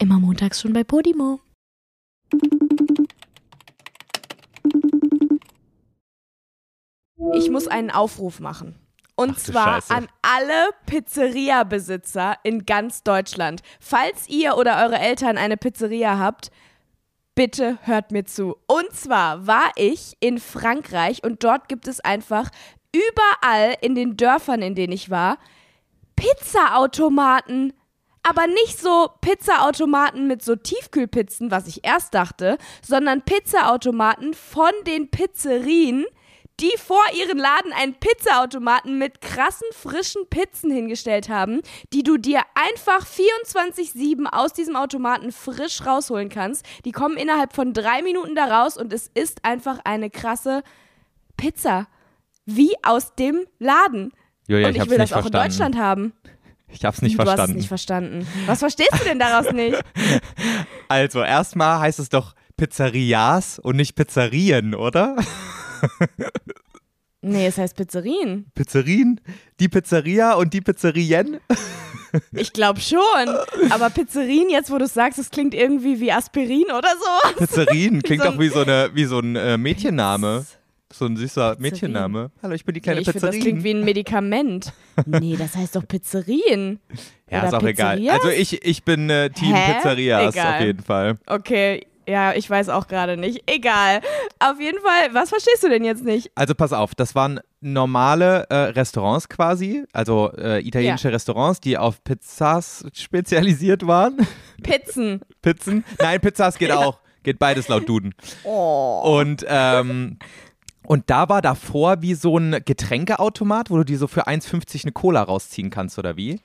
Immer montags schon bei Podimo. Ich muss einen Aufruf machen. Und Ach zwar Scheiße. an alle Pizzeria-Besitzer in ganz Deutschland. Falls ihr oder eure Eltern eine Pizzeria habt, bitte hört mir zu. Und zwar war ich in Frankreich und dort gibt es einfach überall in den Dörfern, in denen ich war, Pizzaautomaten. Aber nicht so Pizzaautomaten mit so Tiefkühlpizzen, was ich erst dachte, sondern Pizzaautomaten von den Pizzerien, die vor ihren Laden einen Pizzaautomaten mit krassen, frischen Pizzen hingestellt haben, die du dir einfach 24-7 aus diesem Automaten frisch rausholen kannst. Die kommen innerhalb von drei Minuten da raus und es ist einfach eine krasse Pizza. Wie aus dem Laden. Julia, und ich ich, will das auch in verstanden. Deutschland haben. Ich hab's nicht du hast es verstanden. nicht verstanden. Was verstehst du denn daraus nicht? also, erstmal heißt es doch Pizzerias und nicht Pizzerien, oder? Nee, es heißt Pizzerien. Pizzerien? Die Pizzeria und die Pizzerien? Ich glaube schon. Aber Pizzerien, jetzt wo du es sagst, das klingt irgendwie wie Aspirin oder so. Pizzerien klingt So doch wie so, eine, wie so ein äh, Mädchenname. So ein süßer Pizzerien. Mädchenname. Hallo, ich bin die Nee, kleine ich finde, das klingt wie ein Medikament. Nee, das heißt doch Pizzerien. ja, Oder ist auch egal. Pizzerias? Also ich, ich bin äh, Team Hä? Pizzerias Egal. auf jeden Fall. Okay, ja, ich weiß auch gerade nicht. Egal. Auf jeden Fall, was verstehst du denn jetzt nicht? Also pass auf, das waren normale äh, Restaurants quasi, also äh, italienische Restaurants, die auf Pizzas spezialisiert waren. Pizzen. Pizzen? Nein, Pizzas geht auch. Geht beides laut Duden. Oh. Und, ähm, und da war davor wie so ein Getränkeautomat, wo du dir so für 1,50 eine Cola rausziehen kannst, oder wie?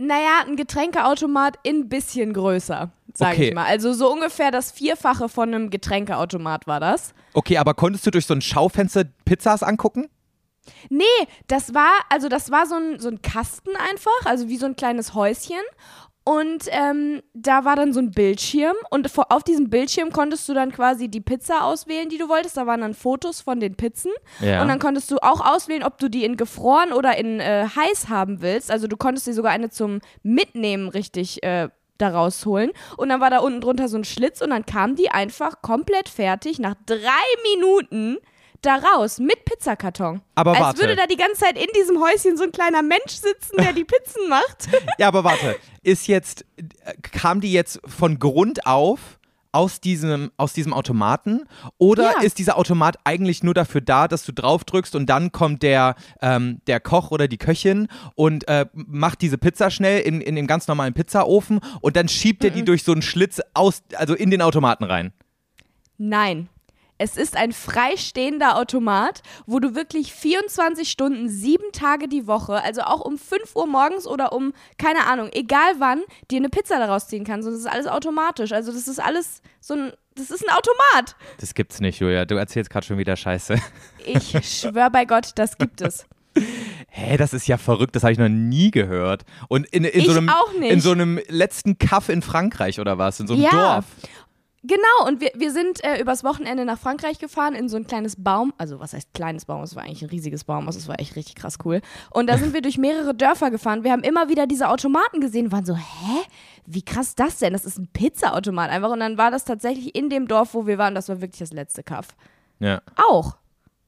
Naja, ein Getränkeautomat in bisschen größer, sage Okay. ich mal. Also so ungefähr das Vierfache von einem Getränkeautomat war das. Okay, aber konntest du durch so ein Schaufenster Pizzas angucken? Nee, das war, also das war so ein, so ein Kasten einfach, also wie so ein kleines Häuschen. Und ähm, da war dann so ein Bildschirm und vor, auf diesem Bildschirm konntest du dann quasi die Pizza auswählen, die du wolltest. Da waren dann Fotos von den Pizzen. Ja. Und dann konntest du auch auswählen, ob du die in gefroren oder in äh, heiß haben willst. Also du konntest dir sogar eine zum Mitnehmen richtig äh, da rausholen. Und dann war da unten drunter so ein Schlitz und dann kam die einfach komplett fertig nach drei Minuten da raus mit Pizzakarton. Aber Als warte. würde da die ganze Zeit in diesem Häuschen so ein kleiner Mensch sitzen, der die Pizzen macht. Ja, aber warte, ist jetzt, äh, kam die jetzt von Grund auf aus diesem, aus diesem Automaten oder Ja. ist dieser Automat eigentlich nur dafür da, dass du drauf drückst und dann kommt der, ähm, der Koch oder die Köchin und äh, macht diese Pizza schnell in, in den ganz normalen Pizzaofen und dann schiebt er die durch so einen Schlitz aus, also in den Automaten rein. Nein. Es ist ein freistehender Automat, wo du wirklich 24 Stunden, sieben Tage die Woche, also auch um 5 Uhr morgens oder um, keine Ahnung, egal wann, dir eine Pizza daraus ziehen kannst. Und das ist alles automatisch. Also das ist alles so ein, das ist ein Automat. Das gibt's nicht, Julia. Du erzählst gerade schon wieder Scheiße. Ich schwör bei Gott, das gibt es. Hä, das ist ja verrückt, das habe ich noch nie gehört. Und in, in, so einem, auch nicht. in so einem letzten Kaff in Frankreich oder was? In so einem Ja. Dorf. Genau, und wir, wir sind äh, übers Wochenende nach Frankreich gefahren in so ein kleines Baum, also was heißt kleines Baum, es war eigentlich ein riesiges Baum, also es war echt richtig krass cool. Und da sind wir durch mehrere Dörfer gefahren. Wir haben immer wieder diese Automaten gesehen und waren so, hä? Wie krass das denn? Das ist ein Pizzaautomat einfach. Und dann war das tatsächlich in dem Dorf, wo wir waren, das war wirklich das letzte Kaff. Ja, Auch.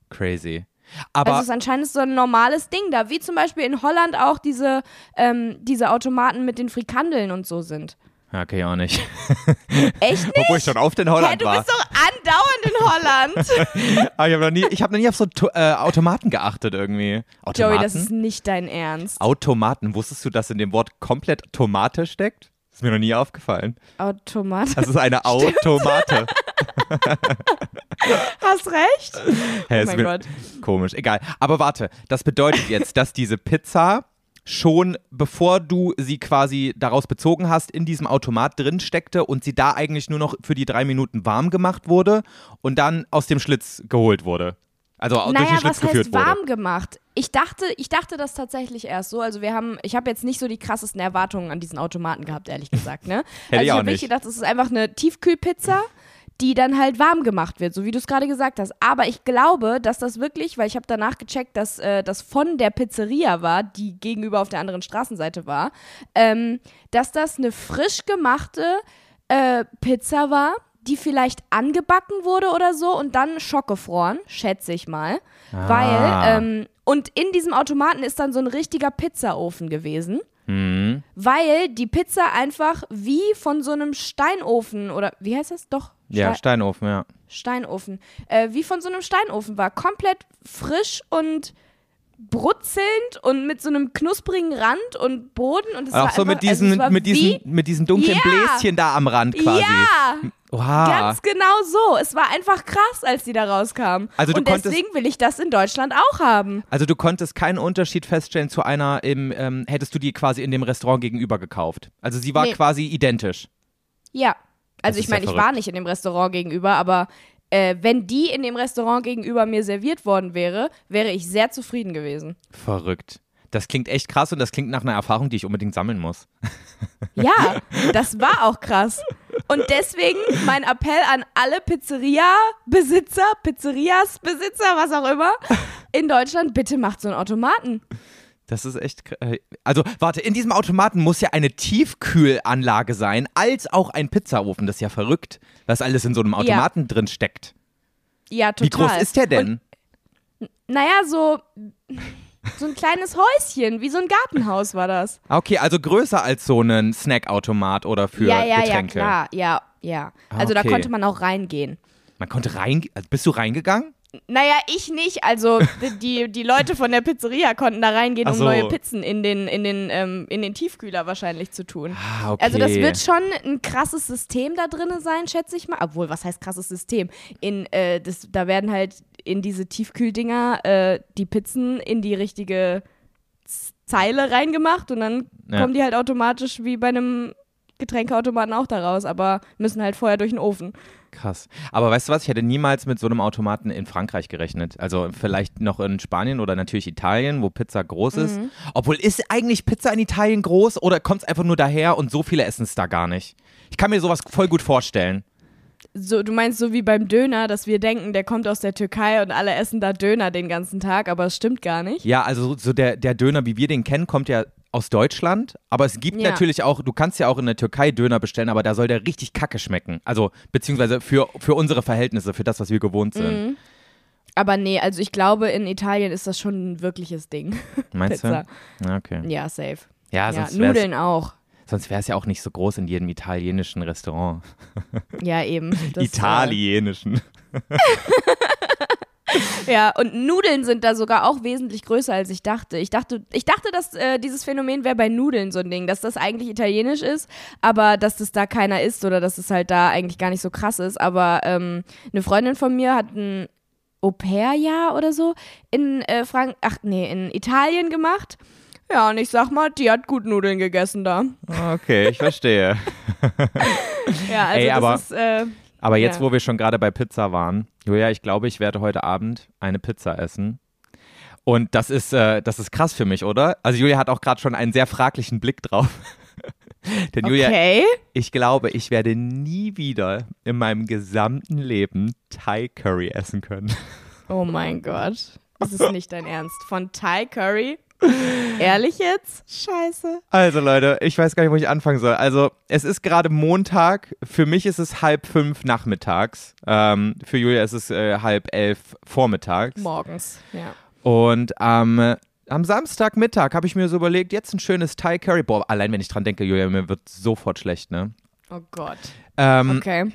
crazy. Aber also es ist anscheinend so ein normales Ding da, wie zum Beispiel in Holland auch diese, ähm, diese Automaten mit den Frikandeln und so sind. Ja, okay, auch nicht. Echt nicht? Obwohl ich schon oft in Hä, Holland du war. bist doch andauernd in Holland. Aber ich habe noch, nie- ich hab noch nie auf so To- äh, Automaten geachtet irgendwie. Automaten? Joey, das ist nicht dein Ernst. Automaten. Wusstest du, dass in dem Wort komplett Tomate steckt? Ist mir noch nie aufgefallen. Automat. Das ist eine Automate. Hast recht. Hä, Oh ist mein mir- Gott. Komisch. Egal. Aber warte, das bedeutet jetzt, dass diese Pizza schon bevor du sie quasi daraus bezogen hast, in diesem Automat drin steckte und sie da eigentlich nur noch für die drei Minuten warm gemacht wurde und dann aus dem Schlitz geholt wurde. Also durch den Naja, Schlitz was geführt heißt wurde. warm gemacht? Ich dachte, ich dachte das tatsächlich erst so. Also wir haben, ich habe jetzt nicht so die krassesten Erwartungen an diesen Automaten gehabt, ehrlich gesagt. Ne? Hätte also ich ich habe nicht. gedacht, es ist einfach eine Tiefkühlpizza, die dann halt warm gemacht wird, so wie du es gerade gesagt hast. Aber ich glaube, dass das wirklich, weil ich habe danach gecheckt, dass äh, das von der Pizzeria war, die gegenüber auf der anderen Straßenseite war, ähm, dass das eine frisch gemachte äh, Pizza war, die vielleicht angebacken wurde oder so und dann schockgefroren, schätze ich mal. Ah. Weil, ähm, und in diesem Automaten ist dann so ein richtiger Pizzaofen gewesen. Mhm. Weil die Pizza einfach wie von so einem Steinofen oder wie heißt das? Doch. Ja, Ste- Steinofen, ja. Steinofen. Äh, wie von so einem Steinofen war. Komplett frisch und brutzelnd und mit so einem knusprigen Rand und Boden. Und es Auch war so einfach, mit diesen, also mit diesen, mit diesen dunklen Ja. Bläschen da am Rand quasi. Ja, Wow. ganz genau so. Es war einfach krass, als die da rauskamen. Also du und konntest- deswegen will ich das in Deutschland auch haben. Also du konntest keinen Unterschied feststellen zu einer im, ähm, hättest du die quasi in dem Restaurant gegenüber gekauft. Also sie war Nee. quasi identisch. Ja. Also ich meine, ja ich war nicht in dem Restaurant gegenüber, aber äh, wenn die in dem Restaurant gegenüber mir serviert worden wäre, wäre ich sehr zufrieden gewesen. Verrückt. Das klingt echt krass und das klingt nach einer Erfahrung, die ich unbedingt sammeln muss. Ja, das war auch krass. Und deswegen mein Appell an alle Pizzeria-Besitzer, Pizzerias-Besitzer, was auch immer, in Deutschland, bitte macht so einen Automaten. Das ist echt. äh, Also, warte, in diesem Automaten muss ja eine Tiefkühlanlage sein, als auch ein Pizzaofen. Das ist ja verrückt, was alles in so einem Automaten drin steckt. Ja, total. Wie groß ist der denn? Und, naja, so, so ein kleines Häuschen, wie so ein Gartenhaus war das. Okay, also größer als so ein Snackautomat oder für ja, ja, Getränke. ja, klar, ja, ja. Also da okay. konnte man auch reingehen. Man konnte rein. Also bist du reingegangen? Naja, ich nicht. Also die, die Leute von der Pizzeria konnten da reingehen, Ach um so. neue Pizzen in den, in, den, ähm, in den Tiefkühler wahrscheinlich zu tun. Ah, okay. Also das wird schon ein krasses System da drin sein, schätze ich mal. Obwohl, was heißt krasses System? In, äh, das, da werden halt in diese Tiefkühldinger äh, die Pizzen in die richtige Zeile reingemacht und dann Ja. kommen die halt automatisch wie bei einem Getränkeautomaten auch da raus, aber müssen halt vorher durch den Ofen. Krass. Aber weißt du was? Ich hätte niemals mit so einem Automaten in Frankreich gerechnet. Also vielleicht noch in Spanien oder natürlich Italien, wo Pizza groß ist. Mhm. Obwohl, ist eigentlich Pizza in Italien groß oder kommt es einfach nur daher und so viele essen es da gar nicht? Ich kann mir sowas voll gut vorstellen. So, du meinst so wie beim Döner, dass wir denken, der kommt aus der Türkei und alle essen da Döner den ganzen Tag, aber es stimmt gar nicht. Ja, also so der, der Döner, wie wir den kennen, kommt ja aus Deutschland. Aber es gibt Ja. natürlich auch, du kannst ja auch in der Türkei Döner bestellen, aber da soll der richtig kacke schmecken. Also, beziehungsweise für, für unsere Verhältnisse, für das, was wir gewohnt sind. Mhm. Aber nee, also ich glaube, in Italien ist das schon ein wirkliches Ding. Meinst Pizza. du? Ja, okay. Ja, safe. Ja, Ja, sonst wär's- Nudeln auch. Sonst wäre es ja auch nicht so groß in jedem italienischen Restaurant. Ja, eben. Das, Italienischen. Ja, und Nudeln sind da sogar auch wesentlich größer, als ich dachte. Ich dachte, ich dachte dass äh, dieses Phänomen wäre bei Nudeln so ein Ding, dass das eigentlich italienisch ist, aber dass das da keiner isst oder dass es halt da eigentlich gar nicht so krass ist. Aber ähm, eine Freundin von mir hat ein Au-pair-Jahr oder so in äh, Frank ach nee, in Italien gemacht. Ja, und ich sag mal, die hat gut Nudeln gegessen da. Okay, ich verstehe. Ja, also Ey, das ist, äh, Aber jetzt, Ja. wo wir schon gerade bei Pizza waren, Julia, ich glaube, ich werde heute Abend eine Pizza essen. Und das ist, äh, das ist krass für mich, oder? Also Julia hat auch gerade schon einen sehr fraglichen Blick drauf. Denn Julia, okay. ich glaube, ich werde nie wieder in meinem gesamten Leben Thai Curry essen können. Oh mein Gott. Das ist nicht dein Ernst. Von Thai Curry? Ehrlich jetzt? Scheiße. Also Leute, ich weiß gar nicht, wo ich anfangen soll. Also es ist gerade Montag. Für mich ist es halb fünf nachmittags. Ähm, für Julia ist es äh, halb elf vormittags. Morgens, ja. Und am am Samstagmittag habe ich mir so überlegt, jetzt ein schönes Thai Curry. Boah, allein wenn ich dran denke, Julia, mir wird sofort schlecht, ne? Oh Gott. Ähm, Okay.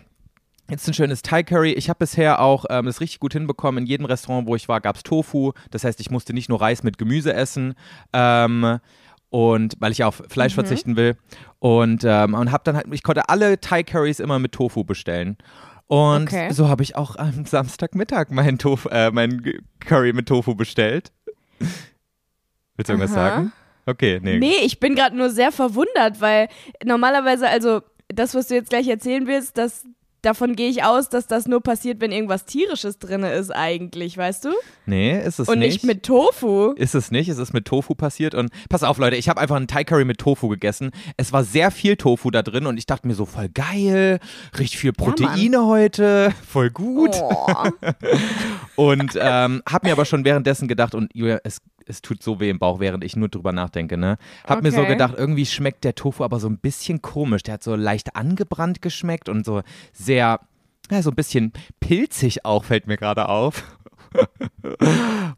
Jetzt ein schönes Thai Curry. Ich habe bisher auch ähm, es richtig gut hinbekommen. In jedem Restaurant, wo ich war, gab es Tofu. Das heißt, ich musste nicht nur Reis mit Gemüse essen. Ähm, und weil ich auf Fleisch verzichten will. Und, ähm, und habe dann halt, ich konnte alle Thai Curries immer mit Tofu bestellen. Und Okay. so habe ich auch am Samstagmittag meinen äh, mein G- Curry mit Tofu bestellt. Willst du irgendwas Aha. sagen? Okay, nee. Nee, ich bin gerade nur sehr verwundert, weil normalerweise, also das, was du jetzt gleich erzählen willst, das, davon gehe ich aus, dass das nur passiert, wenn irgendwas tierisches drin ist eigentlich, weißt du? Nee, ist es Und nicht. nicht mit Tofu. Ist es nicht, es ist mit Tofu passiert und pass auf Leute, ich habe einfach einen Thai Curry mit Tofu gegessen. Es war sehr viel Tofu da drin und ich dachte mir so voll geil, richtig viel Proteine heute, voll gut. Oh. Und ähm, habe mir aber schon währenddessen gedacht, und Julia, es, es tut so weh im Bauch, während ich nur drüber nachdenke, ne? Hab mir so Okay. gedacht, irgendwie schmeckt der Tofu aber so ein bisschen komisch. Der hat so leicht angebrannt geschmeckt und so sehr, ja, so ein bisschen pilzig auch, fällt mir gerade auf.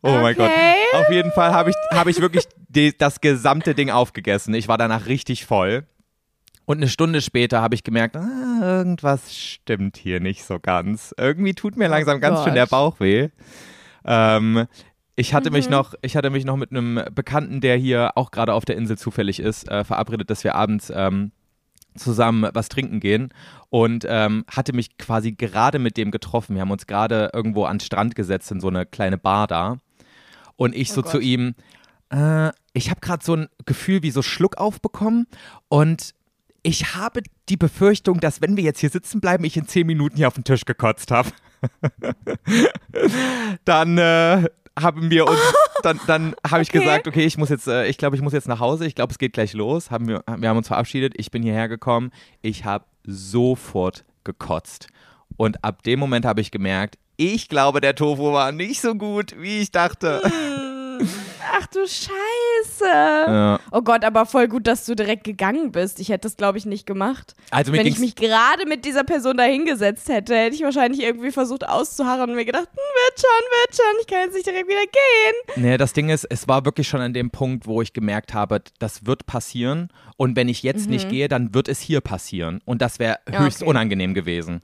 oh mein Gott. Okay. Auf jeden Fall habe ich, hab ich wirklich die, das gesamte Ding aufgegessen. Ich war danach richtig voll. Und eine Stunde später habe ich gemerkt, ah, irgendwas stimmt hier nicht so ganz. Irgendwie tut mir langsam ganz schön der. Bauch weh. Ähm, ich hatte mich noch, ich hatte mich noch mit einem Bekannten, der hier auch gerade auf der Insel zufällig ist, äh, verabredet, dass wir abends ähm, zusammen was trinken gehen und ähm, hatte mich quasi gerade mit dem getroffen. Wir haben uns gerade irgendwo an den Strand gesetzt in so eine kleine Bar da und ich so Oh zu Gott. ihm, äh, ich habe gerade so ein Gefühl wie so Schluck aufbekommen und ich habe die Befürchtung, dass wenn wir jetzt hier sitzen bleiben, ich in zehn Minuten hier auf den Tisch gekotzt habe. dann äh, haben wir uns, dann, dann habe ich Okay. gesagt, okay, ich muss jetzt, äh, ich glaube, ich muss jetzt nach Hause. Ich glaube, es geht gleich los. Haben wir, wir haben uns verabschiedet. Ich bin hierher gekommen. Ich habe sofort gekotzt. Und ab dem Moment habe ich gemerkt, ich glaube, der Tofu war nicht so gut, wie ich dachte. Ach du Scheiße. Ja. Oh Gott, aber voll gut, dass du direkt gegangen bist. Ich hätte das, glaube ich, nicht gemacht. Also Wenn ich mich gerade mit dieser Person da hingesetzt hätte, hätte ich wahrscheinlich irgendwie versucht auszuharren und mir gedacht, hm, wird schon, wird schon, ich kann jetzt nicht direkt wieder gehen. Nee, das Ding ist, es war wirklich schon an dem Punkt, wo ich gemerkt habe, das wird passieren. Und wenn ich jetzt nicht gehe, dann wird es hier passieren. Und das wäre höchst okay. unangenehm gewesen.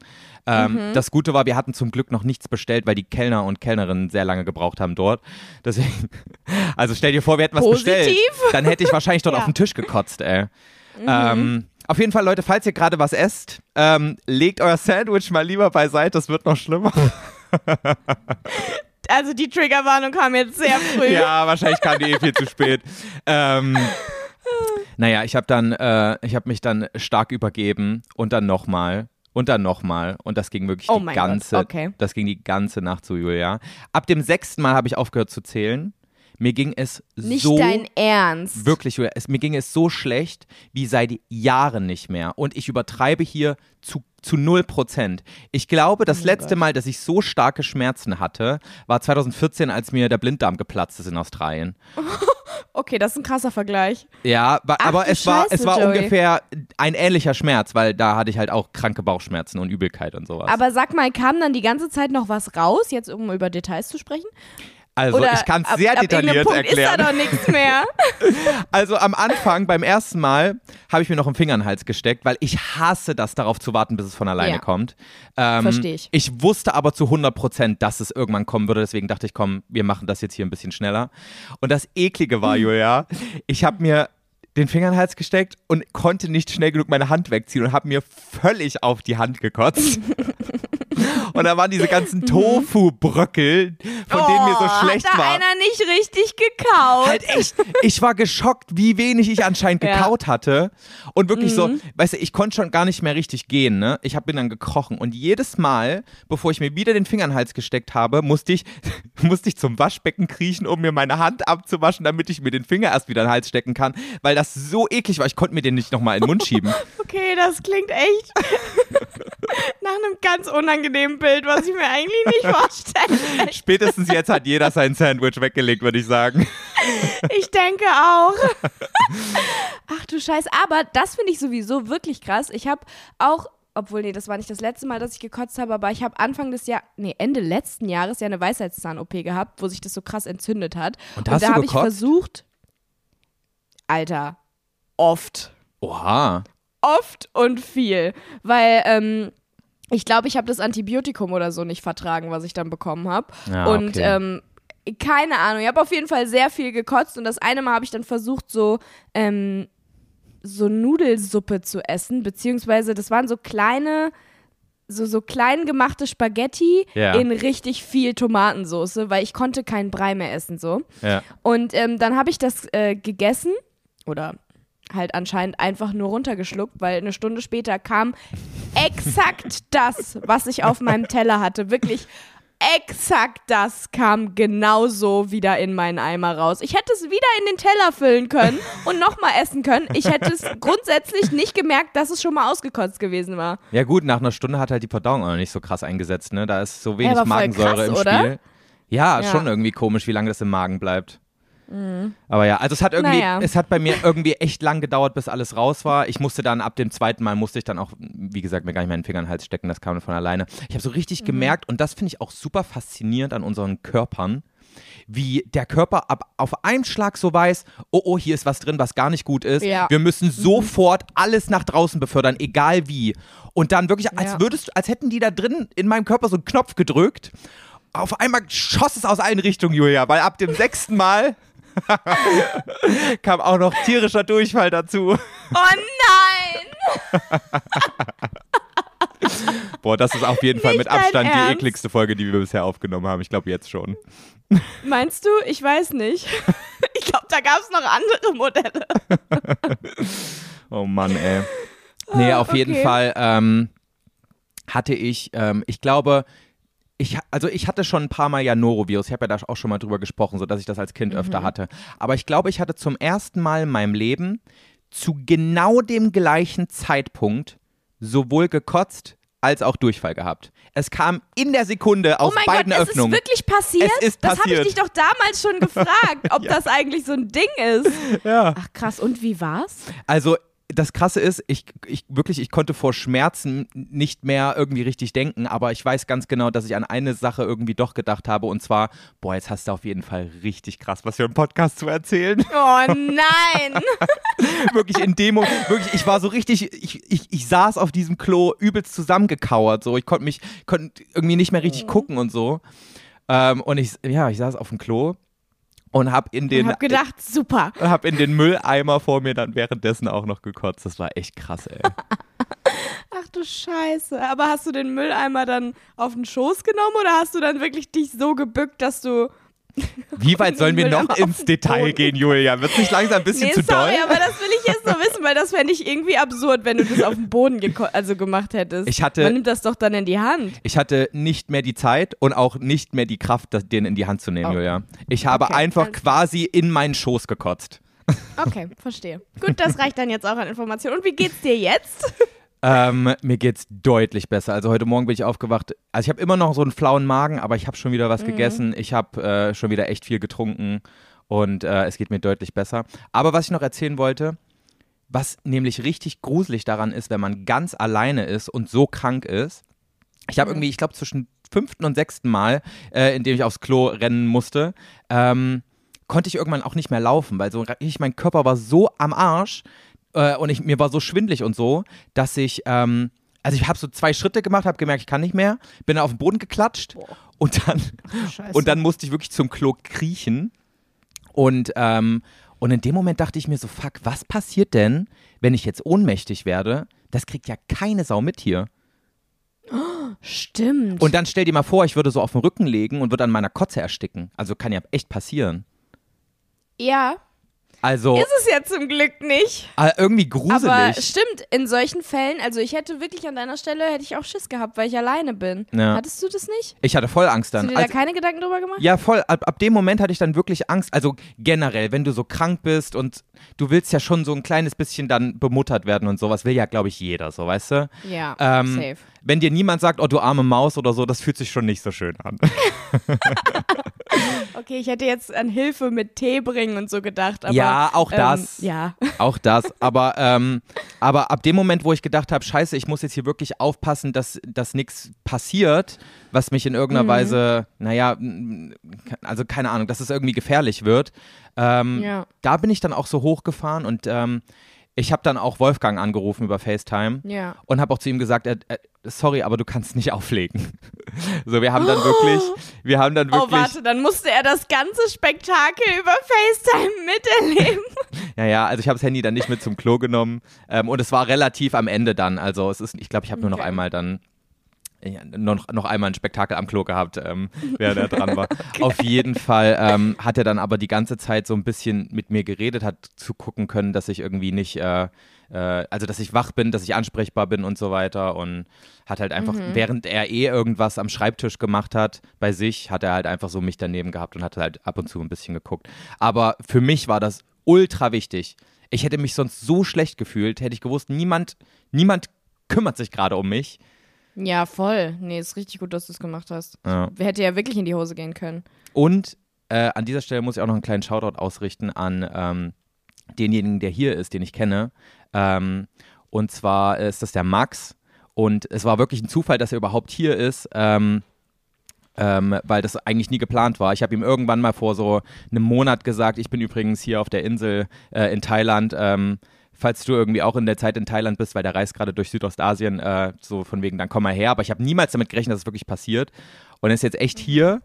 Ähm, Das Gute war, wir hatten zum Glück noch nichts bestellt, weil die Kellner und Kellnerinnen sehr lange gebraucht haben dort. Deswegen, also stell dir vor, wir hätten was Positiv. bestellt. Dann hätte ich wahrscheinlich dort Ja. auf den Tisch gekotzt, ey. Ähm, auf jeden Fall, Leute, falls ihr gerade was esst, ähm, legt euer Sandwich mal lieber beiseite, das wird noch schlimmer. Also die Triggerwarnung kam jetzt sehr früh. Ja, wahrscheinlich kam die eh viel zu spät. Ähm, naja, ich habe dann, äh, ich habe mich dann stark übergeben und dann nochmal und dann nochmal und das ging wirklich Oh die ganze, okay. das ging die ganze Nacht so, Julia. Ab dem sechsten Mal habe ich aufgehört zu zählen. Mir ging es Nicht so dein Ernst. Wirklich, es, mir ging es so schlecht wie seit Jahren nicht mehr. Und ich übertreibe hier zu, zu 0 Prozent. Ich glaube, das Oh letzte Mal, dass ich so starke Schmerzen hatte, war 2014, als mir der Blinddarm geplatzt ist in Australien. Okay, das ist ein krasser Vergleich. Ja, wa- Ach aber es war, Scheiße, es war Joey. ungefähr ein ähnlicher Schmerz, weil da hatte ich halt auch kranke Bauchschmerzen und Übelkeit und sowas. Aber sag mal, kam dann die ganze Zeit noch was raus, jetzt um über Details zu sprechen? Also Oder ich kann es ab- sehr ab detailliert Punkt erklären. Ist da doch nichts mehr. Also am Anfang, beim ersten Mal, habe ich mir noch einen Finger in den Hals gesteckt, weil ich hasse das, darauf zu warten, bis es von alleine Ja. kommt. Ähm, Versteh ich. Ich wusste aber zu 100 Prozent, dass es irgendwann kommen würde, deswegen dachte ich, komm, wir machen das jetzt hier ein bisschen schneller. Und das Eklige war, Julia, ich habe mir den Finger in den Hals gesteckt und konnte nicht schnell genug meine Hand wegziehen und habe mir völlig auf die Hand gekotzt. Und da waren diese ganzen Tofu-Bröckel, von denen mir so Oh, schlecht hat da war. einer nicht richtig gekaut? Halt echt, ich war geschockt, wie wenig ich anscheinend Ja. gekaut hatte. Und wirklich so, Mhm. weißt du, ich konnte schon gar nicht mehr richtig gehen, ne? Ich hab, bin dann gekrochen. Und jedes Mal, bevor ich mir wieder den Finger in den Hals gesteckt habe, musste ich, musste ich zum Waschbecken kriechen, um mir meine Hand abzuwaschen, damit ich mir den Finger erst wieder in den Hals stecken kann, weil das so eklig war. Ich konnte mir den nicht nochmal in den Mund schieben. Okay, das klingt echt nach einem ganz unangenehmen Bild, was ich mir eigentlich nicht vorstelle. Spätestens jetzt hat jeder sein Sandwich weggelegt, würde ich sagen. Ich denke auch. Ach du Scheiß. Aber das finde ich sowieso wirklich krass. Ich habe auch, obwohl, nee, das war nicht das letzte Mal, dass ich gekotzt habe, aber ich habe Anfang des Jahres, nee, Ende letzten Jahres ja eine Weisheitszahn-OP gehabt, wo sich das so krass entzündet hat. Und hast da habe ich versucht, Alter, oft. Oha. oft und viel, weil ähm, ich glaube, ich habe das Antibiotikum oder so nicht vertragen, was ich dann bekommen habe. Ja, und okay. ähm, keine Ahnung, ich habe auf jeden Fall sehr viel gekotzt und das eine Mal habe ich dann versucht, so ähm, so Nudelsuppe zu essen, beziehungsweise das waren so kleine so, so klein gemachte Spaghetti Ja. in richtig viel Tomatensauce, weil ich konnte keinen Brei mehr essen so. Ja. Und ähm, dann habe ich das äh, gegessen oder halt anscheinend einfach nur runtergeschluckt, weil eine Stunde später kam exakt das, was ich auf meinem Teller hatte. Wirklich exakt das kam genauso wieder in meinen Eimer raus. Ich hätte es wieder in den Teller füllen können und nochmal essen können. Ich hätte es grundsätzlich nicht gemerkt, dass es schon mal ausgekotzt gewesen war. Ja gut, nach einer Stunde hat halt die Verdauung auch noch nicht so krass eingesetzt, ne? Da ist so wenig Magensäure krass, im oder? Spiel. Ja, Ja. schon irgendwie komisch, wie lange das im Magen bleibt. Aber ja, also es hat irgendwie, Naja. es hat bei mir irgendwie echt lang gedauert, bis alles raus war. Ich musste dann ab dem zweiten Mal musste ich dann auch, wie gesagt, mir gar nicht meinen Finger in den Hals stecken, das kam von alleine. Ich habe so richtig Mhm. gemerkt und das finde ich auch super faszinierend an unseren Körpern, wie der Körper ab, auf einen Schlag so weiß, oh oh, hier ist was drin, was gar nicht gut ist. Ja. Wir müssen sofort alles nach draußen befördern, egal wie. Und dann wirklich, als Ja. würdest, als hätten die da drin in meinem Körper so einen Knopf gedrückt. Auf einmal schoss es aus allen Richtungen, Julia, weil ab dem sechsten Mal kam auch noch tierischer Durchfall dazu. Oh nein! Boah, das ist auf jeden Fall Nicht mit Abstand die ekligste Folge, die wir bisher aufgenommen haben. Ich glaube jetzt schon. Meinst du? Ich weiß nicht. Ich glaube, da gab es noch andere Modelle. Oh Mann, ey. Nee, auf jeden okay. Fall ähm, hatte ich, ähm, ich glaube, ich, also ich hatte schon ein paar Mal ja Norovirus. Ich habe ja da auch schon mal drüber gesprochen, so dass ich das als Kind öfter hatte. Aber ich glaube, ich hatte zum ersten Mal in meinem Leben zu genau dem gleichen Zeitpunkt sowohl gekotzt als auch Durchfall gehabt. Es kam in der Sekunde aus oh mein beiden Gott, Öffnungen. es ist wirklich passiert? Es ist Das habe ich passiert. dich doch damals schon gefragt, ob das eigentlich so ein Ding ist. ja. Ach krass, und wie war's? Also das Krasse ist, ich, ich wirklich, ich konnte vor Schmerzen nicht mehr irgendwie richtig denken, aber ich weiß ganz genau, dass ich an eine Sache irgendwie doch gedacht habe und zwar, boah, jetzt hast du auf jeden Fall richtig krass was für einen Podcast zu erzählen. Oh nein! wirklich in Demo, wirklich, ich war so richtig, ich, ich, ich saß auf diesem Klo übelst zusammengekauert, so, ich konnte mich, konnte irgendwie nicht mehr richtig gucken und so. Ähm, und ich, ja, ich saß auf dem Klo und hab in den, hab gedacht, super. hab in den Mülleimer vor mir dann währenddessen auch noch gekotzt. Das war echt krass, ey. Ach du Scheiße. Aber hast du den Mülleimer dann auf den Schoß genommen oder hast du dann wirklich dich so gebückt, dass du. Wie weit sollen wir noch ins Detail gehen, Julia? Wird es nicht langsam ein bisschen Nee, zu sorry, doll? aber das will ich jetzt noch wissen, weil das fände ich irgendwie absurd, wenn du das auf dem Boden also gemacht hättest. Ich hatte- Man nimmt das doch dann in die Hand. Ich hatte nicht mehr die Zeit und auch nicht mehr die Kraft, das, den in die Hand zu nehmen, Oh. Julia. Ich habe Okay, einfach klar. quasi in meinen Schoß gekotzt. Okay, verstehe. Gut, das reicht dann jetzt auch an Informationen. Und wie geht's dir jetzt? Ähm, mir geht's deutlich besser. Also heute Morgen bin ich aufgewacht. Also ich habe immer noch so einen flauen Magen, aber ich habe schon wieder was Mhm. gegessen. Ich habe äh, schon wieder echt viel getrunken und äh, es geht mir deutlich besser. Aber was ich noch erzählen wollte, was nämlich richtig gruselig daran ist, wenn man ganz alleine ist und so krank ist. Ich habe irgendwie, ich glaube, zwischen fünften und sechsten Mal, äh, in dem ich aufs Klo rennen musste, ähm, konnte ich irgendwann auch nicht mehr laufen, weil so richtig mein Körper war so am Arsch äh, und ich, mir war so schwindlig und so, dass ich, ähm, also ich habe so zwei Schritte gemacht, habe gemerkt, ich kann nicht mehr, bin dann auf den Boden geklatscht und dann, Scheiße. und dann musste ich wirklich zum Klo kriechen und, ähm, und in dem Moment dachte ich mir so, fuck, was passiert denn, wenn ich jetzt ohnmächtig werde? Das kriegt ja keine Sau mit hier. Stimmt. Und dann stell dir mal vor, ich würde so auf den Rücken legen und würde an meiner Kotze ersticken. Also kann ja echt passieren. ja, Also ist es ja zum Glück nicht. äh, irgendwie gruselig. Aber stimmt, in solchen Fällen, also ich hätte wirklich an deiner Stelle, hätte ich auch Schiss gehabt, weil ich alleine bin. Ja. Hattest du das nicht? ich hatte voll Angst Hast dann. du dir da Also- keine Gedanken drüber gemacht? ja, voll. Ab, ab dem Moment hatte ich dann wirklich Angst. Also generell, wenn du so krank bist und du willst ja schon so ein kleines bisschen dann bemuttert werden und sowas, will ja, glaube ich, jeder, so, weißt du? Ja, Ähm, safe. Wenn dir niemand sagt, oh, du arme Maus oder so, das fühlt sich schon nicht so schön an. Okay, ich hätte jetzt an Hilfe mit Tee bringen und so gedacht, aber. Ja, auch ähm, das. Ja. Auch das, aber, ähm, aber ab dem Moment, wo ich gedacht habe, scheiße, ich muss jetzt hier wirklich aufpassen, dass, dass nichts passiert, was mich in irgendeiner Mhm. Weise, naja, also keine Ahnung, dass es irgendwie gefährlich wird, ähm, Ja. da bin ich dann auch so hochgefahren und ähm, ich habe dann auch Wolfgang angerufen über FaceTime Ja. und habe auch zu ihm gesagt, äh, äh, sorry, aber du kannst nicht auflegen. So, wir haben dann wirklich, wir haben dann Oh, wirklich, warte, dann musste er das ganze Spektakel über FaceTime miterleben. Ja, ja, also ich habe das Handy dann nicht mit zum Klo genommen ähm, und es war relativ am Ende dann. Also es ist, ich glaube, ich habe nur noch Okay. einmal dann noch, noch einmal ein Spektakel am Klo gehabt, ähm, während er dran war. Auf jeden Fall ähm, hat er dann aber die ganze Zeit so ein bisschen mit mir geredet, hat zugucken können, dass ich irgendwie nicht, äh, äh, also dass ich wach bin, dass ich ansprechbar bin und so weiter und hat halt einfach, Mhm. während er eh irgendwas am Schreibtisch gemacht hat, bei sich, hat er halt einfach so mich daneben gehabt und hat halt ab und zu ein bisschen geguckt. Aber für mich war das ultra wichtig. Ich hätte mich sonst so schlecht gefühlt, hätte ich gewusst, niemand, niemand kümmert sich gerade um mich. Ja, voll. Nee, ist richtig gut, dass du es gemacht hast. Ja. Hätte ja wirklich in die Hose gehen können. Und äh, an dieser Stelle muss ich auch noch einen kleinen Shoutout ausrichten an ähm, denjenigen, der hier ist, den ich kenne. Ähm, und zwar ist das der Max. Und es war wirklich ein Zufall, dass er überhaupt hier ist. Ähm, ähm, weil das eigentlich nie geplant war. Ich habe ihm irgendwann mal vor so einem Monat gesagt, ich bin übrigens hier auf der Insel äh, in Thailand. Ähm, falls du irgendwie auch in der Zeit in Thailand bist, weil der reist gerade durch Südostasien, äh, so von wegen, dann komm mal her. Aber ich habe niemals damit gerechnet, dass es wirklich passiert. Und er ist jetzt echt hier.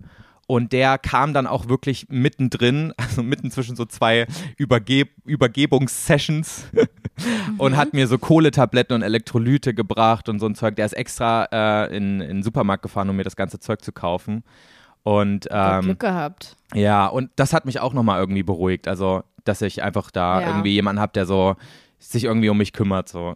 Und der kam dann auch wirklich mittendrin, also mitten zwischen so zwei Überge Übergebungssessions und hat mir so Kohletabletten und Elektrolyte gebracht und so ein Zeug. Der ist extra äh, in, in den Supermarkt gefahren, um mir das ganze Zeug zu kaufen. Und ähm, Glück gehabt. ja, und das hat mich auch nochmal irgendwie beruhigt. Also, dass ich einfach da Ja. irgendwie jemanden habe, der so sich irgendwie um mich kümmert, so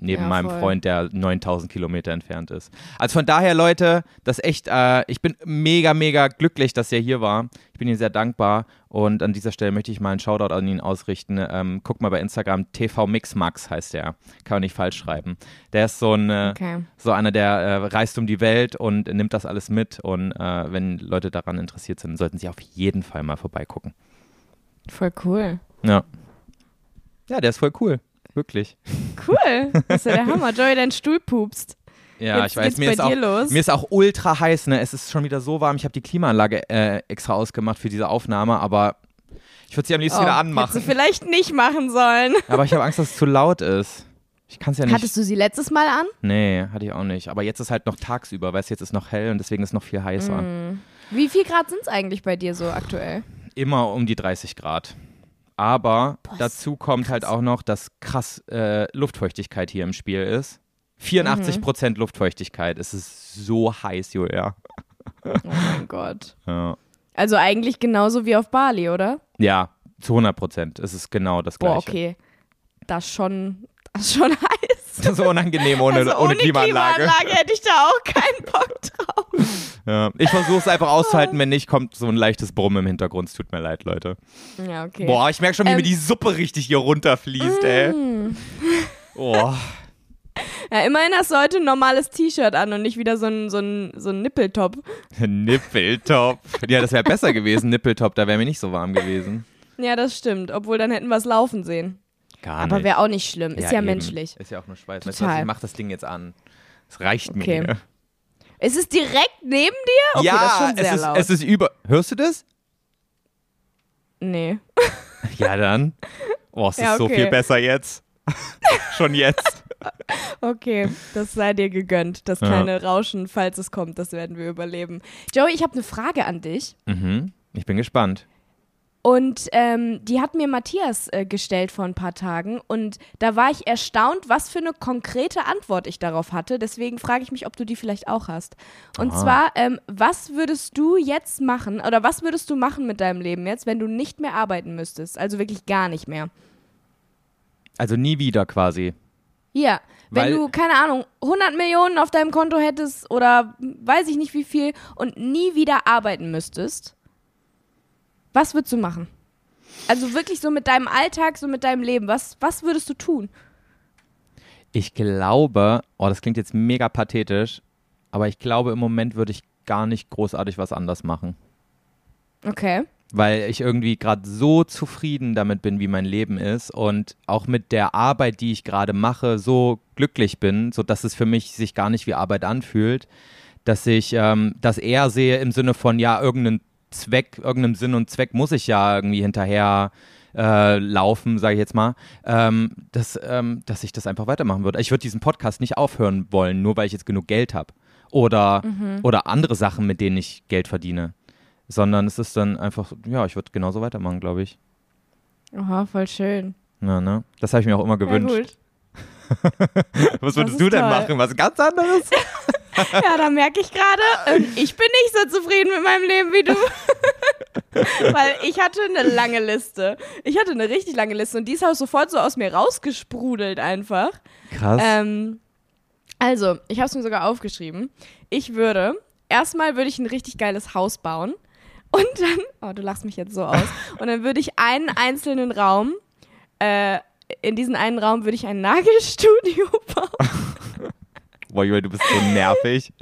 neben Ja, meinem. Freund, der 9000 Kilometer entfernt ist. Also von daher, Leute, das echt, äh, ich bin mega, mega glücklich, dass er hier war. Ich bin ihm sehr dankbar und an dieser Stelle möchte ich mal einen Shoutout an ihn ausrichten. Ähm, guck mal bei Instagram, TV Mixmax heißt der. Kann man nicht falsch schreiben. Der ist so ein, äh, Okay. so einer, der äh, reist um die Welt und nimmt das alles mit. Und äh, wenn Leute daran interessiert sind, sollten sie auf jeden Fall mal vorbeigucken. Voll cool. Ja. Ja, der ist voll cool. Wirklich. Cool. Das ist ja der Hammer. Joey, dein Stuhl pupst. Ja, Jetzt ich weiß, mir bei ist, auch, dir los. mir ist auch ultra heiß, ne? Es ist schon wieder so warm. Ich habe die Klimaanlage äh, extra ausgemacht für diese Aufnahme, aber ich würde sie am liebsten wieder Hättest du anmachen. vielleicht nicht machen sollen. Aber ich habe Angst, dass es zu laut ist. Ich kann es ja nicht. Hattest du sie letztes Mal an? nee, hatte ich auch nicht. Aber jetzt ist halt noch tagsüber, weißt du, jetzt ist noch hell und deswegen ist es noch viel heißer. Mhm. Wie viel Grad sind es eigentlich bei dir so aktuell? Immer um die 30 Grad. Aber Boah, dazu kommt halt auch noch, dass krass äh, Luftfeuchtigkeit hier im Spiel ist. 84 Prozent Luftfeuchtigkeit. Es ist so heiß, Julia. Oh mein Gott. Ja. Also eigentlich genauso wie auf Bali, oder? ja, zu 100 Prozent. Es ist genau das Gleiche. Boah, okay. Das schon, das ist schon heiß. Das ist unangenehm ohne, also ohne, Klimaanlage. hätte ich da auch keinen Bock drauf. Ja. Ich versuche es einfach auszuhalten, wenn nicht, kommt so ein leichtes Brummen im Hintergrund. Es tut mir leid, Leute. Ja, okay. Boah, ich merke schon, wie Ähm, mir die Suppe richtig hier runterfließt, ey. Mm. Oh. Ja, immerhin hast du heute ein normales T-Shirt an und nicht wieder so ein, so ein, so ein Nippeltop. Nippeltop. Ja, das wäre besser gewesen, Nippeltop. Da wäre mir nicht so warm gewesen. Ja, das stimmt. Obwohl, dann hätten wir es laufen sehen. Gar Aber wäre auch nicht schlimm. Ist ja, eben. menschlich. Ist ja auch nur Schweiß. Weißt du was, Total. ich mach das Ding jetzt an. Es reicht Okay. mir. Ist es direkt neben dir? Okay, ja, das ist schon sehr es, ist, laut. es ist über. Hörst du das? nee. Ja, dann. Oh, es Ja, ist so okay. viel besser jetzt. Schon jetzt. Okay, das sei dir gegönnt. Das Ja. kleine Rauschen, falls es kommt, das werden wir überleben. Joey, ich habe eine Frage an dich. Mhm. Ich bin gespannt. Und ähm, die hat mir Matthias äh, gestellt vor ein paar Tagen. Und da war ich erstaunt, was für eine konkrete Antwort ich darauf hatte. Deswegen frage ich mich, ob du die vielleicht auch hast. Und Aha. zwar, ähm, was würdest du jetzt machen oder was würdest du machen mit deinem Leben jetzt, wenn du nicht mehr arbeiten müsstest? Also wirklich gar nicht mehr. Also nie wieder quasi. Ja, wenn Weil- du, keine Ahnung, 100 Millionen auf deinem Konto hättest oder weiß ich nicht wie viel und nie wieder arbeiten müsstest, was würdest du machen? Also wirklich so mit deinem Alltag, so mit deinem Leben, was, was würdest du tun? Ich glaube, oh, das klingt jetzt mega pathetisch, aber ich glaube, im Moment würde ich gar nicht großartig was anders machen. Okay. Weil ich irgendwie gerade so zufrieden damit bin, wie mein Leben ist und auch mit der Arbeit, die ich gerade mache, so glücklich bin, sodass es für mich sich gar nicht wie Arbeit anfühlt, dass ich ähm, das eher sehe im Sinne von, ja, irgendeinen Zweck, irgendeinem Sinn und Zweck muss ich ja irgendwie hinterher äh, laufen, sage ich jetzt mal, ähm, dass, ähm, dass ich das einfach weitermachen würde. Ich würde diesen Podcast nicht aufhören wollen, nur weil ich jetzt genug Geld habe. Oder, oder andere Sachen, mit denen ich Geld verdiene. Sondern es ist dann einfach, ja, ich würde genauso weitermachen, glaube ich. Aha, voll schön. Ja, ne? Das habe ich mir auch immer gewünscht. Ja. Was würdest du denn toll. machen? Was ganz anderes? ja, da merke ich gerade, ähm, ich bin nicht so zufrieden mit meinem Leben wie du. Weil ich hatte eine lange Liste. Ich hatte eine richtig lange Liste und die ist auch sofort so aus mir rausgesprudelt einfach. Krass. Ähm, also, ich habe es mir sogar aufgeschrieben. Ich würde, erstmal würde ich ein richtig geiles Haus bauen. Und dann, oh, du lachst mich jetzt so aus. Und dann würde ich einen einzelnen Raum, äh, in diesen einen Raum würde ich ein Nagelstudio bauen. Boah, Julia, du bist so nervig.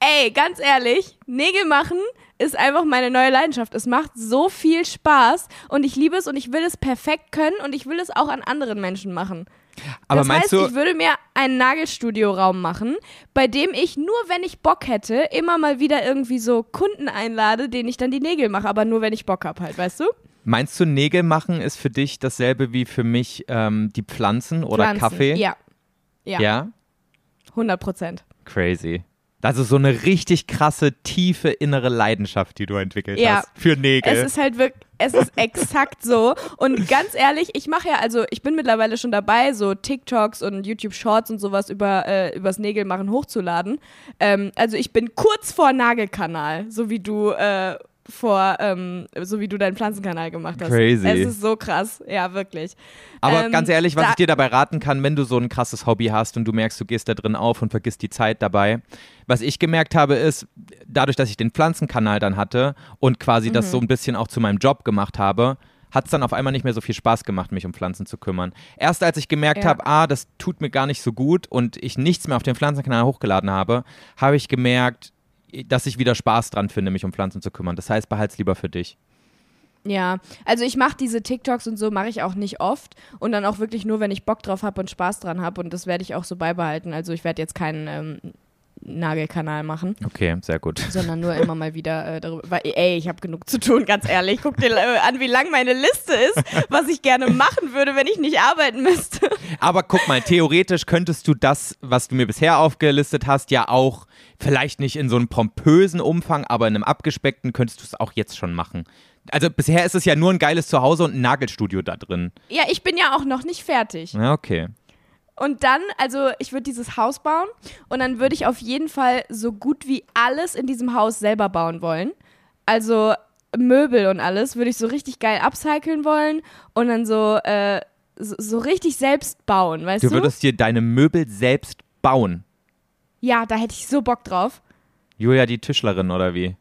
Ey, ganz ehrlich, Nägel machen ist einfach meine neue Leidenschaft. Es macht so viel Spaß und ich liebe es und ich will es perfekt können und ich will es auch an anderen Menschen machen. Aber das meinst heißt, du, ich würde mir einen Nagelstudioraum machen, bei dem ich nur, wenn ich Bock hätte, immer mal wieder irgendwie so Kunden einlade, denen ich dann die Nägel mache, aber nur, wenn ich Bock habe halt, weißt du? Meinst du, Nägel machen ist für dich dasselbe wie für mich ähm, die Pflanzen oder Pflanzen. Kaffee? Ja. Ja, ja? 100 Prozent. Crazy. Also so eine richtig krasse, tiefe innere Leidenschaft, die du entwickelt Ja. hast für Nägel. Es ist halt wirklich, es ist exakt so. Und ganz ehrlich, ich mache ja, also ich bin mittlerweile schon dabei, so TikToks und YouTube Shorts und sowas über äh, übers Nägelmachen hochzuladen. Ähm, also ich bin kurz vor Nagelkanal, so wie du äh, vor, ähm, so wie du deinen Pflanzenkanal gemacht hast. Crazy. Es ist so krass, ja wirklich. Aber Ähm, ganz ehrlich, was da- ich dir dabei raten kann, wenn du so ein krasses Hobby hast und du merkst, du gehst da drin auf und vergisst die Zeit dabei. Was ich gemerkt habe, ist, dadurch, dass ich den Pflanzenkanal dann hatte und quasi das Mhm. so ein bisschen auch zu meinem Job gemacht habe, hat es dann auf einmal nicht mehr so viel Spaß gemacht, mich um Pflanzen zu kümmern. Erst als ich gemerkt Ja. habe, ah, das tut mir gar nicht so gut und ich nichts mehr auf den Pflanzenkanal hochgeladen habe, habe ich gemerkt, dass ich wieder Spaß dran finde, mich um Pflanzen zu kümmern. Das heißt, behalt's lieber für dich. Ja, also ich mache diese TikToks und so mache ich auch nicht oft und dann auch wirklich nur, wenn ich Bock drauf habe und Spaß dran habe und das werde ich auch so beibehalten. Also ich werde jetzt keinen ähm, Nagelkanal machen, Okay, sehr gut. sondern nur immer mal wieder äh, darüber. Weil, ey, ich habe genug zu tun, ganz ehrlich. Guck dir äh, an, wie lang meine Liste ist, was ich gerne machen würde, wenn ich nicht arbeiten müsste. Aber guck mal, theoretisch könntest du das, was du mir bisher aufgelistet hast, ja auch vielleicht nicht in so einem pompösen Umfang, aber in einem abgespeckten könntest du es auch jetzt schon machen. Also bisher ist es ja nur ein geiles Zuhause und ein Nagelstudio da drin. Ja, ich bin ja auch noch nicht fertig. Ja, okay. Und dann, also ich würde dieses Haus bauen und dann würde ich auf jeden Fall so gut wie alles in diesem Haus selber bauen wollen. Also Möbel und alles würde ich so richtig geil upcyclen wollen und dann so, äh, so, so richtig selbst bauen, weißt Du du? würdest dir deine Möbel selbst bauen. ja, da hätte ich so Bock drauf. Julia die Tischlerin oder wie?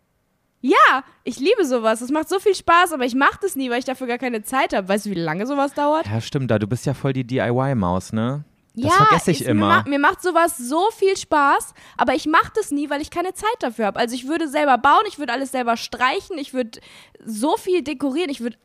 Ja, ich liebe sowas. Das macht so viel Spaß, aber ich mache das nie, weil ich dafür gar keine Zeit habe. Weißt du, wie lange sowas dauert? Ja, stimmt, da du bist ja voll die DIY-Maus, ne? Das ja, vergesse ich es- immer. Mir, ma mir macht sowas so viel Spaß, aber ich mache das nie, weil ich keine Zeit dafür habe. Also ich würde selber bauen, ich würde alles selber streichen, ich würde so viel dekorieren, ich würde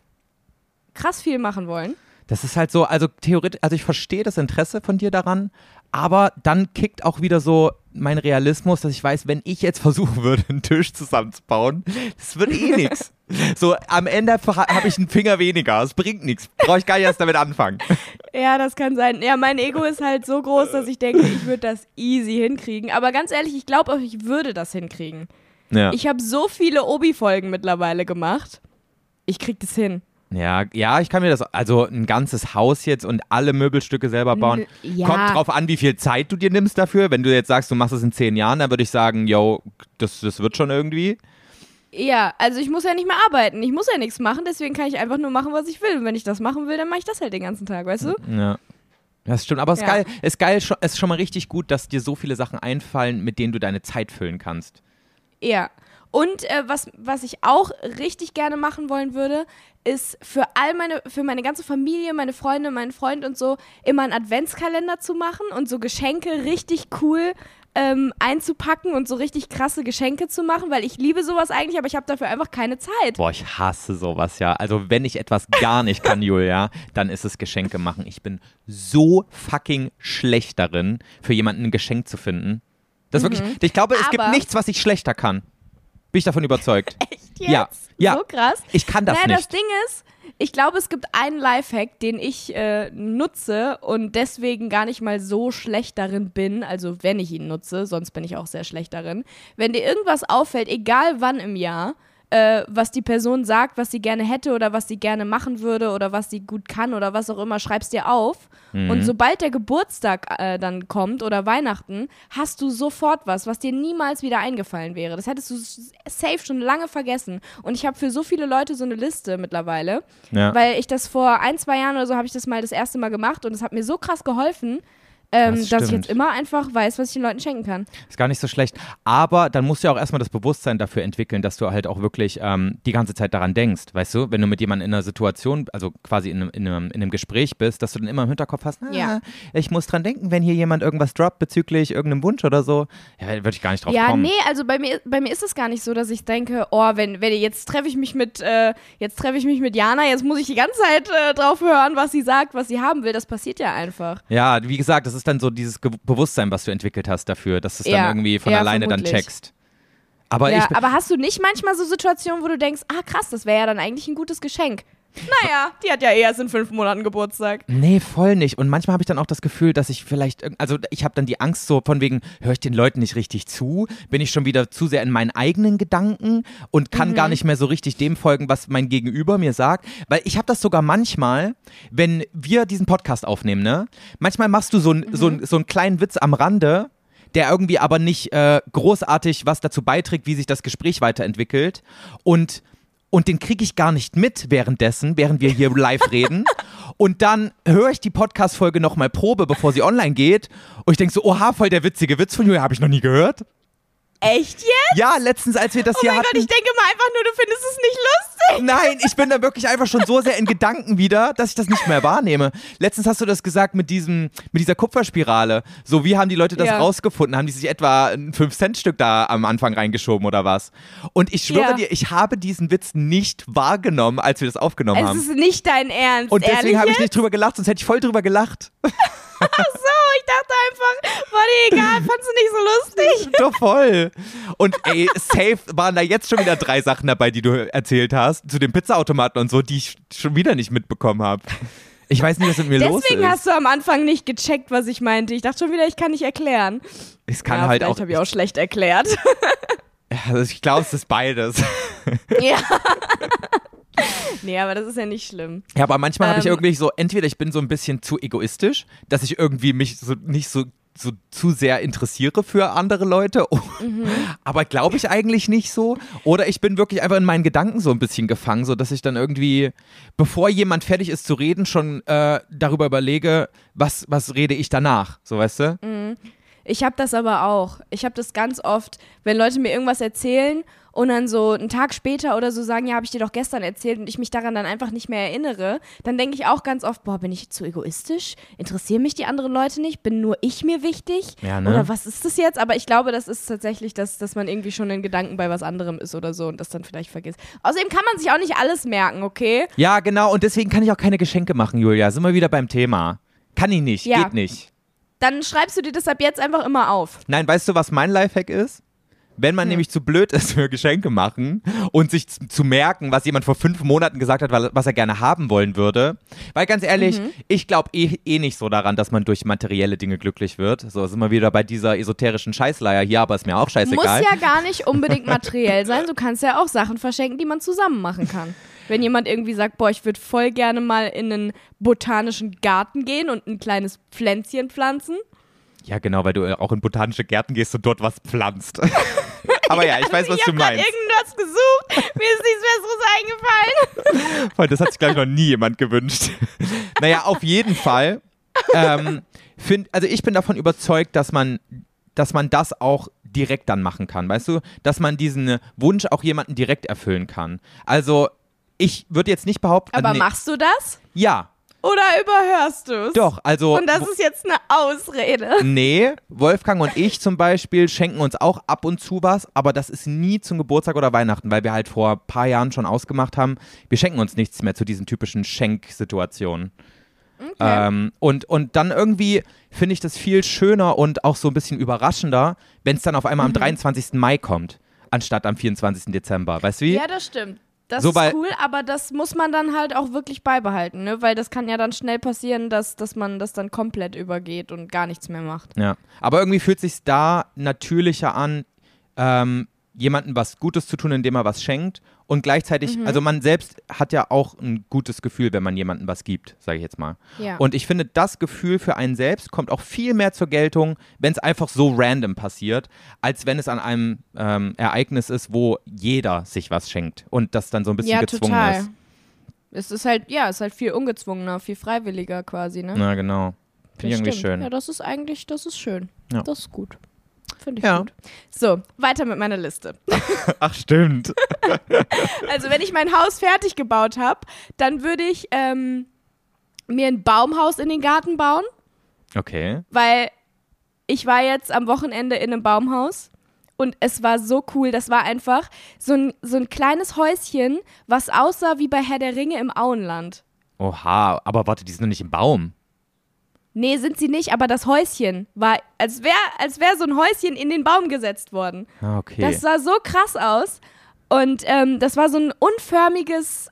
krass viel machen wollen. Das ist halt so, also theoretisch, also ich verstehe das Interesse von dir daran, aber dann kickt auch wieder so mein Realismus, dass ich weiß, wenn ich jetzt versuchen würde, einen Tisch zusammenzubauen, das wird eh nix. So, am Ende habe ich einen Finger weniger, es bringt nichts. Brauche ich gar nicht erst damit anfangen. Ja, das kann sein. Ja, mein Ego ist halt so groß, dass ich denke, ich würde das easy hinkriegen. Aber ganz ehrlich, ich glaube auch, ich würde das hinkriegen. Ja. Ich habe so viele Obi-Folgen mittlerweile gemacht. Ich krieg das hin. Ja, ja, ich kann mir das, also ein ganzes Haus jetzt und alle Möbelstücke selber bauen. Ja. Kommt drauf an, wie viel Zeit du dir nimmst dafür. Wenn du jetzt sagst, du machst es in zehn Jahren, dann würde ich sagen, yo, das, das wird schon irgendwie. Ja, also ich muss ja nicht mehr arbeiten. Ich muss ja nichts machen, deswegen kann ich einfach nur machen, was ich will. Und wenn ich das machen will, dann mache ich das halt den ganzen Tag, weißt du? Ja. Das stimmt, aber es ist Ja. geil, ist geil, es ist schon mal richtig gut, dass dir so viele Sachen einfallen, mit denen du deine Zeit füllen kannst. Ja. Und äh, was, was ich auch richtig gerne machen wollen würde, ist für all meine, für meine ganze Familie, meine Freunde, meinen Freund und so, immer einen Adventskalender zu machen und so Geschenke richtig cool ähm, einzupacken und so richtig krasse Geschenke zu machen, weil ich liebe sowas eigentlich, aber ich habe dafür einfach keine Zeit. Boah, ich hasse sowas, ja. Also wenn ich etwas gar nicht kann, Julia, dann ist es Geschenke machen. Ich bin so fucking schlecht darin, für jemanden ein Geschenk zu finden. Das ist wirklich, ich glaube, es gibt Mhm. Aber- nichts, was ich schlechter kann. Bin ich davon überzeugt. Echt jetzt? Ja, ja. So krass. Ich kann das naja, das nicht. Ding ist, ich glaube, es gibt einen Lifehack, den ich äh, nutze und deswegen gar nicht mal so schlecht darin bin, also wenn ich ihn nutze, sonst bin ich auch sehr schlecht darin. Wenn dir irgendwas auffällt, egal wann im Jahr, äh, was die Person sagt, was sie gerne hätte oder was sie gerne machen würde oder was sie gut kann oder was auch immer, schreibst dir auf. Mhm. Und sobald der Geburtstag äh, dann kommt oder Weihnachten, hast du sofort was, was dir niemals wieder eingefallen wäre. Das hättest du safe schon lange vergessen. Und ich habe für so viele Leute so eine Liste mittlerweile, Ja. weil ich das vor ein, zwei Jahren oder so habe ich das mal das erste Mal gemacht und es hat mir so krass geholfen, ähm, Das dass ich jetzt immer einfach weiß, was ich den Leuten schenken kann. Ist gar nicht so schlecht. Aber dann musst du ja auch erstmal das Bewusstsein dafür entwickeln, dass du halt auch wirklich ähm, die ganze Zeit daran denkst. Weißt du, wenn du mit jemandem in einer Situation, also quasi in einem, in einem, in einem Gespräch bist, dass du dann immer im Hinterkopf hast, ah, Ja. ich muss dran denken, wenn hier jemand irgendwas droppt bezüglich irgendeinem Wunsch oder so. Ja, würde ich gar nicht drauf ja, kommen. nee, also bei mir, bei mir ist es gar nicht so, dass ich denke, oh, wenn, wenn jetzt treffe ich mich mit, äh, jetzt treffe ich mich mit Jana, jetzt muss ich die ganze Zeit äh, drauf hören, was sie sagt, was sie haben will. Das passiert ja einfach. Ja, wie gesagt, das ist dann so dieses Ge Bewusstsein, was du entwickelt hast dafür, dass du es dann Ja, irgendwie von ja, alleine vermutlich. dann checkst. Aber ja, aber hast du nicht manchmal so Situationen, wo du denkst, ah krass, das wäre ja dann eigentlich ein gutes Geschenk? Naja, die hat ja eh erst in fünf Monaten Geburtstag. Nee, voll nicht. Und manchmal habe ich dann auch das Gefühl, dass ich vielleicht, also ich habe dann die Angst so von wegen, höre ich den Leuten nicht richtig zu? Bin ich schon wieder zu sehr in meinen eigenen Gedanken und kann gar nicht mehr so richtig dem folgen, was mein Gegenüber mir sagt? Weil ich habe das sogar manchmal, wenn wir diesen Podcast aufnehmen, ne? Manchmal machst du so, ein, so, ein, so einen kleinen Witz am Rande, der irgendwie aber nicht äh, großartig was dazu beiträgt, wie sich das Gespräch weiterentwickelt. Und und den kriege ich gar nicht mit währenddessen, während wir hier live reden. Und dann höre ich die Podcast-Folge nochmal Probe, bevor sie online geht. Und ich denke so, oha, voll der witzige Witz von Julia, habe ich noch nie gehört. Echt jetzt? Ja, letztens, als wir das Oh hier mein hatten. Gott, ich denke mal einfach nur, du findest es nicht lustig. Nein, ich bin da wirklich einfach schon so sehr in Gedanken wieder, dass ich das nicht mehr wahrnehme. Letztens hast du das gesagt mit diesem, mit dieser Kupferspirale. So, wie haben die Leute das Ja. rausgefunden? Haben die sich etwa ein 5-Cent-Stück da am Anfang reingeschoben oder was? Und ich schwöre Ja. dir, ich habe diesen Witz nicht wahrgenommen, als wir das aufgenommen Es haben. ist nicht dein Ernst. Und deswegen habe ich nicht drüber gelacht, sonst hätte ich voll drüber gelacht. Ach so, ich dachte einfach, war dir egal, fandst du nicht so lustig? Doch voll. Und ey, safe waren da jetzt schon wieder drei Sachen dabei, die du erzählt hast, zu den Pizzaautomaten und so, die ich schon wieder nicht mitbekommen habe. Ich weiß nicht, was mit mir los ist. Deswegen hast du am Anfang nicht gecheckt, was ich meinte. Ich dachte schon wieder, ich kann nicht erklären. es kann ja, halt vielleicht auch. habe ich auch schlecht erklärt. Also ich glaube, es ist beides. ja. nee, aber das ist ja nicht schlimm. Ja, aber manchmal habe ich Ähm. irgendwie so, entweder ich bin so ein bisschen zu egoistisch, dass ich irgendwie mich so nicht so so zu sehr interessiere für andere Leute, Mhm. aber glaube ich eigentlich nicht so. Oder ich bin wirklich einfach in meinen Gedanken so ein bisschen gefangen, so dass ich dann irgendwie, bevor jemand fertig ist zu reden, schon äh, darüber überlege, was, was rede ich danach, so weißt du? Mhm. Ich habe das aber auch. Ich habe das ganz oft, wenn Leute mir irgendwas erzählen und dann so einen Tag später oder so sagen, ja, habe ich dir doch gestern erzählt und ich mich daran dann einfach nicht mehr erinnere, dann denke ich auch ganz oft, boah, bin ich zu egoistisch? Interessieren mich die anderen Leute nicht? Bin nur ich mir wichtig? Ja, ne? Oder was ist das jetzt? Aber ich glaube, das ist tatsächlich, dass, dass man irgendwie schon in Gedanken bei was anderem ist oder so und das dann vielleicht vergisst. Außerdem kann man sich auch nicht alles merken, okay? Ja, genau, und deswegen kann ich auch keine Geschenke machen, Julia. Sind wir wieder beim Thema. Kann ich nicht, Ja. geht nicht. Dann schreibst du dir das ab jetzt einfach immer auf. Nein, weißt du, was mein Lifehack ist? Wenn man nämlich zu blöd ist für Geschenke machen und sich zu merken, was jemand vor fünf Monaten gesagt hat, wa- was er gerne haben wollen würde. Weil ganz ehrlich, ich glaube eh, eh nicht so daran, dass man durch materielle Dinge glücklich wird. So sind wir wieder bei dieser esoterischen Scheißleier hier, aber ist mir auch scheißegal. Muss ja gar nicht unbedingt materiell sein. Du kannst ja auch Sachen verschenken, die man zusammen machen kann. Wenn jemand irgendwie sagt, boah, ich würde voll gerne mal in einen botanischen Garten gehen und ein kleines Pflänzchen pflanzen. Ja, genau, weil du äh, auch in botanische Gärten gehst und dort was pflanzt. aber ja, ich weiß, was ich du meinst. irgendwas gesucht. Mir ist nichts Besseres eingefallen. Voll, Das hat sich, glaube ich, noch nie jemand gewünscht. naja, auf jeden Fall. Ähm, find, also ich bin davon überzeugt, dass man, dass man das auch direkt dann machen kann. Weißt du, dass man diesen Wunsch auch jemanden direkt erfüllen kann. Also ich würde jetzt nicht behaupten. Aber nee, machst du das? Ja, Oder überhörst du es? doch. Also Und das ist jetzt eine Ausrede. Nee, Wolfgang und ich zum Beispiel schenken uns auch ab und zu was, aber das ist nie zum Geburtstag oder Weihnachten, weil wir halt vor ein paar Jahren schon ausgemacht haben, wir schenken uns nichts mehr zu diesen typischen Schenksituationen. Ähm, und, und dann irgendwie finde ich das viel schöner und auch so ein bisschen überraschender, wenn es dann auf einmal am 23. Mai kommt, anstatt am 24. Dezember. Weißt du wie? Ja, das stimmt. Das So, ist cool, aber das muss man dann halt auch wirklich beibehalten, ne? Weil das kann ja dann schnell passieren, dass, dass man das dann komplett übergeht und gar nichts mehr macht. Ja, aber irgendwie fühlt sich da natürlicher an, ähm, jemandem was Gutes zu tun, indem er was schenkt und gleichzeitig, Mhm. also man selbst hat ja auch ein gutes Gefühl, wenn man jemandem was gibt, sage ich jetzt mal. Ja. Und ich finde, das Gefühl für einen selbst kommt auch viel mehr zur Geltung, wenn es einfach so random passiert, als wenn es an einem ähm, Ereignis ist, wo jeder sich was schenkt und das dann so ein bisschen ja, gezwungen total. ist. Es ist halt, ja, es ist halt viel ungezwungener, viel freiwilliger quasi, ne? Na genau. Finde ich irgendwie schön. Ja, das ist eigentlich, das ist schön. Ja. Das ist gut. Finde ich Ja. gut. So, weiter mit meiner Liste. Ach stimmt. Also, wenn ich mein Haus fertig gebaut habe, dann würde ich ähm, mir ein Baumhaus in den Garten bauen, Okay. weil ich war jetzt am Wochenende in einem Baumhaus und es war so cool. Das war einfach so ein, so ein kleines Häuschen, was aussah wie bei Herr der Ringe im Auenland. Oha, aber warte, die sind noch nicht im Baum. Nee, sind sie nicht, aber das Häuschen war, als wäre als wär so ein Häuschen in den Baum gesetzt worden. Ah, okay. Das sah so krass aus. Und ähm, das war so ein unförmiges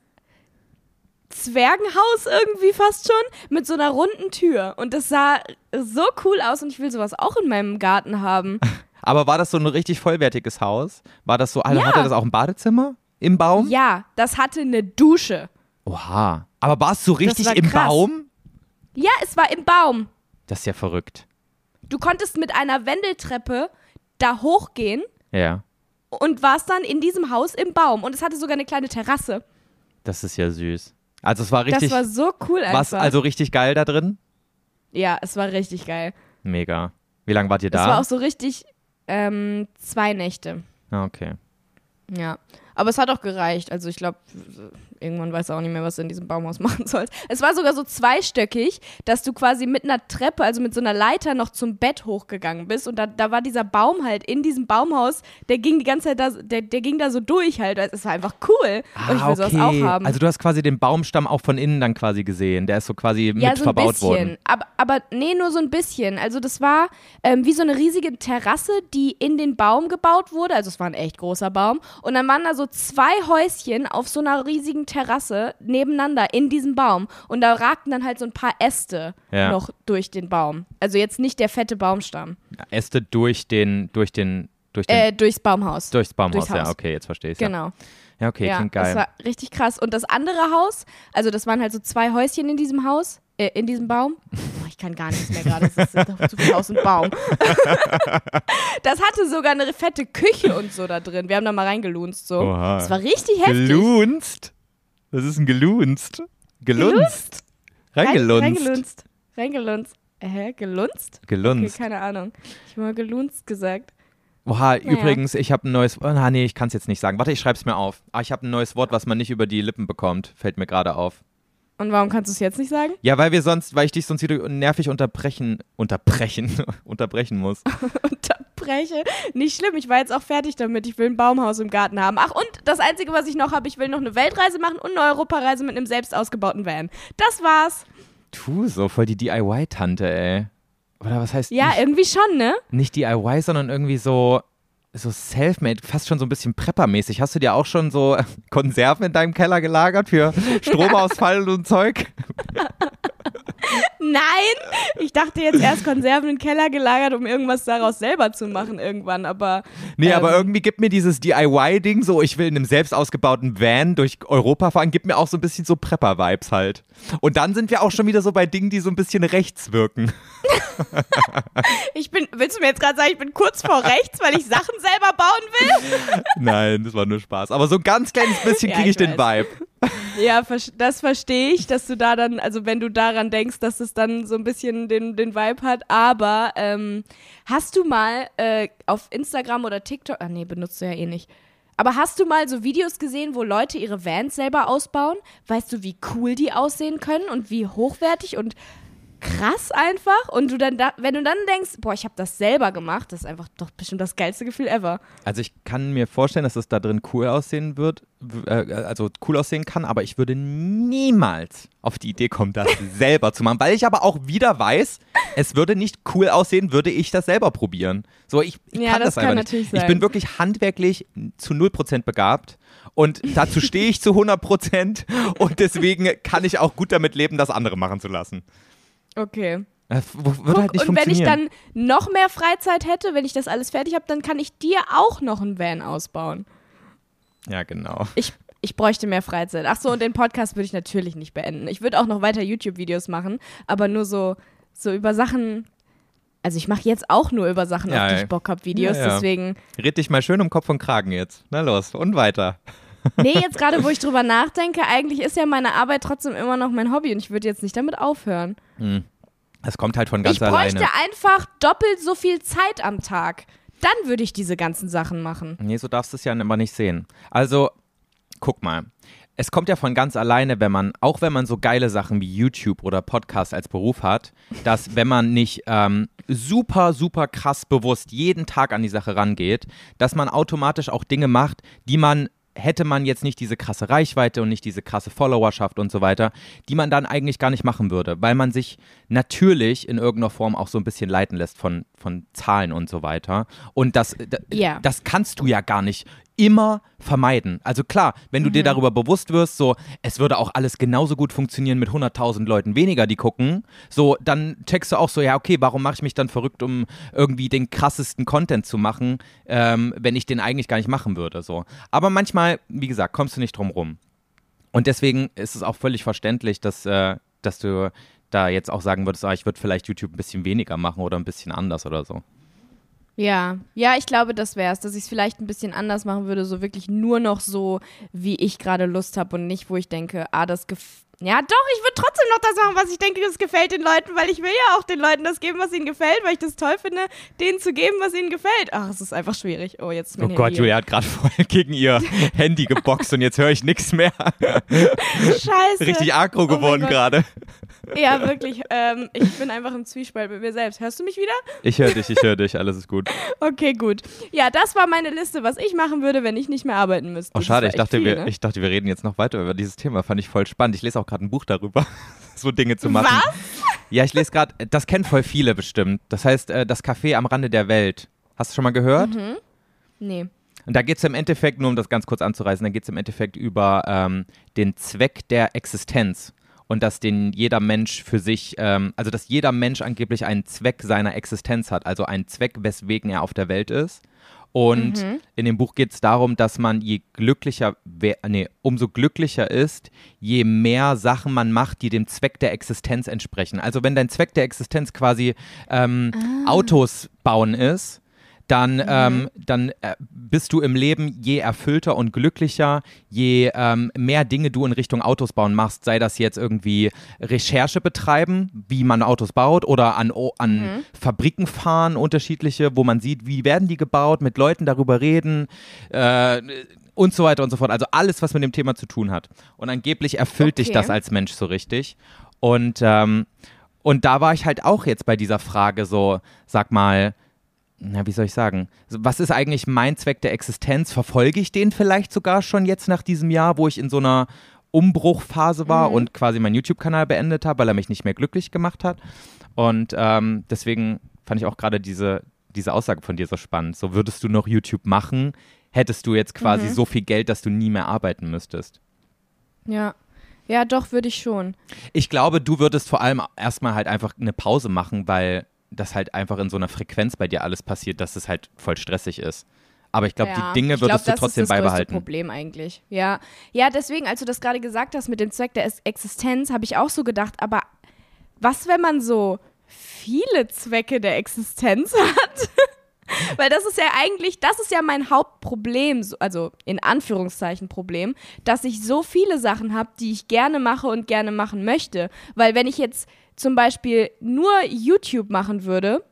Zwergenhaus irgendwie fast schon mit so einer runden Tür. Und das sah so cool aus und ich will sowas auch in meinem Garten haben. aber war das so ein richtig vollwertiges Haus? War das so, also Ja. hatte das auch ein Badezimmer im Baum? Ja, das hatte eine Dusche. Oha. Aber war es so richtig im krass. Baum? Ja, es war im Baum. Das ist ja verrückt. Du konntest mit einer Wendeltreppe da hochgehen Ja. und warst dann in diesem Haus im Baum. Und es hatte sogar eine kleine Terrasse. Das ist ja süß. Also es war richtig, das war so cool einfach. was also richtig geil da drin? ja, es war richtig geil. Mega. Wie lange wart ihr Es war da? auch so richtig ähm, zwei Nächte. Ah, okay. Ja. Aber es hat auch gereicht. Also ich glaube, irgendwann weiß er auch nicht mehr, was du in diesem Baumhaus machen sollst. Es war sogar so zweistöckig, dass du quasi mit einer Treppe, also mit so einer Leiter noch zum Bett hochgegangen bist. Und da, da war dieser Baum halt in diesem Baumhaus, der ging die ganze Zeit da, der, der ging da so durch halt. Es war einfach cool. und ich will sowas auch haben. Also du hast quasi den Baumstamm auch von innen dann quasi gesehen. Der ist so quasi ja, mit so ein verbaut bisschen. worden. Aber, aber nee, nur so ein bisschen. Also das war ähm, wie so eine riesige Terrasse, die in den Baum gebaut wurde. Also es war ein echt großer Baum. Und dann waren da so zwei Häuschen auf so einer riesigen Terrasse nebeneinander in diesem Baum. Und da ragten dann halt so ein paar Äste Ja. noch durch den Baum. Also jetzt nicht der fette Baumstamm. Äste durch den, durch den, durch den, Äh, durchs Baumhaus. durchs Baumhaus. durchs Ja, okay, jetzt verstehe ich Genau. Ja, ja okay, ja, klingt das geil. war richtig krass. Und das andere Haus, also das waren halt so zwei Häuschen in diesem Haus, äh, in diesem Baum. Oh, ich kann gar nichts mehr gerade, das ist doch zu viel Haus und Baum. das hatte sogar eine fette Küche und so da drin. Wir haben da mal reingelunzt so. Oha. Das war richtig heftig. Gelunzt? Was ist ein gelunzt? Gelunzt. Rein- Reingelunzt. Reingelunzt. Reingelunzt. Äh, Hä? Gelunzt? Okay, Gelunzt. keine Ahnung. Ich habe mal gelunzt gesagt. Oha, übrigens, ich habe ein neues. Oh, na, nee, ich kann es jetzt nicht sagen. Warte, ich schreib's mir auf. Ah, ich habe ein neues Wort, was man nicht über die Lippen bekommt. Fällt mir gerade auf. Und warum kannst du es jetzt nicht sagen? Ja, weil wir sonst, weil ich dich sonst wieder nervig unterbrechen, unterbrechen, unterbrechen muss. Unterbreche. Nicht schlimm, ich war jetzt auch fertig damit. Ich will ein Baumhaus im Garten haben. Ach, und das Einzige, was ich noch habe, ich will noch eine Weltreise machen und eine Europareise mit einem selbst ausgebauten Van. Das war's. Tu so, voll die DIY-Tante, ey. Oder was heißt Ja, nicht, irgendwie schon, ne? nicht DIY, sondern irgendwie so, so self-made, fast schon so ein bisschen Prepper-mäßig. Hast du dir auch schon so Konserven in deinem Keller gelagert für Stromausfall und Zeug? Nein! Ich dachte jetzt erst Konserven in den Keller gelagert, um irgendwas daraus selber zu machen irgendwann, aber. Nee, ähm, aber irgendwie gibt mir dieses DIY-Ding so, ich will in einem selbst ausgebauten Van durch Europa fahren, gibt mir auch so ein bisschen so Prepper-Vibes halt. Und dann sind wir auch schon wieder so bei Dingen, die so ein bisschen rechts wirken. Ich bin, willst du mir jetzt gerade sagen, ich bin kurz vor rechts, weil ich Sachen selber bauen will? Nein, das war nur Spaß. Aber so ein ganz kleines bisschen Ja, kriege ich ich den. Vibe. Ja, das verstehe ich, dass du da dann, also wenn du daran denkst, dass es dann so ein bisschen den, den Vibe hat. Aber ähm, hast du mal äh, auf Instagram oder TikTok, ah nee, benutzt du ja eh nicht. Aber hast du mal so Videos gesehen, wo Leute ihre Vans selber ausbauen? Weißt du, wie cool die aussehen können und wie hochwertig und krass einfach? Und du dann, da, wenn du dann denkst, boah, ich habe das selber gemacht, das ist einfach doch bestimmt das geilste Gefühl ever. Also ich kann mir vorstellen, dass es da drin cool aussehen wird, äh, also cool aussehen kann, aber ich würde niemals auf die Idee kommen, das selber zu machen, weil ich aber auch wieder weiß, es würde nicht cool aussehen, würde ich das selber probieren. So, ich, ich Ja, kann das das, einfach kann nicht. natürlich Ich sein. bin wirklich handwerklich zu 0% begabt und dazu stehe ich zu 100% und deswegen kann ich auch gut damit leben, das andere machen zu lassen. Okay. W- würde halt und wenn ich dann noch mehr Freizeit hätte, wenn ich das alles fertig habe, dann kann ich dir auch noch einen Van ausbauen. ja, genau. Ich, ich bräuchte mehr Freizeit. Ach so, und den Podcast würde ich natürlich nicht beenden. Ich würde auch noch weiter YouTube-Videos machen, aber nur so, so über Sachen. Also ich mache jetzt auch nur über Sachen, Ja, auf die ich Bock habe, Videos. Ja, ja. Deswegen. Red dich mal schön um Kopf und Kragen jetzt. Na los, und weiter. Nee, jetzt gerade, wo ich drüber nachdenke, eigentlich ist ja meine Arbeit trotzdem immer noch mein Hobby und ich würde jetzt nicht damit aufhören. Es kommt halt von ganz ich bräuchte alleine. einfach doppelt so viel Zeit am Tag. Dann würde ich diese ganzen Sachen machen. Nee, so darfst du es ja immer nicht sehen. Also, guck mal. Es kommt ja von ganz alleine, wenn man, auch wenn man so geile Sachen wie YouTube oder Podcast als Beruf hat, dass wenn man nicht ähm, super, super krass bewusst jeden Tag an die Sache rangeht, dass man automatisch auch Dinge macht, die man hätte man jetzt nicht diese krasse Reichweite und nicht diese krasse Followerschaft und so weiter, die man dann eigentlich gar nicht machen würde, weil man sich natürlich in irgendeiner Form auch so ein bisschen leiten lässt von, von Zahlen und so weiter. Und das, da- Ja. das kannst du ja gar nicht immer vermeiden. Also klar, wenn du dir Mhm. darüber bewusst wirst, so, es würde auch alles genauso gut funktionieren mit 100.000 Leuten weniger, die gucken, so, dann checkst du auch so, ja, okay, warum mache ich mich dann verrückt, um irgendwie den krassesten Content zu machen, ähm, wenn ich den eigentlich gar nicht machen würde, so. Aber manchmal, wie gesagt, kommst du nicht drum rum. Und deswegen ist es auch völlig verständlich, dass, äh, dass du da jetzt auch sagen würdest, ah, ich würde vielleicht YouTube ein bisschen weniger machen oder ein bisschen anders oder so. Ja, ja, ich glaube, das wäre es, dass ich es vielleicht ein bisschen anders machen würde, so wirklich nur noch so, wie ich gerade Lust habe und nicht, wo ich denke, ah, das gef ja, doch, ich würde trotzdem noch das machen, was ich denke, das gefällt den Leuten, weil ich will ja auch den Leuten das geben, was ihnen gefällt, weil ich das toll finde, denen zu geben, was ihnen gefällt. Ach, es ist einfach schwierig. Oh, jetzt ist mein Oh Gott, Handy. Julia hat gerade voll gegen ihr Handy geboxt und jetzt höre ich nichts mehr. Scheiße. Richtig aggro Oh geworden Gott. gerade. Ja, wirklich. Ähm, ich bin einfach im Zwiespalt mit mir selbst. Hörst du mich wieder? Ich höre dich, ich höre dich, alles ist gut. Okay, gut. Ja, das war meine Liste, was ich machen würde, wenn ich nicht mehr arbeiten müsste. Oh, schade, ich dachte, viel, wir, ne? ich dachte, wir reden jetzt noch weiter über dieses Thema. Fand ich voll spannend. Ich lese auch gerade ein Buch darüber, so Dinge zu machen. Was? Ja, ich lese gerade, das kennen voll viele bestimmt. Das heißt, äh, das Café am Rande der Welt. Hast du schon mal gehört? Mhm. Nee. Und da geht es im Endeffekt, nur um das ganz kurz anzureißen, da geht es im Endeffekt über ähm, den Zweck der Existenz. Und dass den jeder Mensch für sich, ähm, also dass jeder Mensch angeblich einen Zweck seiner Existenz hat, also einen Zweck, weswegen er auf der Welt ist. Und Mhm. in dem Buch geht es darum, dass man je glücklicher, nee, umso glücklicher ist, je mehr Sachen man macht, die dem Zweck der Existenz entsprechen. Also wenn dein Zweck der Existenz quasi ähm, Autos bauen ist, dann, ähm, dann äh, bist du im Leben je erfüllter und glücklicher, je ähm, mehr Dinge du in Richtung Autos bauen machst, sei das jetzt irgendwie Recherche betreiben, wie man Autos baut oder an, an Fabriken fahren, unterschiedliche, wo man sieht, wie werden die gebaut, mit Leuten darüber reden, äh, und so weiter und so fort. Also alles, was mit dem Thema zu tun hat. Und angeblich erfüllt dich Okay. das als Mensch so richtig. Und, ähm, und da war ich halt auch jetzt bei dieser Frage so, sag mal, na, wie soll ich sagen? Was ist eigentlich mein Zweck der Existenz? Verfolge ich den vielleicht sogar schon jetzt nach diesem Jahr, wo ich in so einer Umbruchphase war und quasi meinen YouTube-Kanal beendet habe, weil er mich nicht mehr glücklich gemacht hat? Und ähm, deswegen fand ich auch gerade diese, diese Aussage von dir so spannend. So würdest du noch YouTube machen, hättest du jetzt quasi so viel Geld, dass du nie mehr arbeiten müsstest. Ja. Ja, doch, würde ich schon. Ich glaube, du würdest vor allem erstmal halt einfach eine Pause machen, weil das halt einfach in so einer Frequenz bei dir alles passiert, dass es halt voll stressig ist. Aber ich glaube, ja. die Dinge ich glaub, würdest du das trotzdem ist das beibehalten. größte Problem eigentlich. Ja. Ja, deswegen, als du das gerade gesagt hast mit dem Zweck der Existenz, habe ich auch so gedacht, aber was, wenn man so viele Zwecke der Existenz hat? Weil das ist ja eigentlich, das ist ja mein Hauptproblem, so- also in Anführungszeichen Problem, dass ich so viele Sachen habe, die ich gerne mache und gerne machen möchte. Weil wenn ich jetzt zum Beispiel nur YouTube machen würde,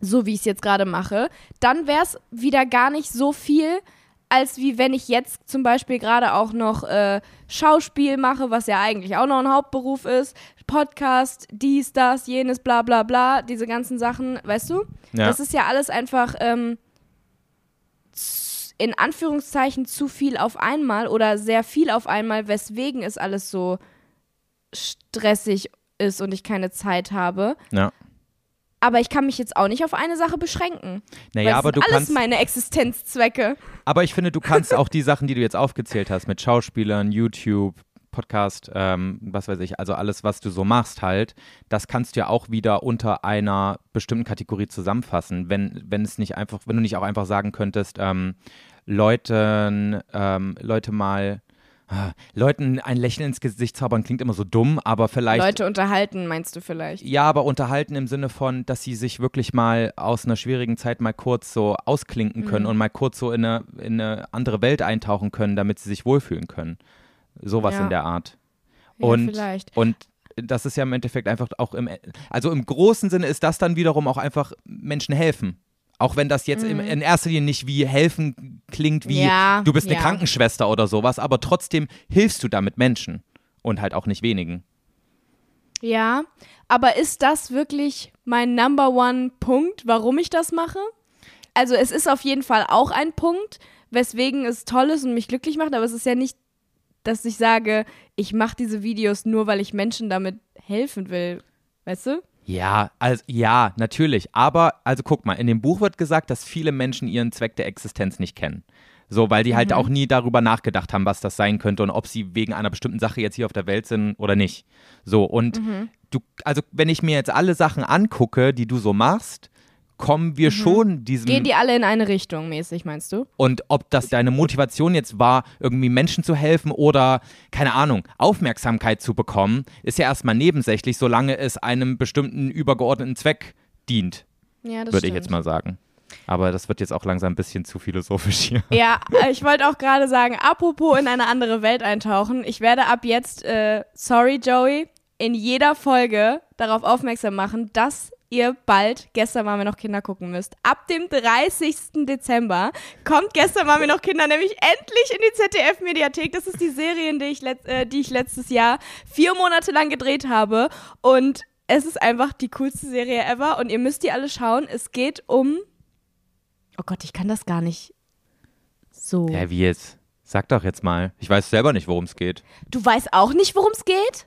so wie ich es jetzt gerade mache, dann wäre es wieder gar nicht so viel, als wie wenn ich jetzt zum Beispiel gerade auch noch äh, Schauspiel mache, was ja eigentlich auch noch ein Hauptberuf ist, Podcast, dies, das, jenes, bla bla bla, diese ganzen Sachen, weißt du? Ja. Das ist ja alles einfach ähm, in Anführungszeichen zu viel auf einmal oder sehr viel auf einmal, weswegen es alles so stressig ist und ich keine Zeit habe. Ja. Aber ich kann mich jetzt auch nicht auf eine Sache beschränken. Naja, weil aber das du sind alles kannst. meine Existenzzwecke. Aber ich finde, du kannst auch die Sachen, die du jetzt aufgezählt hast, mit Schauspielern, YouTube, Podcast, ähm, was weiß ich, also alles, was du so machst halt, das kannst du ja auch wieder unter einer bestimmten Kategorie zusammenfassen, wenn, wenn es nicht einfach, wenn du nicht auch einfach sagen könntest, ähm, Leuten, ähm, Leute mal Leuten ein Lächeln ins Gesicht zaubern klingt immer so dumm, aber vielleicht. Leute unterhalten, meinst du vielleicht? Ja, aber unterhalten im Sinne von, dass sie sich wirklich mal aus einer schwierigen Zeit mal kurz so ausklinken können Mhm. und mal kurz so in eine, in eine andere Welt eintauchen können, damit sie sich wohlfühlen können. Sowas Ja. in der Art. Ja, Und, vielleicht. und das ist ja im Endeffekt einfach auch im, also im großen Sinne ist das dann wiederum auch einfach Menschen helfen. Auch wenn das jetzt im, in erster Linie nicht wie helfen klingt, wie Mhm. Ja, du bist eine ja. Krankenschwester oder sowas, aber trotzdem hilfst du damit Menschen und halt auch nicht wenigen. Ja, aber ist das wirklich mein Number One Punkt, warum ich das mache? Also es ist auf jeden Fall auch ein Punkt, weswegen es toll ist und mich glücklich macht, aber es ist ja nicht, dass ich sage, ich mache diese Videos nur, weil ich Menschen damit helfen will. Weißt du? Ja, also ja, natürlich. Aber, also guck mal, in dem Buch wird gesagt, dass viele Menschen ihren Zweck der Existenz nicht kennen. So, weil die halt auch nie darüber nachgedacht haben, was das sein könnte und ob sie wegen einer bestimmten Sache jetzt hier auf der Welt sind oder nicht. So, und du, also wenn ich mir jetzt alle Sachen angucke, die du so machst, kommen wir schon diesem. Gehen die alle in eine Richtung mäßig, meinst du? Und ob das deine Motivation jetzt war, irgendwie Menschen zu helfen oder, keine Ahnung, Aufmerksamkeit zu bekommen, ist ja erstmal nebensächlich, solange es einem bestimmten übergeordneten Zweck dient, Ja, das würde ich jetzt mal sagen. Aber das wird jetzt auch langsam ein bisschen zu philosophisch hier. Ja, äh, ich wollte auch gerade sagen, apropos in eine andere Welt eintauchen, ich werde ab jetzt, äh, sorry Joey, in jeder Folge darauf aufmerksam machen, dass ihr bald Gestern waren wir noch Kinder gucken müsst. Ab dem 30. Dezember kommt Gestern waren wir noch Kinder nämlich endlich in die ZDF-Mediathek. Das ist die Serie, die ich, äh, die ich letztes Jahr vier Monate lang gedreht habe und es ist einfach die coolste Serie ever und ihr müsst die alle schauen. Es geht um Oh Gott, ich kann das gar nicht so. Hä, wie jetzt? Sag doch jetzt mal. Ich weiß selber nicht, worum es geht. Du weißt auch nicht, worum es geht?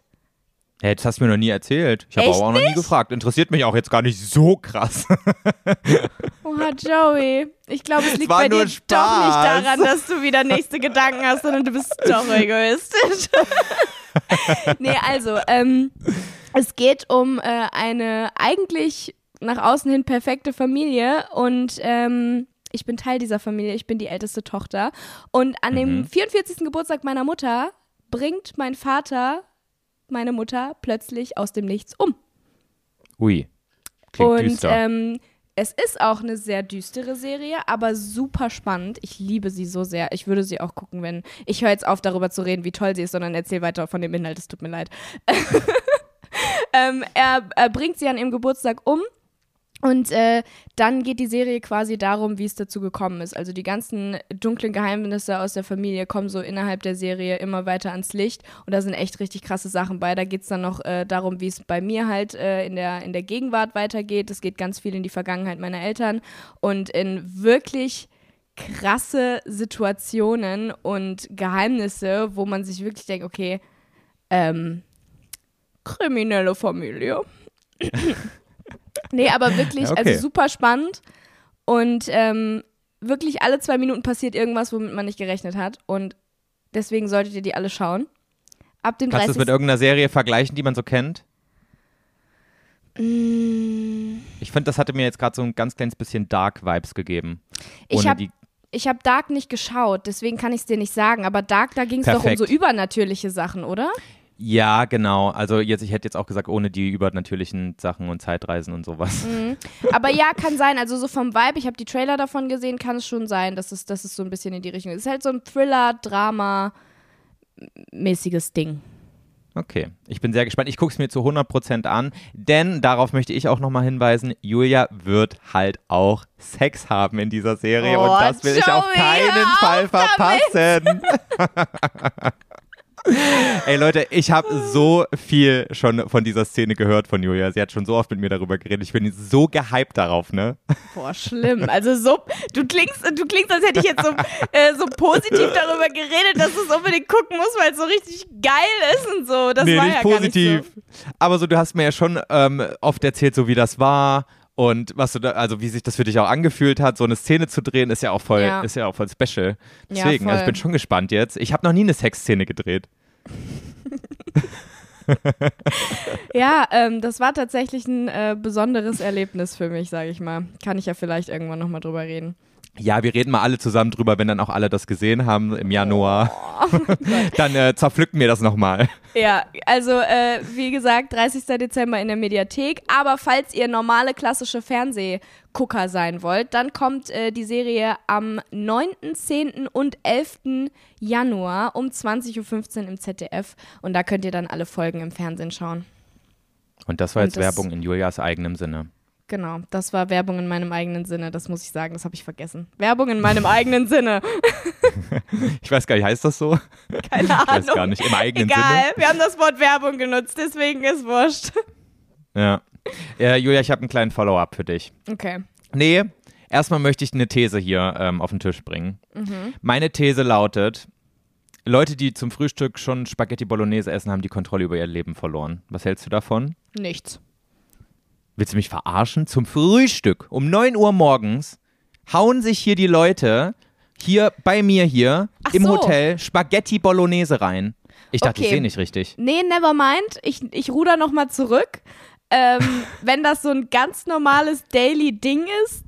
Hä, das hast du mir noch nie erzählt. Ich habe auch noch nie gefragt. Interessiert mich auch jetzt gar nicht so krass. Oha, Joey. Ich glaube, es liegt war bei dir doch Spaß. nicht daran, dass du wieder nächste Gedanken hast, sondern du bist doch egoistisch. nee, also, ähm, es geht um äh, eine eigentlich nach außen hin perfekte Familie und ähm, ich bin Teil dieser Familie, ich bin die älteste Tochter. Und an dem 44. Geburtstag meiner Mutter bringt mein Vater meine Mutter plötzlich aus dem Nichts um. Ui. Klingt und düster. Ähm, es ist auch eine sehr düstere Serie, aber super spannend. Ich liebe sie so sehr. Ich würde sie auch gucken, wenn. Ich höre jetzt auf, darüber zu reden, wie toll sie ist, sondern erzähle weiter von dem Inhalt. Es tut mir leid. ähm, er, er bringt sie an ihrem Geburtstag um. Und äh, dann geht die Serie quasi darum, wie es dazu gekommen ist. Also die ganzen dunklen Geheimnisse aus der Familie kommen so innerhalb der Serie immer weiter ans Licht. Und da sind echt richtig krasse Sachen bei. Da geht es dann noch äh, darum, wie es bei mir halt äh, in, der, in der Gegenwart weitergeht. Es geht ganz viel in die Vergangenheit meiner Eltern und in wirklich krasse Situationen und Geheimnisse, wo man sich wirklich denkt, okay, ähm, kriminelle Familie. nee, aber wirklich, Ja, okay. also super spannend. Und ähm, wirklich alle zwei Minuten passiert irgendwas, womit man nicht gerechnet hat. Und deswegen solltet ihr die alle schauen. Ab dem Kannst du 30. es mit irgendeiner Serie vergleichen, die man so kennt? Mm, Ich finde, das hatte mir jetzt gerade so ein ganz kleines bisschen Dark-Vibes gegeben. Ich Ohne hab- habe Dark nicht geschaut, deswegen kann ich es dir nicht sagen. Aber Dark, da ging es doch um so übernatürliche Sachen, oder? Ja, genau. Also jetzt, ich hätte jetzt auch gesagt, ohne die übernatürlichen Sachen und Zeitreisen und sowas. Mhm. Aber ja, kann sein. Also so vom Vibe, ich habe die Trailer davon gesehen, kann es schon sein, dass es, dass es so ein bisschen in die Richtung ist. Es ist halt so ein Thriller, Drama mäßiges Ding. Okay, ich bin sehr gespannt. Ich gucke es mir zu 100% an, denn darauf möchte ich auch nochmal hinweisen, Julia wird halt auch Sex haben in dieser Serie Oh, und das will ich auf Joey, keinen Fall verpassen. Ey Leute, ich habe so viel schon von dieser Szene gehört von Julia. Sie hat schon so oft mit mir darüber geredet. Ich bin so gehypt darauf, ne? Boah, schlimm. Also so, du klingst, du klingst, als hätte ich jetzt so, äh, so positiv darüber geredet, dass du es unbedingt gucken musst, weil es so richtig geil ist und so. Das nee, war nicht ja positiv. Nicht so. Aber so, du hast mir ja schon ähm, oft erzählt, so wie das war und was du da, also wie sich das für dich auch angefühlt hat, so eine Szene zu drehen, ist ja auch voll, Ja. ist ja auch voll special. Ja, Deswegen, also ich voll. bin schon gespannt jetzt. Ich habe noch nie eine Sexszene gedreht. ja, ähm, das war tatsächlich ein äh, besonderes Erlebnis für mich, sage ich mal. Kann ich ja vielleicht irgendwann nochmal drüber reden. Ja, wir reden mal alle zusammen drüber, wenn dann auch alle das gesehen haben im Januar. Oh, dann äh, zerpflücken wir das nochmal. Ja, also äh, wie gesagt, 30. Dezember in der Mediathek. Aber falls ihr normale klassische Fernsehgucker sein wollt, dann kommt äh, die Serie am 9., 10. und 11. Januar um 20.15 Uhr im ZDF. Und da könnt ihr dann alle Folgen im Fernsehen schauen. Und das war jetzt das Werbung in Julias eigenem Sinne. Genau, das war Werbung in meinem eigenen Sinne, das muss ich sagen, das habe ich vergessen. Werbung in meinem eigenen Sinne. ich weiß gar nicht, heißt das so? Keine Ahnung. Ich weiß gar nicht, im eigenen Egal, Sinne. wir haben das Wort Werbung genutzt, deswegen ist wurscht. Ja. Äh, Julia, ich habe einen kleinen Follow-up für dich. Okay. Nee, erstmal möchte ich eine These hier ähm, auf den Tisch bringen. Mhm. Meine These lautet, Leute, die zum Frühstück schon Spaghetti Bolognese essen, haben die Kontrolle über ihr Leben verloren. Was hältst du davon? Nichts. Willst du mich verarschen? Zum Frühstück um 9 Uhr morgens hauen sich hier die Leute hier bei mir hier Ach im so. Hotel Spaghetti Bolognese rein. Ich dachte, okay. ich sehe nicht richtig. Nee, never mind. Ich, ich ruder nochmal zurück. Ähm, wenn das so ein ganz normales Daily-Ding ist,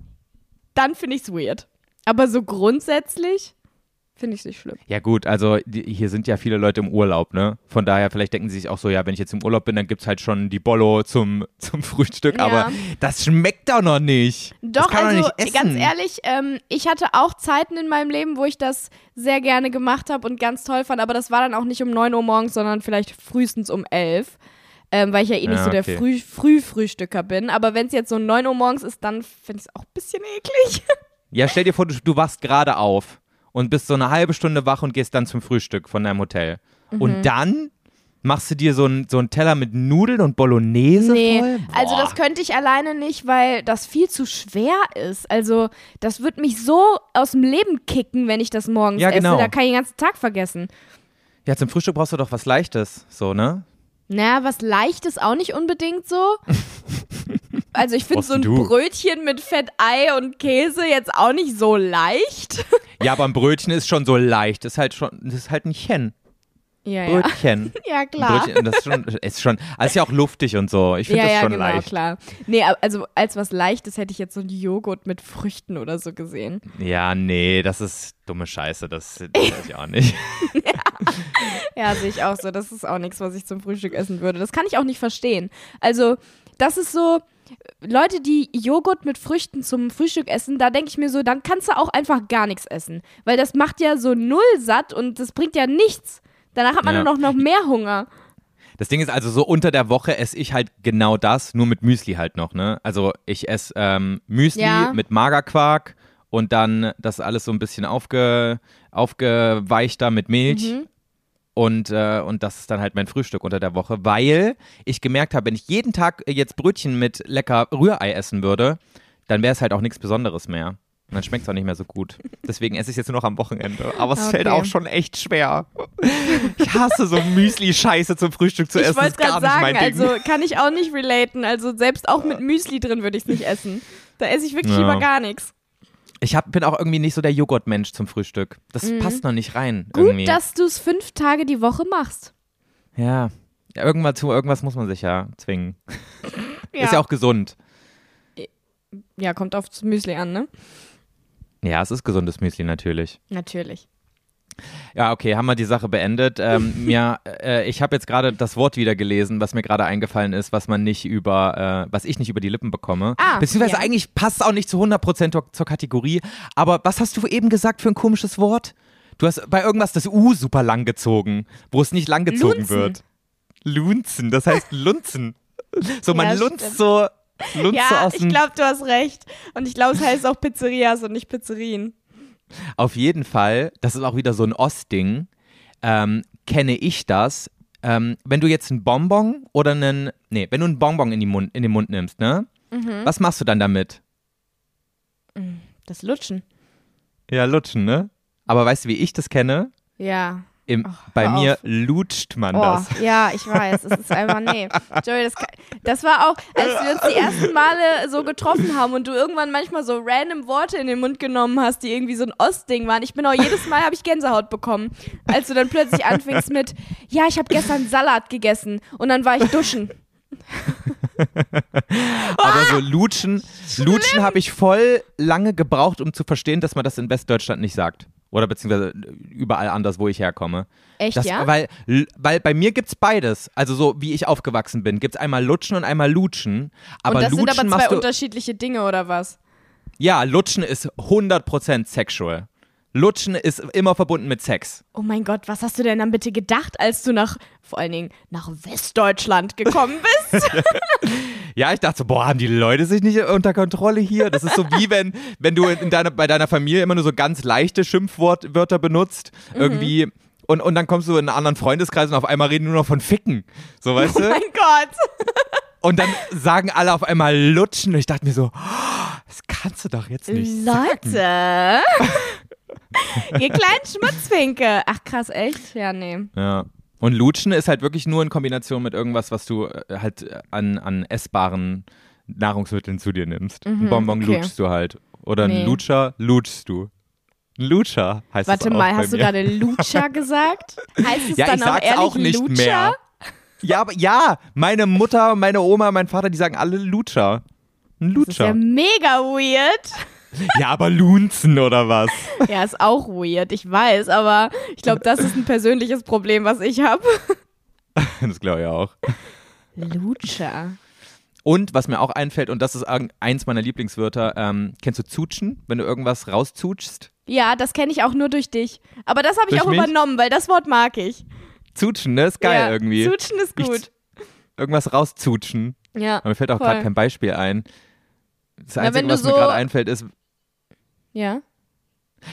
dann finde ich es weird. Aber so grundsätzlich Finde ich nicht schlimm. Ja, gut, also die, hier sind ja viele Leute im Urlaub, ne? Von daher, vielleicht denken sie sich auch so, ja, wenn ich jetzt im Urlaub bin, dann gibt es halt schon die Bollo zum, zum Frühstück, ja. aber das schmeckt doch noch nicht. Doch, also doch ganz ehrlich, ähm, ich hatte auch Zeiten in meinem Leben, wo ich das sehr gerne gemacht habe und ganz toll fand, aber das war dann auch nicht um 9 Uhr morgens, sondern vielleicht frühestens um 11. Ähm, weil ich ja eh nicht ja, so der Früh Frühfrühstücker bin. Aber wenn es jetzt so 9 Uhr morgens ist, dann finde ich es auch ein bisschen eklig. Ja, stell dir vor, du, du wachst gerade auf und bist so eine halbe Stunde wach und gehst dann zum Frühstück von deinem Hotel. Mhm. Und dann machst du dir so einen so Teller mit Nudeln und Bolognese nee, voll? also das könnte ich alleine nicht, weil das viel zu schwer ist. Also das wird mich so aus dem Leben kicken, wenn ich das morgens ja, genau. esse. Da kann ich den ganzen Tag vergessen. Ja, zum Frühstück brauchst du doch was Leichtes, so, ne? Naja, was Leichtes auch nicht unbedingt so. Also ich finde so ein du? Brötchen mit Fettei und Käse jetzt auch nicht so leicht. Ja, aber ein Brötchen ist schon so leicht. Das ist halt schon, das ist halt ein Chen. Ja, Brötchen. Ja, ja klar. Brötchen, das ist schon, ist schon, also ist ja auch luftig und so. Ich finde ja, das schon ja, genau, leicht. klar. Nee, also als was Leichtes hätte ich jetzt so einen Joghurt mit Früchten oder so gesehen. Ja, nee, das ist dumme Scheiße. Das, das weiß ich auch nicht. ja, ja sehe ich auch so. Das ist auch nichts, was ich zum Frühstück essen würde. Das kann ich auch nicht verstehen. Also, das ist so, Leute, die Joghurt mit Früchten zum Frühstück essen, da denke ich mir so, dann kannst du auch einfach gar nichts essen. Weil das macht ja so null satt und das bringt ja nichts. Danach hat man ja. nur noch, noch mehr Hunger. Das Ding ist also so unter der Woche esse ich halt genau das, nur mit Müsli halt noch, ne? Also ich esse ähm, Müsli ja. mit Magerquark und dann das alles so ein bisschen aufge, aufgeweichter mit Milch. Mhm. Und, äh, und das ist dann halt mein Frühstück unter der Woche, weil ich gemerkt habe, wenn ich jeden Tag jetzt Brötchen mit lecker Rührei essen würde, dann wäre es halt auch nichts Besonderes mehr. Und dann schmeckt es auch nicht mehr so gut. Deswegen esse ich es jetzt nur noch am Wochenende. Aber es okay. fällt auch schon echt schwer. Ich hasse so Müsli-Scheiße zum Frühstück zu ich essen. Ich wollte gerade sagen, also kann ich auch nicht relaten. Also selbst auch mit Müsli drin würde ich es nicht essen. Da esse ich wirklich ja. lieber gar nichts. Ich hab, bin auch irgendwie nicht so der Joghurtmensch zum Frühstück. Das mhm. passt noch nicht rein. Gut, irgendwie. dass du es fünf Tage die Woche machst. Ja. ja irgendwas, zu irgendwas muss man sich ja zwingen. ja. Ist ja auch gesund. Ja, kommt aufs Müsli an, ne? Ja, es ist gesundes Müsli natürlich. Natürlich. Ja, okay, haben wir die Sache beendet. Ähm, mir, äh, ich habe jetzt gerade das Wort wieder gelesen, was mir gerade eingefallen ist, was man nicht über, äh, was ich nicht über die Lippen bekomme. Ah, Beziehungsweise ja. eigentlich passt es auch nicht zu 100% zur Kategorie. Aber was hast du eben gesagt für ein komisches Wort? Du hast bei irgendwas das U super lang gezogen, wo es nicht lang gezogen Lunzen. wird. Lunzen, das heißt Lunzen. So, man ja, lunzt stimmt. so. Lunzt ja, so aus ich glaube, du hast recht. Und ich glaube, es heißt auch Pizzerias und nicht Pizzerien. Auf jeden Fall, das ist auch wieder so ein Ostding, ähm, kenne ich das. Ähm, wenn du jetzt einen Bonbon oder einen, nee, wenn du einen Bonbon in, Mund, in den Mund nimmst, ne? Mhm. Was machst du dann damit? Das Lutschen. Ja, lutschen, ne? Aber weißt du, wie ich das kenne? Ja. Im, bei hör mir auf. lutscht man Oh, das. ja, ich weiß. Es ist einfach, nee. Joey, das, kann- das war auch, als wir uns die ersten Male so getroffen haben und du irgendwann manchmal so random Worte in den Mund genommen hast, die irgendwie so ein Ostding waren. Ich bin auch jedes Mal, habe ich Gänsehaut bekommen, als du dann plötzlich anfingst mit, ja, ich habe gestern Salat gegessen und dann war ich duschen. Aber so lutschen, lutschen habe ich voll lange gebraucht, um zu verstehen, dass man das in Westdeutschland nicht sagt. Oder beziehungsweise überall anders, wo ich herkomme. Echt, Das, ja? weil, weil bei mir gibt's beides. Also so wie ich aufgewachsen bin, gibt's einmal Lutschen und einmal Lutschen. Aber und das Lutschen sind aber zwei unterschiedliche Dinge, oder was? Ja, Lutschen ist 100% sexual. Lutschen ist immer verbunden mit Sex. Oh mein Gott, was hast du denn dann bitte gedacht, als du nach, vor allen Dingen, nach Westdeutschland gekommen bist? Ja, ich dachte so, boah, haben die Leute sich nicht unter Kontrolle hier? Das ist so wie wenn, wenn du in deiner, bei deiner Familie immer nur so ganz leichte Schimpfwörter benutzt, Mhm. irgendwie. Und, und dann kommst du in einen anderen Freundeskreis und auf einmal reden nur noch von Ficken. So, weißt oh du? mein Gott. Und dann sagen alle auf einmal Lutschen. Und ich dachte mir so, oh, das kannst du doch jetzt nicht sagen. Ihr kleinen Schmutzfinke. Ach krass, echt? Ja, nee. Ja. Und Lutschen ist halt wirklich nur in Kombination mit irgendwas, was du äh, halt äh, an, an essbaren Nahrungsmitteln zu dir nimmst. Ein Bonbon Mhm, okay. lutschst du halt. Oder Nee. ein Lutscher lutschst du. Ein Lutscher heißt Warte das auch mal, hast du mir. gerade Lutscher gesagt? Heißt es Ja, dann ich auch sag's ehrlich auch nicht Lutscher? mehr. Ja, aber ja, meine Mutter, meine Oma, mein Vater, die sagen alle Lutscher. Ein Das ist ja Lutscher. mega weird. Ja, aber Lunzen oder was? Ja, ist auch weird, ich weiß, aber ich glaube, das ist ein persönliches Problem, was ich habe. Das glaube ich auch. Lutscher. Und was mir auch einfällt, und das ist ein- eins meiner Lieblingswörter, ähm, kennst du Zutschen, wenn du irgendwas rauszutschst? Ja, das kenne ich auch nur durch dich. Aber das habe ich Durch auch mich? übernommen, weil das Wort mag ich. Zutschen, ne? Ist geil ja, irgendwie. Zutschen ist Ich- gut. Irgendwas rauszutschen. ja. Aber mir fällt auch gerade kein Beispiel ein. Das Na, Einzige, du was mir so- gerade einfällt, ist. Ja.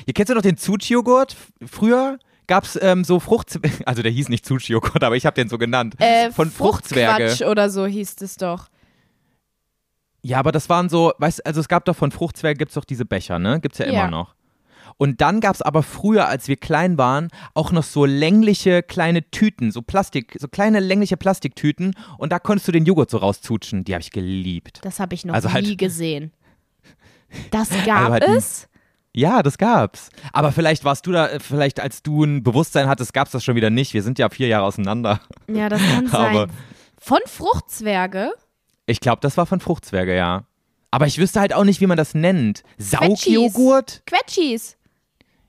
Ihr kennst du noch den Zutsch-Joghurt? F- Früher gab es ähm, so Fruchtzwerge. Also der hieß nicht Zutsch-Joghurt, aber ich habe den so genannt. Äh, Von Fruchtzwerge. Fruchtquatsch oder so hieß es doch. Ja, aber das waren so, weißt also es gab doch von Fruchtzwergen gibt es doch diese Becher, ne? Gibt's ja, Ja. immer noch. Und dann gab es aber früher, als wir klein waren, auch noch so längliche kleine Tüten, so Plastik, so kleine längliche Plastiktüten und da konntest du den Joghurt so rauszutschen. Die habe ich geliebt. Das habe ich noch Also halt- nie gesehen. Das gab Also halt ein- es? Ja, das gab's. Aber vielleicht warst du da, äh, vielleicht als du ein Bewusstsein hattest, gab's das schon wieder nicht. Wir sind ja vier Jahre auseinander. Ja, das kann sein. Aber- Von Fruchtzwerge? Ich glaube, das war von Fruchtzwerge, ja. Aber ich wüsste halt auch nicht, wie man das nennt. Saugjoghurt? Quetschis.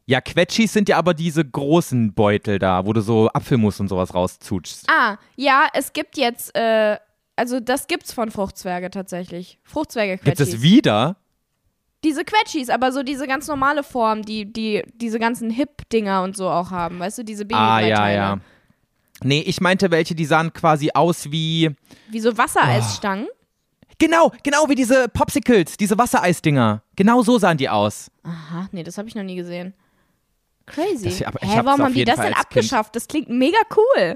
Ja, Quetschis sind ja aber diese großen Beutel da, wo du so Apfelmus und sowas rauszutschst. Ah, ja, es gibt jetzt, äh, also das gibt's von Fruchtzwerge tatsächlich. Gibt Fruchtzwerge-Quetschis. es wieder? Diese Quetschis, aber so diese ganz normale Form, die, die diese ganzen Hip-Dinger und so auch haben, weißt du, diese Ah, Babybreiteile. ja, ja. Nee, ich meinte welche, die sahen quasi aus wie. Wie so Wassereisstangen. Genau, genau wie diese Popsicles, diese Wassereisdinger. Genau so sahen die aus. Aha, nee, das habe ich noch nie gesehen. Crazy. Das- aber ich Hä, warum haben die das denn als Kind- abgeschafft? Das klingt mega cool.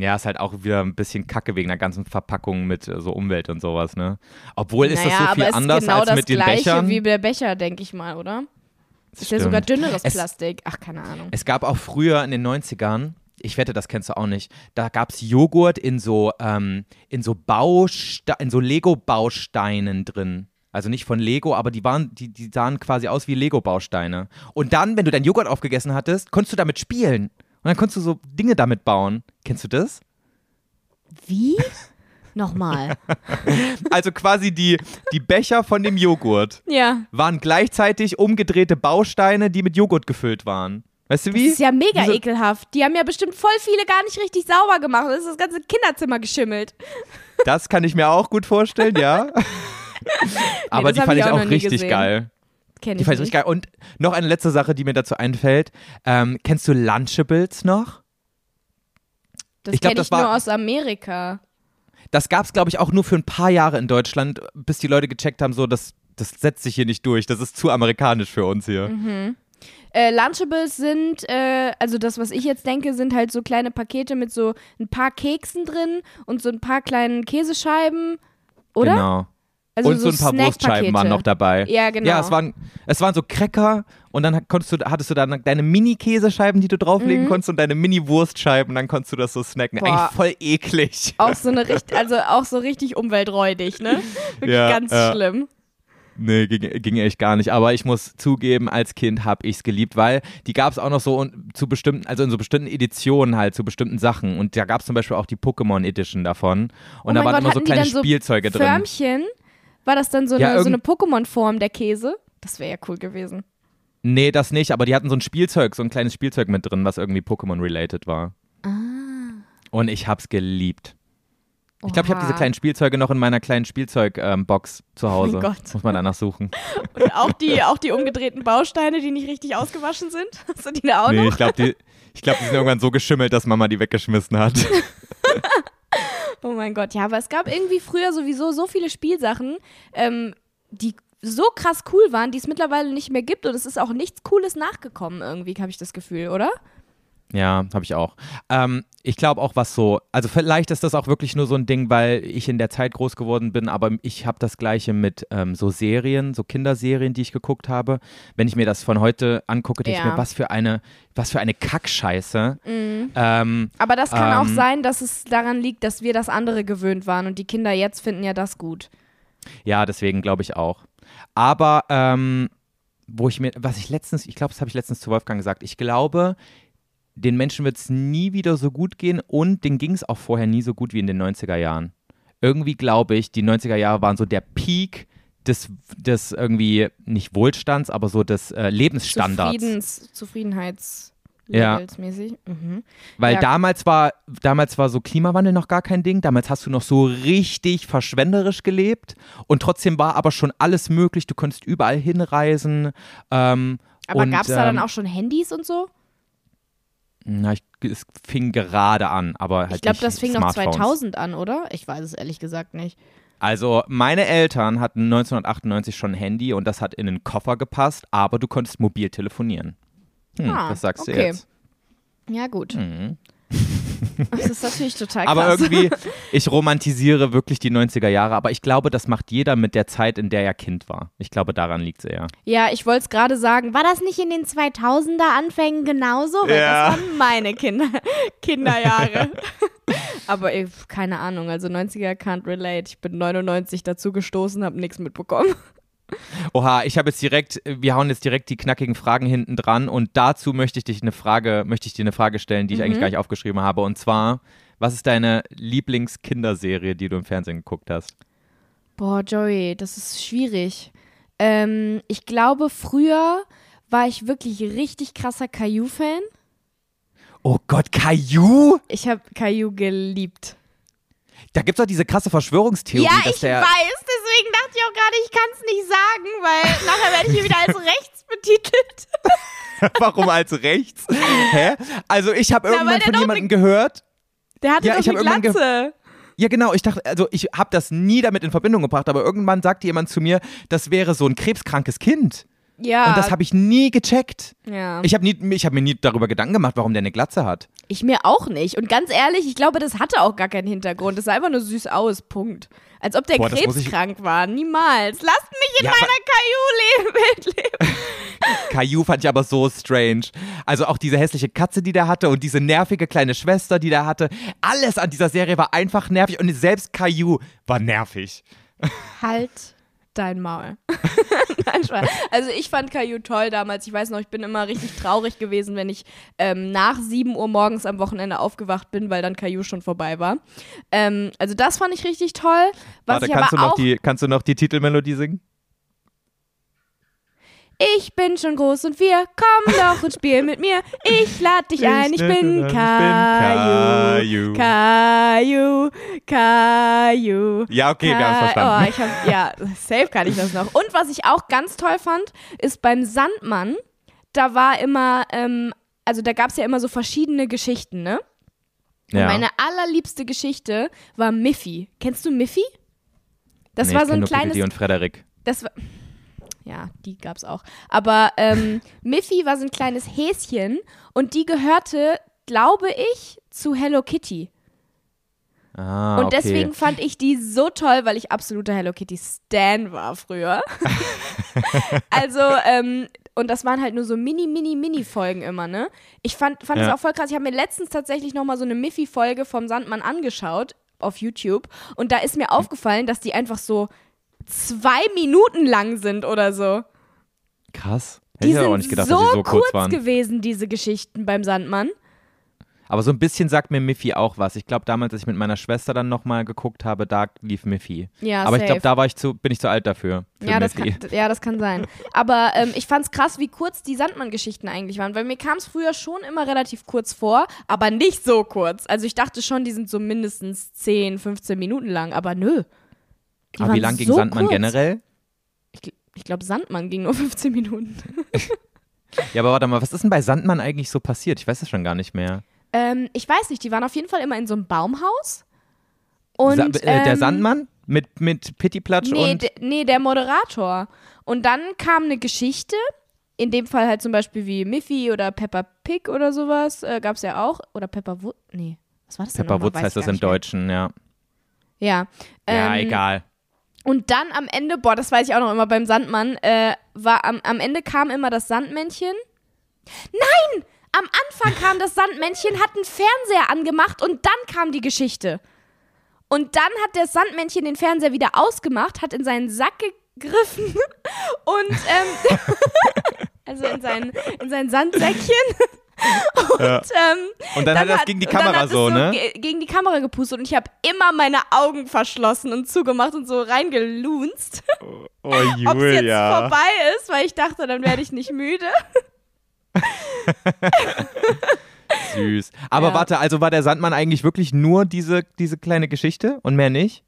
Ja, ist halt auch wieder ein bisschen kacke wegen der ganzen Verpackung mit äh, so Umwelt und sowas, ne? Obwohl ist naja, das so viel anders ist genau als das mit den gleiche Bechern. wie der Becher, denke ich mal, oder? Ist ja Stimmt. sogar dünneres Es- Plastik. Ach, keine Ahnung. Es gab auch früher in den 90ern, ich wette, das kennst du auch nicht, da gab es Joghurt in so, ähm, in so Bauste in so Lego-Bausteinen drin. Also nicht von Lego, aber die waren, die, die sahen quasi aus wie Lego-Bausteine. Und dann, wenn du deinen Joghurt aufgegessen hattest, konntest du damit spielen. Und dann konntest du so Dinge damit bauen. Kennst du das? Wie? Nochmal. Also quasi die, die Becher von dem Joghurt ja. waren gleichzeitig umgedrehte Bausteine, die mit Joghurt gefüllt waren. Weißt du Das wie? ist ja mega Wie so- ekelhaft. Die haben ja bestimmt voll viele gar nicht richtig sauber gemacht. Das ist das ganze Kinderzimmer geschimmelt. Das kann ich mir auch gut vorstellen, ja. Aber das die fand ich auch auch richtig gesehen. Geil. Kenn Die ich fand ich richtig geil. Und noch eine letzte Sache, die mir dazu einfällt. Ähm, kennst du Lunchables noch? Das ich glaub, kenne das ich war- nur aus Amerika. Das gab es, glaube ich, auch nur für ein paar Jahre in Deutschland, bis die Leute gecheckt haben, so, das, das setzt sich hier nicht durch. Das ist zu amerikanisch für uns hier. Mhm. Äh, Lunchables sind, äh, also das, was ich jetzt denke, sind halt so kleine Pakete mit so ein paar Keksen drin und so ein paar kleinen Käsescheiben. Oder? Genau. Also und so, ein paar Wurstscheiben waren noch dabei. Ja, genau. Ja, es waren, es waren so Cracker und dann konntest du, hattest du dann deine Mini-Käsescheiben, die du drauflegen Mhm. konntest und deine Mini-Wurstscheiben dann konntest du das so snacken. Boah. Eigentlich voll eklig. Auch so eine richtig, also auch so richtig umwelträudig, ne? Wirklich Ja, ganz ja. schlimm. Nee, ging, ging echt gar nicht. Aber ich muss zugeben, als Kind habe ich es geliebt, weil die gab es auch noch so und zu bestimmten, also in so bestimmten Editionen halt, zu bestimmten Sachen. Und da gab es zum Beispiel auch die Pokémon Edition davon. Und Oh da waren Gott, immer so kleine dann so Spielzeuge drin. Förmchen? War das dann so Ja, eine, so eine Pokémon-Form der Käse? Das wäre ja cool gewesen. Nee, das nicht, aber die hatten so ein Spielzeug, so ein kleines Spielzeug mit drin, was irgendwie Pokémon-related war. Ah. Und ich hab's geliebt. Ich glaube, ich habe Oha. diese kleinen Spielzeuge noch in meiner kleinen Spielzeugbox zu Hause. Oh Gott. Muss man danach suchen. Und auch die, auch die umgedrehten Bausteine, die nicht richtig ausgewaschen sind? Hast du die da auch nee, noch? ich glaube, die, ich glaub, die sind irgendwann so geschimmelt, dass Mama die weggeschmissen hat. Oh mein Gott, ja, aber es gab irgendwie früher sowieso so viele Spielsachen, ähm, die so krass cool waren, die es mittlerweile nicht mehr gibt und es ist auch nichts Cooles nachgekommen irgendwie, habe ich das Gefühl, oder? Ja, habe ich auch. Ähm, ich glaube auch, was so, also vielleicht ist das auch wirklich nur so ein Ding, weil ich in der Zeit groß geworden bin, aber ich habe das Gleiche mit ähm, so Serien, so Kinderserien, die ich geguckt habe. Wenn ich mir das von heute angucke, denke ich Ja. mir, was für eine, was für eine Kackscheiße. Ähm, Aber das kann auch Ähm. sein, dass es daran liegt, dass wir das andere gewöhnt waren und die Kinder jetzt finden ja das gut. Ja, deswegen glaube ich auch. Aber ähm, wo ich mir, was ich letztens, ich glaube, das habe ich letztens zu Wolfgang gesagt, ich glaube, den Menschen wird es nie wieder so gut gehen und denen ging es auch vorher nie so gut wie in den 90er Jahren. Irgendwie glaube ich, die 90er Jahre waren so der Peak des, des irgendwie nicht Wohlstands, aber so des äh, Lebensstandards. Zufriedens, Zufriedenheits Ja. mäßig. Mhm. Weil Ja. damals war, damals war so Klimawandel noch gar kein Ding. Damals hast du noch so richtig verschwenderisch gelebt und trotzdem war aber schon alles möglich. Du konntest überall hinreisen. Ähm, Aber gab es da dann ähm, auch schon Handys und so? Na, ich, es fing gerade an, aber halt Ich glaube, das fing noch Smartphones. 2000 an, oder? Ich weiß es ehrlich gesagt nicht. Also meine Eltern hatten 1998 schon ein Handy und das hat in einen Koffer gepasst, aber du konntest mobil telefonieren. Hm, Ah, was sagst du okay. jetzt? Ja, gut. Mhm. Das ist natürlich total krass. Aber irgendwie, ich romantisiere wirklich die 90er Jahre, aber ich glaube, das macht jeder mit der Zeit, in der er Kind war. Ich glaube, daran liegt es eher. Ja, ich wollte es gerade sagen. War das nicht in den 2000er Anfängen genauso? Weil Ja. das waren meine Kinder Kinderjahre. Aber ey, keine Ahnung, also 90er can't relate. Ich bin 99 dazu gestoßen, habe nichts mitbekommen. Oha, ich habe jetzt direkt, wir hauen jetzt direkt die knackigen Fragen hinten dran und dazu möchte ich dich eine Frage, möchte ich dir eine Frage stellen, die ich Mhm. eigentlich gar nicht aufgeschrieben habe. Und zwar, was ist deine Lieblingskinderserie, die du im Fernsehen geguckt hast? Boah, Joey, das ist schwierig. Ähm, ich glaube, früher war ich wirklich richtig krasser Caillou-Fan. Oh Gott, Caillou? Ich habe Caillou geliebt. Da gibt es doch diese krasse Verschwörungstheorie, ja, dass ich der. weiß, deswegen dachte ich auch gerade, ich kann es nicht sagen, weil nachher werde ich hier wieder als rechts betitelt. Warum als rechts? Hä? Also ich habe irgendwann von jemandem gehört. Der hatte Ja, doch eine Glatze. Ja, genau. Ich dachte, also ich habe das nie damit in Verbindung gebracht, aber irgendwann sagte jemand zu mir, das wäre so ein krebskrankes Kind. Ja. Und das habe ich nie gecheckt. ja. Ich habe hab mir nie darüber Gedanken gemacht, warum der eine Glatze hat. Ich mir auch nicht. Und ganz ehrlich, ich glaube, das hatte auch gar keinen Hintergrund. Das sah einfach nur süß aus. Punkt. Als ob der Boah, krebskrank war. Niemals. Lasst mich in Ja, meiner Caillou-Welt leben. Caillou fand ich aber so strange. Also auch diese hässliche Katze, die der hatte und diese nervige kleine Schwester, die der hatte. Alles an dieser Serie war einfach nervig und selbst Caillou war nervig. Halt dein Maul. Nein. Also ich fand Caillou toll damals. Ich weiß noch, ich bin immer richtig traurig gewesen, wenn ich ähm, nach 7 Uhr morgens am Wochenende aufgewacht bin, weil dann Caillou schon vorbei war. Ähm, also das fand ich richtig toll. Was Warte, kannst du, noch die, kannst du noch die Titelmelodie singen? Ich bin schon groß und wir, komm doch und spiel mit mir. Ich lade dich ein, ich bin Caillou. Caillou, Caillou. Ja, okay, wir haben es verstanden. Oh, ich hab, ja, safe kann ich das noch. Und was ich auch ganz toll fand, ist beim Sandmann, da war immer, ähm, also da gab es ja immer so verschiedene Geschichten, ne? Und ja. meine allerliebste Geschichte war Miffy. Kennst du Miffy? Das nee, war so ein kleines Pippi und Frederik. das war. Ja, die gab's auch. Aber ähm, Miffy war so ein kleines Häschen und die gehörte, glaube ich, zu Hello Kitty. Ah, Und okay. deswegen fand ich die so toll, weil ich absoluter Hello Kitty Stan war früher. also, ähm, und das waren halt nur so mini, mini, mini Folgen immer, ne? Ich fand, fand das Ja. auch voll krass. Ich habe mir letztens tatsächlich nochmal so eine Miffy-Folge vom Sandmann angeschaut auf YouTube. Und da ist mir aufgefallen, dass die einfach so zwei Minuten lang sind oder so. Krass. Hätte Die ich sind auch nicht gedacht, so, dass sie so kurz kurz waren. gewesen, diese Geschichten beim Sandmann. Aber so ein bisschen sagt mir Miffy auch was. Ich glaube, damals, als ich mit meiner Schwester dann nochmal geguckt habe, da lief Miffy. Ja, Aber ich safe. glaube, da war ich zu, bin ich zu alt dafür. Für Ja das, kann, ja, das kann sein. Aber ähm, ich fand's krass, wie kurz die Sandmann-Geschichten eigentlich waren, weil mir kam es früher schon immer relativ kurz vor, aber nicht so kurz. Also ich dachte schon, die sind so mindestens 10, 15 Minuten lang, aber nö. Die Aber wie lang ging so Sandmann kurz. generell? Ich, ich glaube, Sandmann ging nur 15 Minuten. Ja, aber warte mal, was ist denn bei Sandmann eigentlich so passiert? Ich weiß es schon gar nicht mehr. ähm, ich weiß nicht, die waren auf jeden Fall immer in so einem Baumhaus. Und, Sa äh, der ähm, Sandmann? Mit, mit Pittiplatsch Nee, und. nee, der Moderator. Und dann kam eine Geschichte, in dem Fall halt zum Beispiel wie Miffy oder Peppa Pig oder sowas, äh, gab es ja auch. Oder Peppa Woods, nee, was war das denn Pepper nochmal? Woods heißt das im. Deutschen, ja. Ja. ja, ähm, egal. Und dann am Ende, boah, das weiß ich auch noch immer beim Sandmann, äh, war am, am Ende kam immer das Sandmännchen. Nein! Am Anfang kam das Sandmännchen, hat einen Fernseher angemacht und dann kam die Geschichte. Und dann hat das Sandmännchen den Fernseher wieder ausgemacht, hat in seinen Sack gegriffen und ähm, also in sein, in sein Sandsäckchen. Und, Ja. ähm, Und dann, hat er das gegen die dann Kamera hat es so, ne? ge- gegen die Kamera gepustet und ich habe immer meine Augen verschlossen und zugemacht und so reingelunzt, Oh, ob es jetzt vorbei ist, weil ich dachte, dann werde ich nicht müde. Süß. Aber Ja. warte, also war der Sandmann eigentlich wirklich nur diese, diese kleine Geschichte und mehr nicht?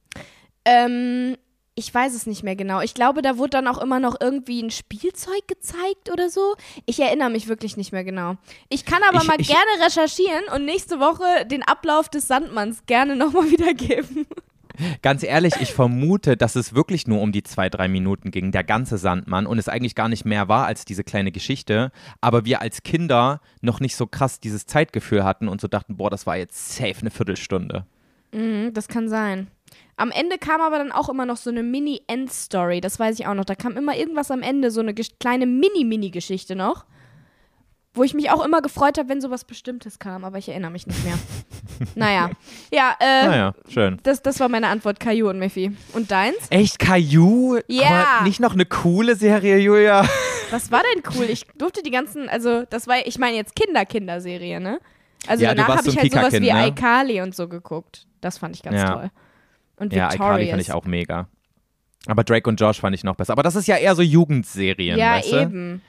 Ähm, ich weiß es nicht mehr genau. Ich glaube, da wurde dann auch immer noch irgendwie ein Spielzeug gezeigt oder so. Ich erinnere mich wirklich nicht mehr genau. Ich kann aber Ich- mal ich- gerne recherchieren und nächste Woche den Ablauf des Sandmanns gerne nochmal wiedergeben. Ganz ehrlich, ich vermute, dass es wirklich nur um die zwei, drei Minuten ging, der ganze Sandmann, und es eigentlich gar nicht mehr war als diese kleine Geschichte, aber wir als Kinder noch nicht so krass dieses Zeitgefühl hatten und so dachten, boah, das war jetzt safe eine Viertelstunde. Mhm, das kann sein. Am Ende kam aber dann auch immer noch so eine Mini-End-Story, das weiß ich auch noch. Da kam immer irgendwas am Ende, so eine kleine Mini-Mini-Geschichte noch. Wo ich mich auch immer gefreut habe, wenn sowas Bestimmtes kam, aber ich erinnere mich nicht mehr. naja. Ja, äh, Naja, schön. das, das war meine Antwort, Caillou und Miffy. Und deins? Echt, Caillou? Ja. Aber nicht noch eine coole Serie, Julia? Was war denn cool? Ich durfte die ganzen, also das war, ich meine jetzt Kinder-Kinderserie, ne? Also Ja, danach habe ich halt sowas wie ne? iCarly und so geguckt. Das fand ich ganz Ja. toll. Und Ja, iCarly fand ich auch mega. Aber Drake und Josh fand ich noch besser. Aber das ist ja eher so Jugendserien, Ja, weißt du? eben.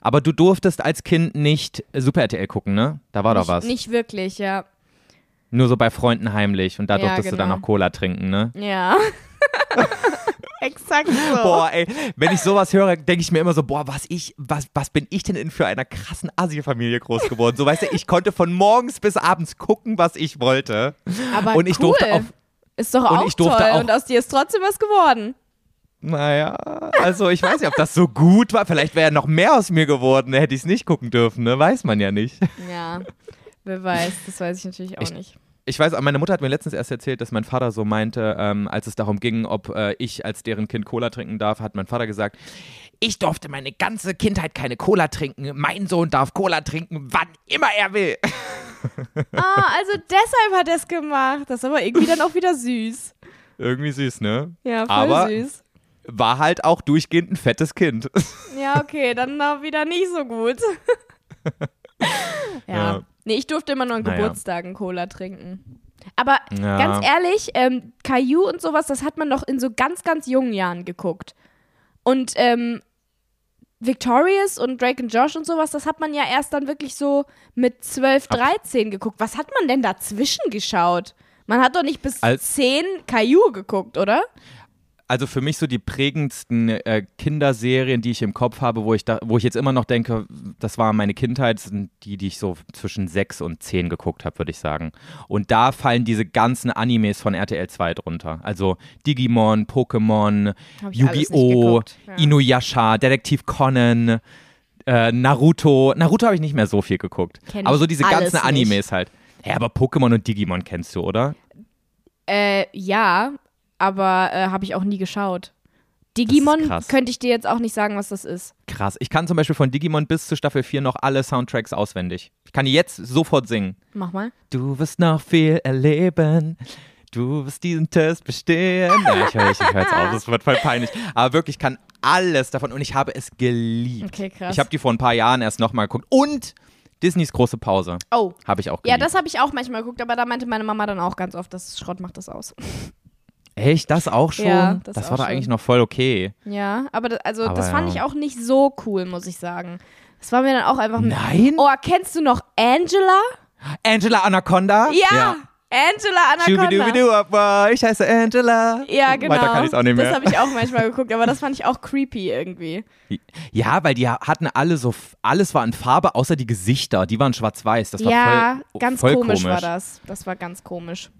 Aber du durftest als Kind nicht Super RTL gucken, ne? Da war doch nicht, was. Nicht wirklich, ja. Nur so bei Freunden heimlich und da Ja, durftest du dann genau. noch Cola trinken, ne? Ja. Exakt so. Boah, ey, wenn ich sowas höre, denke ich mir immer so, boah, was ich, was, was bin ich denn in für einer krassen Asi-Familie groß geworden? So, weißt du, ich konnte von morgens bis abends gucken, was ich wollte. Aber und ich cool. durfte auch, Ist doch auch toll. auch- und aus dir ist trotzdem was geworden. naja, also ich weiß nicht, ob das so gut war. Vielleicht wäre noch mehr aus mir geworden, hätte ich es nicht gucken dürfen, ne? Weiß man ja nicht. Ja. Wer weiß, das weiß ich natürlich auch Ich- nicht. Ich weiß, meine Mutter hat mir letztens erst erzählt, dass mein Vater so meinte, ähm, als es darum ging, ob äh, ich als deren Kind Cola trinken darf, hat mein Vater gesagt, ich durfte meine ganze Kindheit keine Cola trinken. Mein Sohn darf Cola trinken, wann immer er will. Ah, also deshalb hat er es gemacht. Das ist aber irgendwie dann auch wieder süß. Irgendwie süß, ne? Ja, voll Aber- süß. War halt auch durchgehend ein fettes Kind. Ja, okay, dann auch wieder nicht so gut. ja. Ja. Nee, ich durfte immer nur an Naja. Geburtstagen Cola trinken. Aber Ja. ganz ehrlich, ähm, Caillou und sowas, das hat man doch in so ganz, ganz jungen Jahren geguckt. Und ähm, Victorious und Drake und Josh und sowas, das hat man ja erst dann wirklich so mit 12, 13 geguckt. Was hat man denn dazwischen geschaut? Man hat doch nicht bis Als- 10 Caillou geguckt, oder? Also für mich so die prägendsten äh, Kinderserien, die ich im Kopf habe, wo ich, da, wo ich jetzt immer noch denke, das war meine Kindheit, sind die, die ich so zwischen sechs und zehn geguckt habe, würde ich sagen. Und da fallen diese ganzen Animes von RTL 2 drunter. Also Digimon, Pokémon, nicht Yu-Gi-Oh!, ja. Inuyasha, Detektiv Conan, äh, Naruto. Naruto habe ich nicht mehr so viel geguckt. Kenn aber so diese ganzen nicht. Animes halt. Ja, aber Pokémon und Digimon kennst du, oder? Äh, ja, aber äh, habe ich auch nie geschaut. Digimon könnte ich dir jetzt auch nicht sagen, was das ist. Krass. Ich kann zum Beispiel von Digimon bis zu Staffel 4 noch alle Soundtracks auswendig. Ich kann die jetzt sofort singen. Mach mal. Du wirst noch viel erleben. Du wirst diesen Test bestehen. Ja, ich höre ich hör jetzt auf, das wird voll peinlich. Aber wirklich, ich kann alles davon und ich habe es geliebt. Okay, krass. Ich habe die vor ein paar Jahren erst nochmal geguckt. Und Disneys große Pause Oh. habe ich auch Ja, geliebt. das habe ich auch manchmal geguckt, aber da meinte meine Mama dann auch ganz oft, das Schrott macht das aus. Echt? Das auch schon? Ja, das das auch war doch schon. eigentlich noch voll okay. Ja, aber das, also Aber das fand ja. ich auch nicht so cool, muss ich sagen. Das war mir dann auch einfach. Nein? Oh, kennst du noch Angela? Angela Anaconda? Ja, Angela Anaconda. Ich heiße Angela. Ja, genau. Weiter kann ich auch nicht mehr. Das habe ich auch manchmal geguckt, aber das fand ich auch creepy irgendwie. Ja, weil die hatten alle so, alles war in Farbe, außer die Gesichter. Die waren schwarz-weiß. Das war ja, voll, ganz voll komisch, komisch war das. Das war ganz komisch.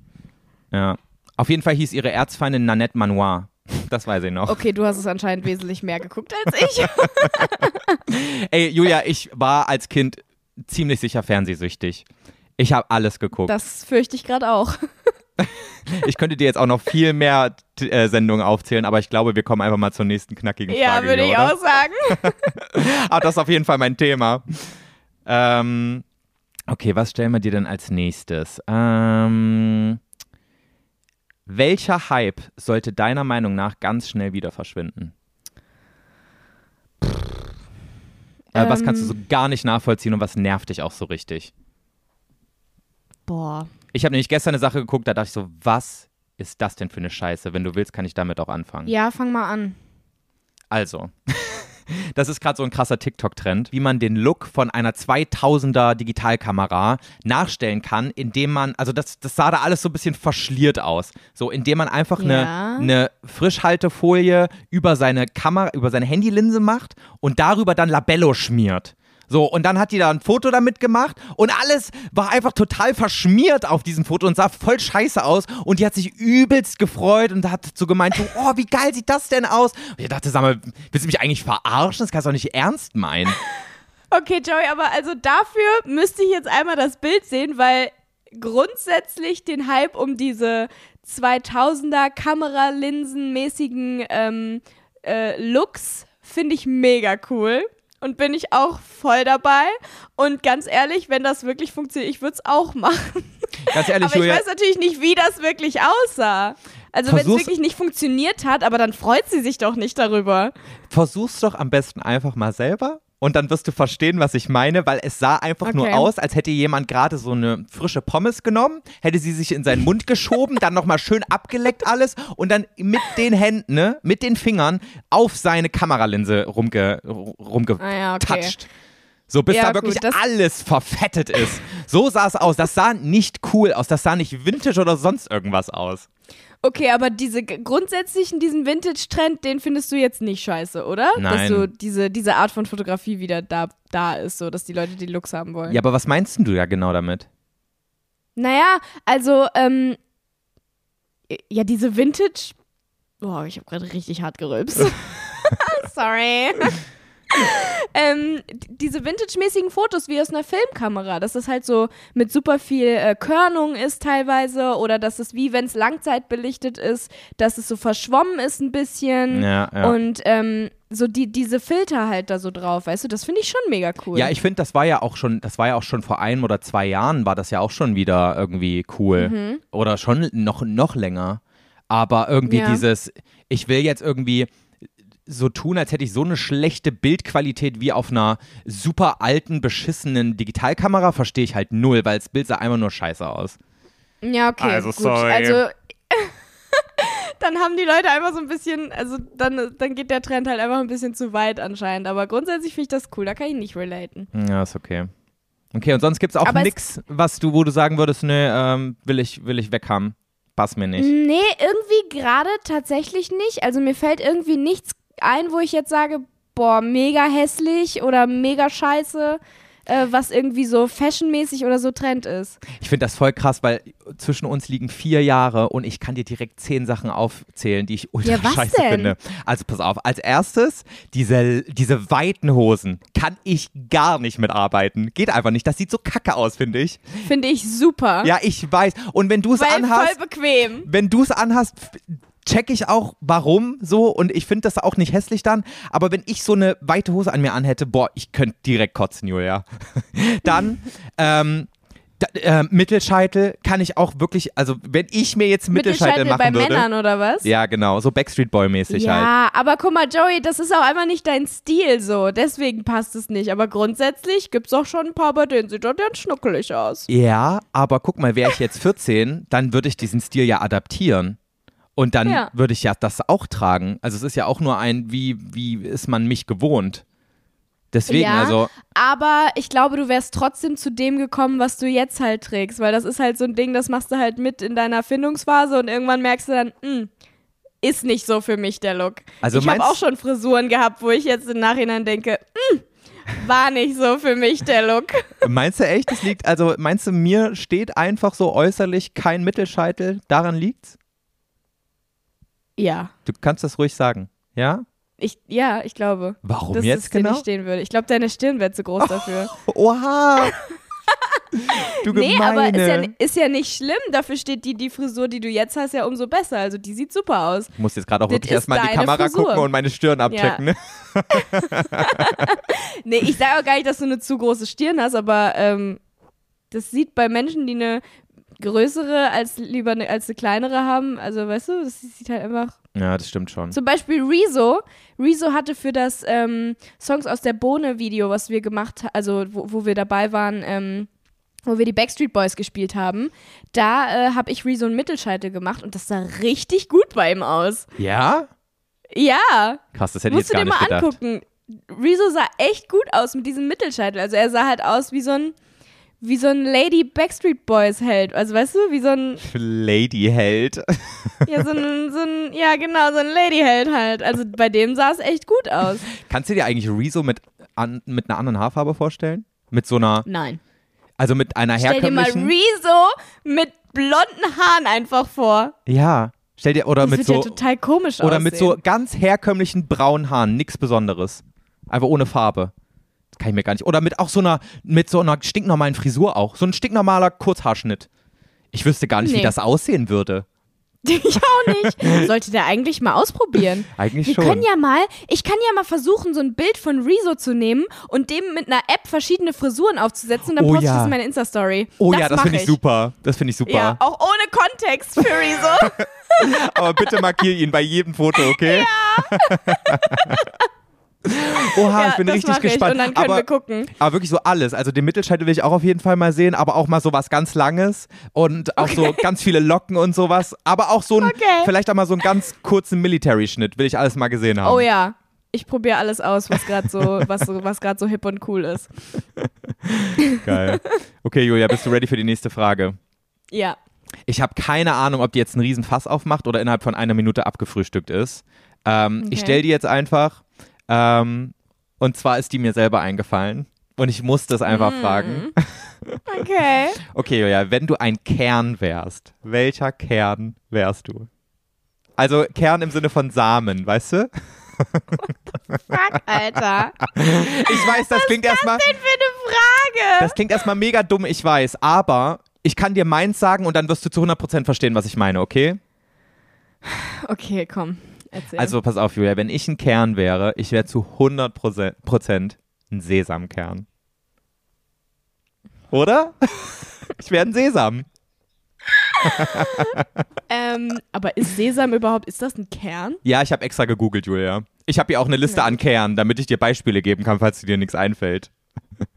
Ja. Auf jeden Fall hieß ihre Erzfeindin Nanette Manoir. Das weiß ich noch. Okay, du hast es anscheinend wesentlich mehr geguckt als ich. Ey, Julia, ich war als Kind ziemlich sicher fernsehsüchtig. Ich habe alles geguckt. Das fürchte ich gerade auch. ich könnte dir jetzt auch noch viel mehr äh, Sendungen aufzählen, aber ich glaube, wir kommen einfach mal zur nächsten knackigen Ja, Frage. würde hier, ich oder? auch sagen. Aber das ist auf jeden Fall mein Thema. Ähm, okay, was stellen wir dir denn als nächstes? Ähm, welcher Hype sollte deiner Meinung nach ganz schnell wieder verschwinden? Äh, was kannst du so Ähm. gar nicht nachvollziehen und was nervt dich auch so richtig? Boah. Ich habe nämlich gestern eine Sache geguckt, da dachte ich so, was ist das denn für eine Scheiße? Wenn du willst, kann ich damit auch anfangen. Ja, fang mal an. Also, das ist gerade so ein krasser TikTok-Trend, wie man den Look von einer 2000er Digitalkamera nachstellen kann, indem man, also das, das sah da alles so ein bisschen verschliert aus, so indem man einfach eine, Ja. eine Frischhaltefolie über seine Kamera, über seine Handylinse macht und darüber dann Labello schmiert. So, und dann hat die da ein Foto damit gemacht und alles war einfach total verschmiert auf diesem Foto und sah voll scheiße aus. Und die hat sich übelst gefreut und hat so gemeint, so, oh, wie geil sieht das denn aus? Und ich dachte, sag mal, willst du mich eigentlich verarschen? Das kannst du doch nicht ernst meinen. Okay, Joey, aber also dafür müsste ich jetzt einmal das Bild sehen, weil grundsätzlich den Hype um diese 2000er Kameralinsenmäßigen ähm, äh, Looks finde ich mega cool und bin ich auch voll dabei. Und ganz ehrlich, wenn das wirklich funktioniert, ich würde es auch machen. Ganz ehrlich, aber ich Julia, weiß natürlich nicht, wie das wirklich aussah. Also wenn es wirklich nicht funktioniert hat, aber dann freut sie sich doch nicht darüber. versuch's doch am besten einfach mal selber. Und dann wirst du verstehen, was ich meine, weil es sah einfach nur Okay. aus, als hätte jemand gerade so eine frische Pommes genommen, hätte sie sich in seinen Mund geschoben, dann nochmal schön abgeleckt alles und dann mit den Händen, ne, mit den Fingern auf seine Kameralinse rumge, rumgetatscht. Ah ja, okay. So, bis Ja, da wirklich gut, alles verfettet ist. So sah es aus. Das sah nicht cool aus. Das sah nicht vintage oder sonst irgendwas aus. Okay, aber diese grundsätzlichen, diesen Vintage-Trend, den findest du jetzt nicht scheiße, oder? Dass Nein. so diese, diese Art von Fotografie wieder da, da ist, so dass die Leute die Looks haben wollen. Ja, aber was meinst du ja genau damit? Naja, also, ähm, ja, diese Vintage. Boah, ich habe gerade richtig hart gerülpst. Sorry. Ähm, diese vintage-mäßigen Fotos wie aus einer Filmkamera, dass das halt so mit super viel äh, Körnung ist teilweise oder dass es wie wenn es langzeitbelichtet ist, dass es so verschwommen ist ein bisschen Ja, ja. und ähm, so die, diese Filter halt da so drauf, weißt du, das finde ich schon mega cool. Ja, ich finde, das war ja auch schon, das war ja auch schon vor einem oder zwei Jahren, war das ja auch schon wieder irgendwie cool. Mhm. Oder schon noch, noch länger. Aber irgendwie Ja. dieses, ich will jetzt irgendwie so tun, als hätte ich so eine schlechte Bildqualität wie auf einer super alten, beschissenen Digitalkamera, verstehe ich halt null, weil das Bild sah einfach nur scheiße aus. Ja, okay. Also, gut. sorry. Also dann haben die Leute einfach so ein bisschen, also dann, dann geht der Trend halt einfach ein bisschen zu weit anscheinend. Aber grundsätzlich finde ich das cool, da kann ich nicht relaten. Ja, ist okay. Okay, und sonst gibt es auch nichts, was du, wo du sagen würdest, nee, ähm, will ich, will ich weghaben. Passt mir nicht. Nee, irgendwie gerade tatsächlich nicht. Also mir fällt irgendwie nichts ein, wo ich jetzt sage, boah, mega hässlich oder mega scheiße. äh, was irgendwie so fashionmäßig oder so Trend ist. Ich finde das voll krass, weil zwischen uns liegen vier Jahre und ich kann dir direkt zehn Sachen aufzählen, die ich ultra Ja, was scheiße denn? finde. Also pass auf, als erstes, diese, diese weiten Hosen kann ich gar nicht mitarbeiten. Geht einfach nicht. Das sieht so kacke aus, finde ich. Finde ich super. Ja, ich weiß. Und wenn du es anhast, voll bequem. wenn du es anhast, check ich auch, warum so und ich finde das auch nicht hässlich dann, aber wenn ich so eine weite Hose an mir anhätte, boah, ich könnte direkt kotzen, Julia. dann, ähm, da, äh, Mittelscheitel kann ich auch wirklich, also wenn ich mir jetzt Mittelscheitel, Mittelscheitel machen bei würde. Männern oder was? Ja, genau, so Backstreet Boy mäßig halt. Ja, aber guck mal, Joey, das ist auch einfach nicht dein Stil so. Deswegen passt es nicht. Aber grundsätzlich gibt es auch schon ein paar, bei denen sieht das ganz schnuckelig aus. Ja, aber guck mal, wäre ich jetzt 14, dann würde ich diesen Stil ja adaptieren. Und dann Ja. würde ich ja das auch tragen. Also es ist ja auch nur ein, wie, wie ist man mich gewohnt. Deswegen, Ja. also, Aber ich glaube, du wärst trotzdem zu dem gekommen, was du jetzt halt trägst. Weil das ist halt so ein Ding, das machst du halt mit in deiner Findungsphase und irgendwann merkst du dann, hm, ist nicht so für mich der Look. Also ich habe auch schon Frisuren gehabt, wo ich jetzt im Nachhinein denke, hm, war nicht so für mich der Look. Meinst du echt, es liegt, also meinst du, mir steht einfach so äußerlich kein Mittelscheitel, daran liegt's? Ja. Du kannst das ruhig sagen, ja? Ich, ja, ich glaube. Warum dass jetzt es dir genau? nicht stehen würde. Ich glaube, deine Stirn wäre zu groß dafür. Oha! du nee, Gemeine. aber ist ja, ist ja nicht schlimm. Dafür steht die, die Frisur, die du jetzt hast, ja umso besser. Also die sieht super aus. ich muss jetzt gerade auch Das wirklich erstmal in die Kamera Frisur. gucken und meine Stirn abchecken. Ne? Nee, ich sage auch gar nicht, dass du eine zu große Stirn hast, aber ähm, das sieht bei Menschen, die eine größere als lieber eine, als eine kleinere haben, also weißt du, das sieht halt einfach Ja, das stimmt schon. Zum Beispiel Rezo. Rezo hatte für das ähm, Songs aus der Bohne-Video, was wir gemacht haben, also wo, wo wir dabei waren, ähm, wo wir die Backstreet Boys gespielt haben, da äh, habe ich Rezo einen Mittelscheitel gemacht und das sah richtig gut bei ihm aus. Ja? Ja, Krass, das hätte ich musst jetzt du gar dir nicht mal gedacht. angucken. Rezo sah echt gut aus mit diesem Mittelscheitel. Also er sah halt aus wie so ein wie so ein Lady Backstreet Boys Held. Also weißt du, wie so ein Lady-Held. ja so ein, so ein ja genau so ein Lady Held halt. Also bei dem sah es echt gut aus. Kannst du dir eigentlich Rezo mit, an, mit einer anderen Haarfarbe vorstellen? Mit so einer, Nein. also mit einer Stell dir mal herkömmlichen. Rezo mit blonden Haaren einfach vor. ja. Stell dir, oder Das mit wird so, ja total komisch oder aussehen. mit so ganz herkömmlichen braunen Haaren, nichts Besonderes. Einfach ohne Farbe. Kann ich mir gar nicht. Oder mit auch so einer, mit so einer stinknormalen Frisur auch. So ein stinknormaler Kurzhaarschnitt. Ich wüsste gar nicht, wie Nee. das aussehen würde. ich auch nicht. Sollte der eigentlich mal ausprobieren. Eigentlich Wir schon. können ja mal, ich kann ja mal versuchen, so ein Bild von Rezo zu nehmen und dem mit einer App verschiedene Frisuren aufzusetzen und dann Oh poste ich ja. das in meine Insta-Story. oh das ja, das finde ich super. Das finde ich super. Ja, auch ohne Kontext für Rezo. Aber bitte markier ihn bei jedem Foto, okay? Oha, ja, ich bin richtig mach ich. gespannt. Und dann können aber, wir gucken. aber wirklich so alles. Also den Mittelscheitel will ich auch auf jeden Fall mal sehen, aber auch mal so was ganz Langes und auch so ganz viele Locken und sowas. Aber auch so ein, Okay. vielleicht auch mal so einen ganz kurzen Military-Schnitt, will ich alles mal gesehen haben. Oh ja. Ich probiere alles aus, was gerade so, was so, was gerade so hip und cool ist. Geil. Okay, Julia, bist du ready für die nächste Frage? Ja. Ich habe keine Ahnung, ob die jetzt einen riesen Fass aufmacht oder innerhalb von einer Minute abgefrühstückt ist. Ähm, Ich Okay. stelle die jetzt einfach. Ähm, und zwar ist die mir selber eingefallen. Und ich muss das einfach Mm. fragen. Okay. Okay, Julia, wenn du ein Kern wärst, welcher Kern wärst du? Also Kern im Sinne von Samen, weißt du? Fuck, Alter. Ich weiß, das klingt erstmal. Was denn für eine Frage? Das klingt erstmal mega dumm, ich weiß, aber ich kann dir meins sagen und dann wirst du zu 100% verstehen, was ich meine, okay? Okay, komm. Erzähl. Also pass auf, Julia, wenn ich ein Kern wäre, ich wäre zu 100 Prozent ein Sesamkern. Oder? Ich wäre ein Sesam. ähm, aber ist Sesam überhaupt, ist das ein Kern? Ja, ich habe extra gegoogelt, Julia. Ich habe hier auch eine Liste an Kernen, damit ich dir Beispiele geben kann, falls dir nichts einfällt.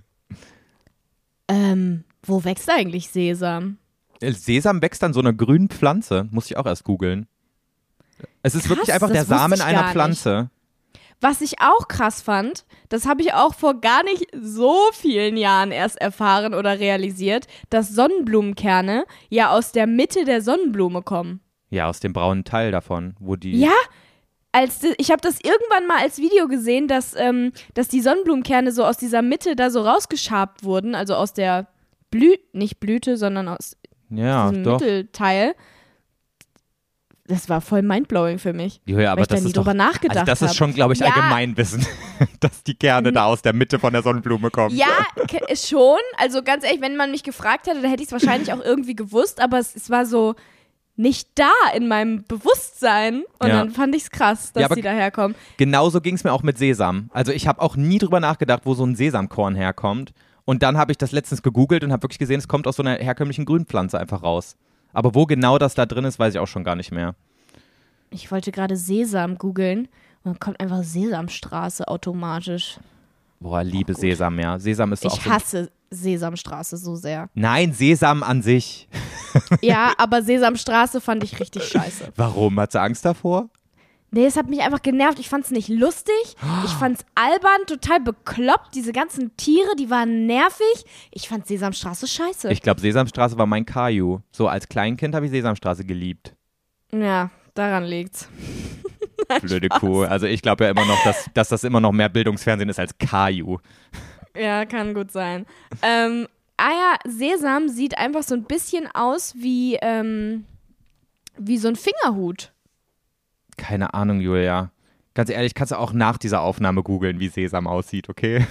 Ähm, wo wächst eigentlich Sesam? Sesam wächst an so einer grünen Pflanze, muss ich auch erst googeln. Es ist wirklich Krass, einfach der Samen einer Pflanze. Was ich auch krass fand, das habe ich auch vor gar nicht so vielen Jahren erst erfahren oder realisiert, dass Sonnenblumenkerne ja aus der Mitte der Sonnenblume kommen. Ja, aus dem braunen Teil davon, wo die. Ja? als ich habe das irgendwann mal als Video gesehen, dass, ähm, dass die Sonnenblumenkerne so aus dieser Mitte da so rausgeschabt wurden, also aus der Blüte, nicht Blüte, sondern aus Ja, diesem doch. Mittelteil. Das war voll mindblowing für mich. Ja, aber weil ich das da nie ist doch, drüber nachgedacht also das ist schon, glaube ich, Ja. Allgemeinwissen, dass die Kerne da aus der Mitte von der Sonnenblume kommen. Ja, schon. Also ganz ehrlich, wenn man mich gefragt hätte, dann hätte ich es wahrscheinlich auch irgendwie gewusst, aber es, es war so nicht da in meinem Bewusstsein. Und Ja. dann fand ich es krass, dass Ja, die daherkommen. Genauso ging es mir auch mit Sesam. Also ich habe auch nie drüber nachgedacht, wo so ein Sesamkorn herkommt. Und dann habe ich das letztens gegoogelt und habe wirklich gesehen, es kommt aus so einer herkömmlichen Grünpflanze einfach raus. Aber wo genau das da drin ist, weiß ich auch schon gar nicht mehr. Ich wollte gerade Sesam googeln und dann kommt einfach Sesamstraße automatisch. Boah, liebe Sesam, ja. Sesam ist so auch Ich hasse Sesamstraße so sehr. Nein, Sesam an sich. Ja, aber Sesamstraße fand ich richtig scheiße. Warum? Hat sie Angst davor? Nee, es hat mich einfach genervt. Ich fand's nicht lustig. Ich fand's albern, total bekloppt. Diese ganzen Tiere, die waren nervig. Ich fand Sesamstraße scheiße. Ich glaube, Sesamstraße war mein Kaju. So als Kleinkind habe ich Sesamstraße geliebt. ja, daran liegt's. Blöde Kuh. Also ich glaube ja immer noch, dass, dass das immer noch mehr Bildungsfernsehen ist als Kaju. Ja, kann gut sein. ähm, ah ja, Sesam sieht einfach so ein bisschen aus wie, ähm, wie so ein Fingerhut. Keine Ahnung, Julia. Ganz ehrlich, kannst du auch nach dieser Aufnahme googeln, wie Sesam aussieht, okay?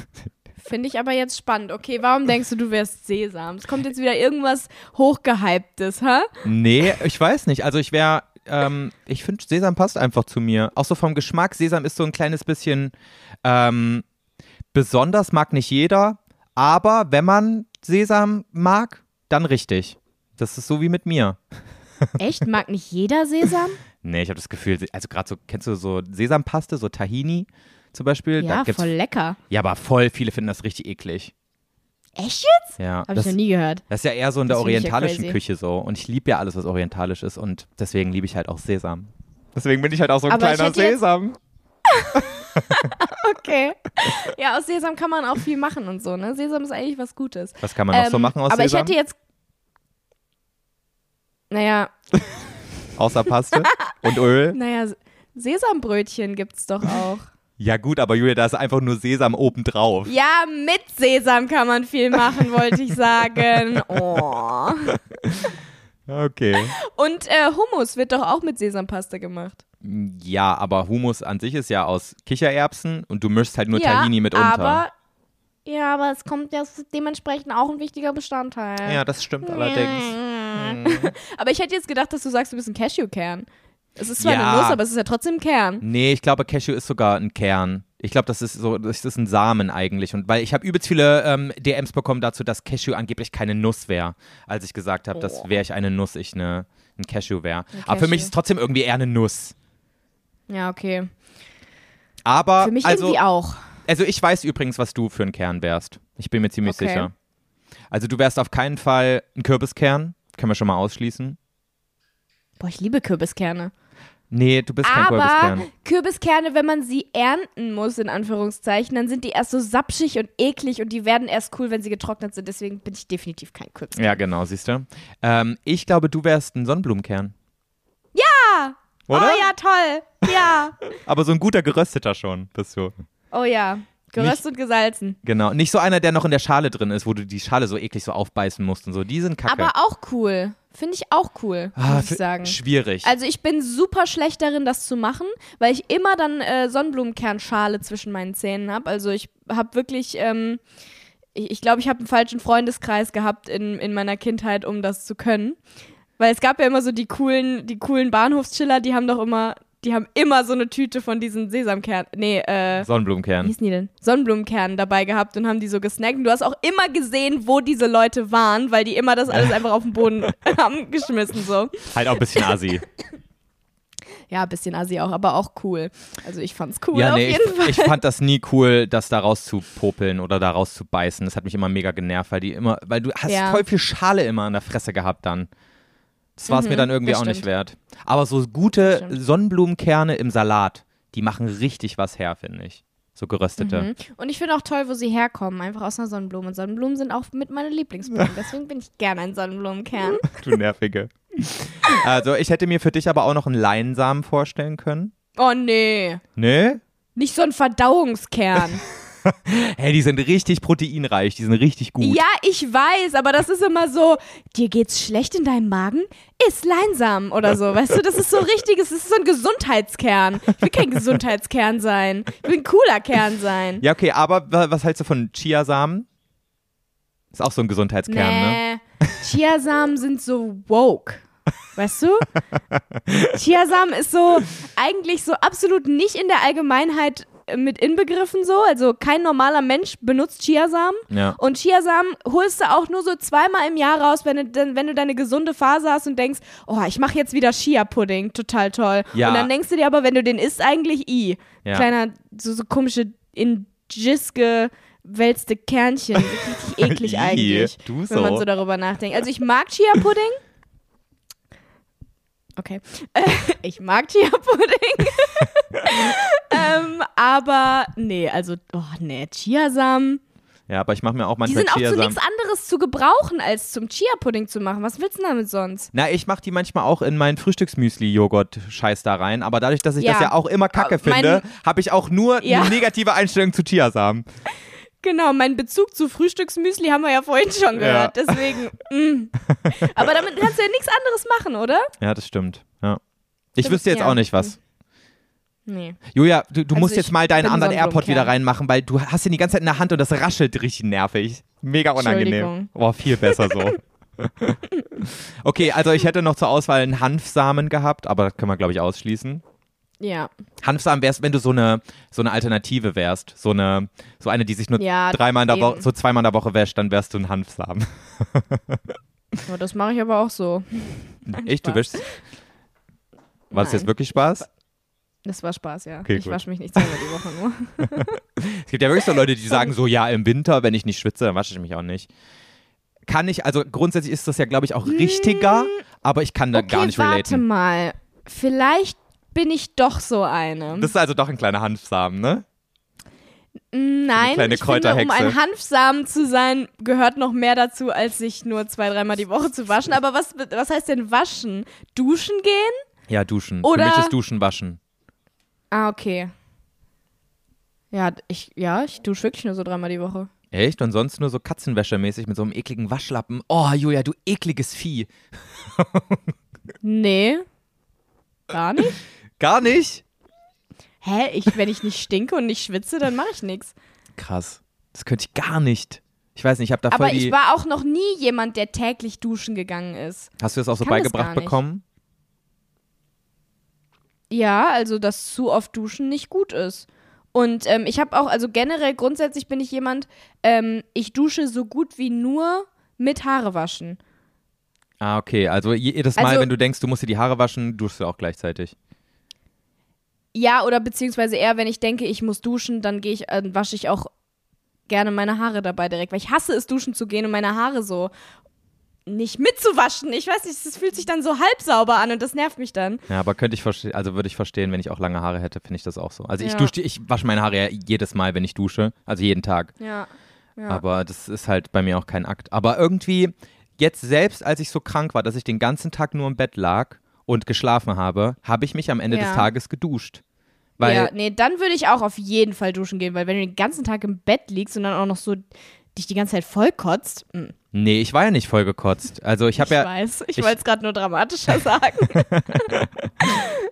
Finde ich aber jetzt spannend. Okay, warum denkst du, du wärst Sesam? Es kommt jetzt wieder irgendwas Hochgehyptes, hä? Nee, ich weiß nicht. Also ich wäre, ähm, ich finde, Sesam passt einfach zu mir. Auch so vom Geschmack. Sesam ist so ein kleines bisschen ähm, besonders, mag nicht jeder. Aber wenn man Sesam mag, dann richtig. Das ist so wie mit mir. Echt? Mag nicht jeder Sesam? Nee, ich habe das Gefühl, also gerade so, kennst du so Sesampaste, so Tahini zum Beispiel? Ja, voll lecker. Ja, aber voll viele finden das richtig eklig. Echt jetzt? Ja, Habe ich noch nie gehört. das ist ja eher so in der Das ja orientalischen crazy. Küche so. Und ich liebe ja alles, was orientalisch ist. Und deswegen liebe ich halt auch Sesam. Deswegen bin ich halt auch so ein Aber kleiner Sesam. Okay. Ja, aus Sesam kann man auch viel machen und so, ne? Sesam ist eigentlich was Gutes. Was kann man noch so Ähm, machen aus aber Sesam? ich hätte jetzt. Naja, Außer Paste und Öl? naja, Sesambrötchen gibt's doch auch. Ja gut, aber Julia, da ist einfach nur Sesam obendrauf. Ja, mit Sesam kann man viel machen, wollte ich sagen. Oh. Okay. Und äh, Hummus wird doch auch mit Sesampaste gemacht. Ja, aber Hummus an sich ist ja aus Kichererbsen und du mischst halt nur ja, Tahini mit unter. Aber, ja, aber es kommt ja dementsprechend auch ein wichtiger Bestandteil. ja, das stimmt allerdings. Aber ich hätte jetzt gedacht, dass du sagst, du bist ein Cashewkern. Es ist zwar Ja. eine Nuss, aber es ist ja trotzdem ein Kern. Nee, ich glaube, Cashew ist sogar ein Kern. Ich glaube, das ist so, das ist ein Samen eigentlich. Und weil ich habe übelst viele ähm, DMs bekommen dazu, dass Cashew angeblich keine Nuss wäre. Als ich gesagt habe, dass wäre ich eine Nuss, ich eine, ein Cashew wäre. Aber für mich ist es trotzdem irgendwie eher eine Nuss. Ja, okay. Aber Für mich also, irgendwie auch. also ich weiß übrigens, was du für ein Kern wärst. Ich bin mir ziemlich Okay. sicher. Also du wärst auf keinen Fall ein Kürbiskern. Können wir schon mal ausschließen. Boah, ich liebe Kürbiskerne. Nee, du bist kein Aber Kürbiskern. Kürbiskerne, wenn man sie ernten muss, in Anführungszeichen, dann sind die erst so sapschig und eklig und die werden erst cool, wenn sie getrocknet sind. Deswegen bin ich definitiv kein Kürbis. Ja, genau, siehst du. Ähm, ich glaube, du wärst ein Sonnenblumenkern. Ja! Oder? Oh ja, toll. Ja. Aber so ein guter gerösteter schon bist du. Oh ja. Geröstet und gesalzen. Genau. Nicht so einer, der noch in der Schale drin ist, wo du die Schale so eklig so aufbeißen musst und so. Die sind kacke. Aber auch cool. Finde ich auch cool, Ah, muss ich sagen. Schwierig. Also ich bin super schlecht darin, das zu machen, weil ich immer dann äh, Sonnenblumenkernschale zwischen meinen Zähnen habe. Also ich habe wirklich, ähm, ich, ich glaube, ich habe einen falschen Freundeskreis gehabt in, in meiner Kindheit, um das zu können. Weil es gab ja immer so die coolen, die coolen Bahnhofschiller, die haben doch immer, die haben immer so eine Tüte von diesen Sesamkernen, nee, äh, wie Sonnenblumenkern. hießen die denn? Sonnenblumenkernen dabei gehabt und haben die so gesnackt. Und du hast auch immer gesehen, wo diese Leute waren, weil die immer das alles einfach auf den Boden haben geschmissen so. Halt auch ein bisschen assi. Ja, ein bisschen assi auch, aber auch cool. Also ich fand's cool ja, auf nee, jeden ich, Fall. ich fand das nie cool, das da rauszupopeln oder da rauszubeißen. Das hat mich immer mega genervt, weil die immer, weil du hast Ja. voll viel Schale immer an der Fresse gehabt dann. Das war es mir dann irgendwie Mhm, auch nicht wert. Aber so gute. Sonnenblumenkerne im Salat, die machen richtig was her, finde ich. So geröstete. Mhm. Und ich finde auch toll, wo sie herkommen, einfach aus einer Sonnenblume. Und Sonnenblumen sind auch mit meine Lieblingsblumen. Deswegen bin ich gerne ein Sonnenblumenkern. Du Nervige. Also, ich hätte mir für dich aber auch noch einen Leinsamen vorstellen können. Oh nee. Ne? Nicht so ein Verdauungskern. Hey, die sind richtig proteinreich, die sind richtig gut. ja, ich weiß, aber das ist immer so, dir geht's schlecht in deinem Magen? Iss Leinsamen oder so, weißt du? Das ist so richtig, es ist so ein Gesundheitskern. Ich will kein Gesundheitskern sein. Ich will ein cooler Kern sein. Ja, okay, aber wa- was hältst du von Chiasamen? Ist auch so ein Gesundheitskern, ne? Nee, Chiasamen sind so woke. Weißt du? Chiasamen ist so eigentlich so absolut nicht in der Allgemeinheit mit inbegriffen so. Also kein normaler Mensch benutzt Chiasamen. Ja. Und Chiasamen holst du auch nur so zweimal im Jahr raus, wenn du, wenn du deine gesunde Phase hast und denkst, oh, ich mache jetzt wieder Chia-Pudding, total toll. Ja. Und dann denkst du dir aber, wenn du den isst, eigentlich i. Ja. Kleiner, so, so komische in Jizz gewälzte Kernchen. Richtig eklig eigentlich, du wenn man so. so darüber nachdenkt. Also ich mag Chia-Pudding. Okay. Ich mag Chia-Pudding. ähm, aber nee, also, oh nee, Chiasamen. Ja, aber ich mache mir auch Die manchmal sind auch zu nichts anderes zu gebrauchen, als zum Chia-Pudding zu machen. Was willst du denn damit sonst? Na, ich mache die manchmal auch in meinen Frühstücksmüsli-Joghurt-Scheiß da rein, aber dadurch, dass ich Ja. das ja auch immer kacke Äh, finde, habe ich auch nur Ja. eine negative Einstellung zu Chiasamen. Genau, mein Bezug zu Frühstücksmüsli haben wir ja vorhin schon Ja. gehört. Deswegen, mm. Aber damit kannst du ja nichts anderes machen, oder? Ja, das stimmt. Ja. Ich wüsste jetzt ja. auch nicht was. Nee. Julia, du, du Also musst jetzt mal deinen anderen AirPod wieder reinmachen, weil du hast ihn die ganze Zeit in der Hand und das raschelt richtig nervig. Mega unangenehm. Oh, viel besser so. okay, also ich hätte noch zur Auswahl einen Hanfsamen gehabt, aber das können wir, glaube ich, ausschließen. Ja. Hanfsamen wärst, wenn du so eine, so eine Alternative wärst. So eine, so eine, die sich nur Ja, dreimal in der Woche, so zweimal in der Woche wäscht, dann wärst du ein Hanfsamen. Aber das mache ich aber auch so. Echt? Du wäschst? War das Nein. jetzt wirklich Spaß? Das war Spaß, ja. Okay, ich gut. wasche mich nicht zweimal die Woche nur. Es gibt ja wirklich so Leute, die sagen so, ja, im Winter, wenn ich nicht schwitze, dann wasche ich mich auch nicht. Kann ich, also grundsätzlich ist das ja, glaube ich, auch richtiger, aber ich kann da okay, gar nicht warte relaten. mal. Vielleicht bin ich doch so eine. Das ist also doch ein kleiner Hanfsamen, ne? Nein, kleine ich finde, um ein Hanfsamen zu sein, gehört noch mehr dazu, als sich nur zwei, dreimal die Woche zu waschen. Aber was, was heißt denn waschen? Duschen gehen? Ja, duschen. Oder- Für mich ist Duschen waschen. Ah, okay. Ja, ich, ja, ich dusche wirklich nur so dreimal die Woche. Echt? Und sonst nur so Katzenwäschermäßig mit so einem ekligen Waschlappen. Oh, Julia, du ekliges Vieh. Nee. Gar nicht? Gar nicht? Hä? Ich, wenn ich nicht stinke und nicht schwitze, dann mache ich nichts. Krass. Das könnte ich gar nicht. Ich weiß nicht, ich habe da Aber voll die. ich war auch noch nie jemand, der täglich duschen gegangen ist. Hast du das auch so kann beigebracht bekommen? Ja, also dass zu oft duschen nicht gut ist. Und ähm, ich habe auch, also generell grundsätzlich bin ich jemand, ähm, ich dusche so gut wie nur mit Haare waschen. Ah, okay. Also jedes Mal, Also- wenn du denkst, du musst dir die Haare waschen, duschst du auch gleichzeitig. Ja, oder beziehungsweise eher, wenn ich denke, ich muss duschen, dann gehe ich, äh, wasche ich auch gerne meine Haare dabei direkt, weil ich hasse es, duschen zu gehen und meine Haare so nicht mitzuwaschen. Ich weiß nicht, es fühlt sich dann so halb sauber an und das nervt mich dann. Ja, aber könnte ich verstehen, also würde ich verstehen, wenn ich auch lange Haare hätte, finde ich das auch so. Also ich Ja. dusche, ich wasche meine Haare ja jedes Mal, wenn ich dusche, also jeden Tag. Ja. ja. Aber das ist halt bei mir auch kein Akt. Aber irgendwie, jetzt selbst als ich so krank war, dass ich den ganzen Tag nur im Bett lag und geschlafen habe, habe ich mich am Ende Ja. des Tages geduscht. Weil, ja, nee, dann würde ich auch auf jeden Fall duschen gehen, weil wenn du den ganzen Tag im Bett liegst und dann auch noch so dich die ganze Zeit vollkotzt, mh, nee, ich war ja nicht voll gekotzt. Also ich habe ja, weiß, ich, ich- wollte es gerade nur dramatischer sagen.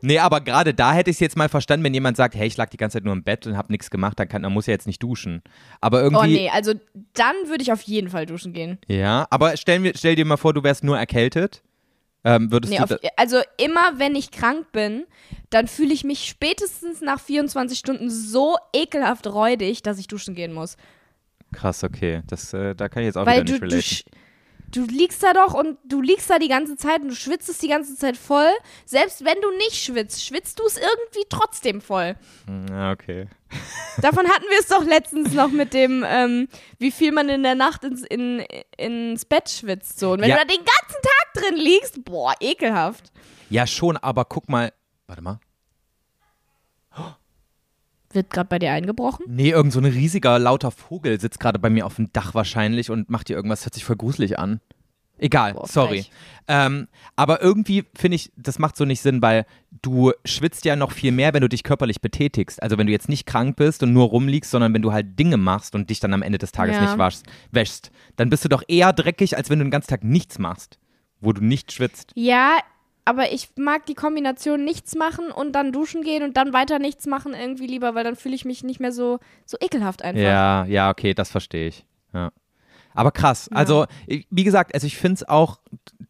nee, aber gerade da hätte ich es jetzt mal verstanden, wenn jemand sagt, hey, ich lag die ganze Zeit nur im Bett und habe nichts gemacht, dann, kann, dann muss er jetzt nicht duschen. Aber irgendwie, oh nee, also dann würde ich auf jeden Fall duschen gehen. ja, aber stell, mir, stell dir mal vor, du wärst nur erkältet. Ähm, würdest Nee, du auf, also immer wenn ich krank bin, dann fühle ich mich spätestens nach 24 Stunden so ekelhaft räudig, dass ich duschen gehen muss. krass, okay, das, äh, da kann ich jetzt auch Weil wieder du, nicht du, relaten. sch- du liegst da doch und du liegst da die ganze Zeit und du schwitzt es die ganze Zeit voll. Selbst wenn du nicht schwitzt, schwitzt du es irgendwie trotzdem voll. Hm, Ja, okay. Davon hatten wir es doch letztens noch mit dem, ähm, wie viel man in der Nacht ins, in, ins Bett schwitzt. So. Und wenn Ja. du da den ganzen Tag drin liegst, boah, ekelhaft. Ja, schon, aber guck mal. Warte mal. Wird gerade bei dir eingebrochen? Nee, irgend so ein riesiger, lauter Vogel sitzt gerade bei mir auf dem Dach wahrscheinlich und macht hier irgendwas, hört sich voll gruselig an. Egal, Boah, sorry. Ähm, aber irgendwie finde ich, das macht so nicht Sinn, weil du schwitzt ja noch viel mehr, wenn du dich körperlich betätigst. Also wenn du jetzt nicht krank bist und nur rumliegst, sondern wenn du halt Dinge machst und dich dann am Ende des Tages Ja. nicht waschst, wäschst, dann bist du doch eher dreckig, als wenn du den ganzen Tag nichts machst, wo du nicht schwitzt. Ja, aber ich mag die Kombination nichts machen und dann duschen gehen und dann weiter nichts machen irgendwie lieber, weil dann fühle ich mich nicht mehr so, so ekelhaft einfach. Ja, ja, okay, das verstehe ich. Ja. Aber krass. Also, ich- wie gesagt, also ich finde es auch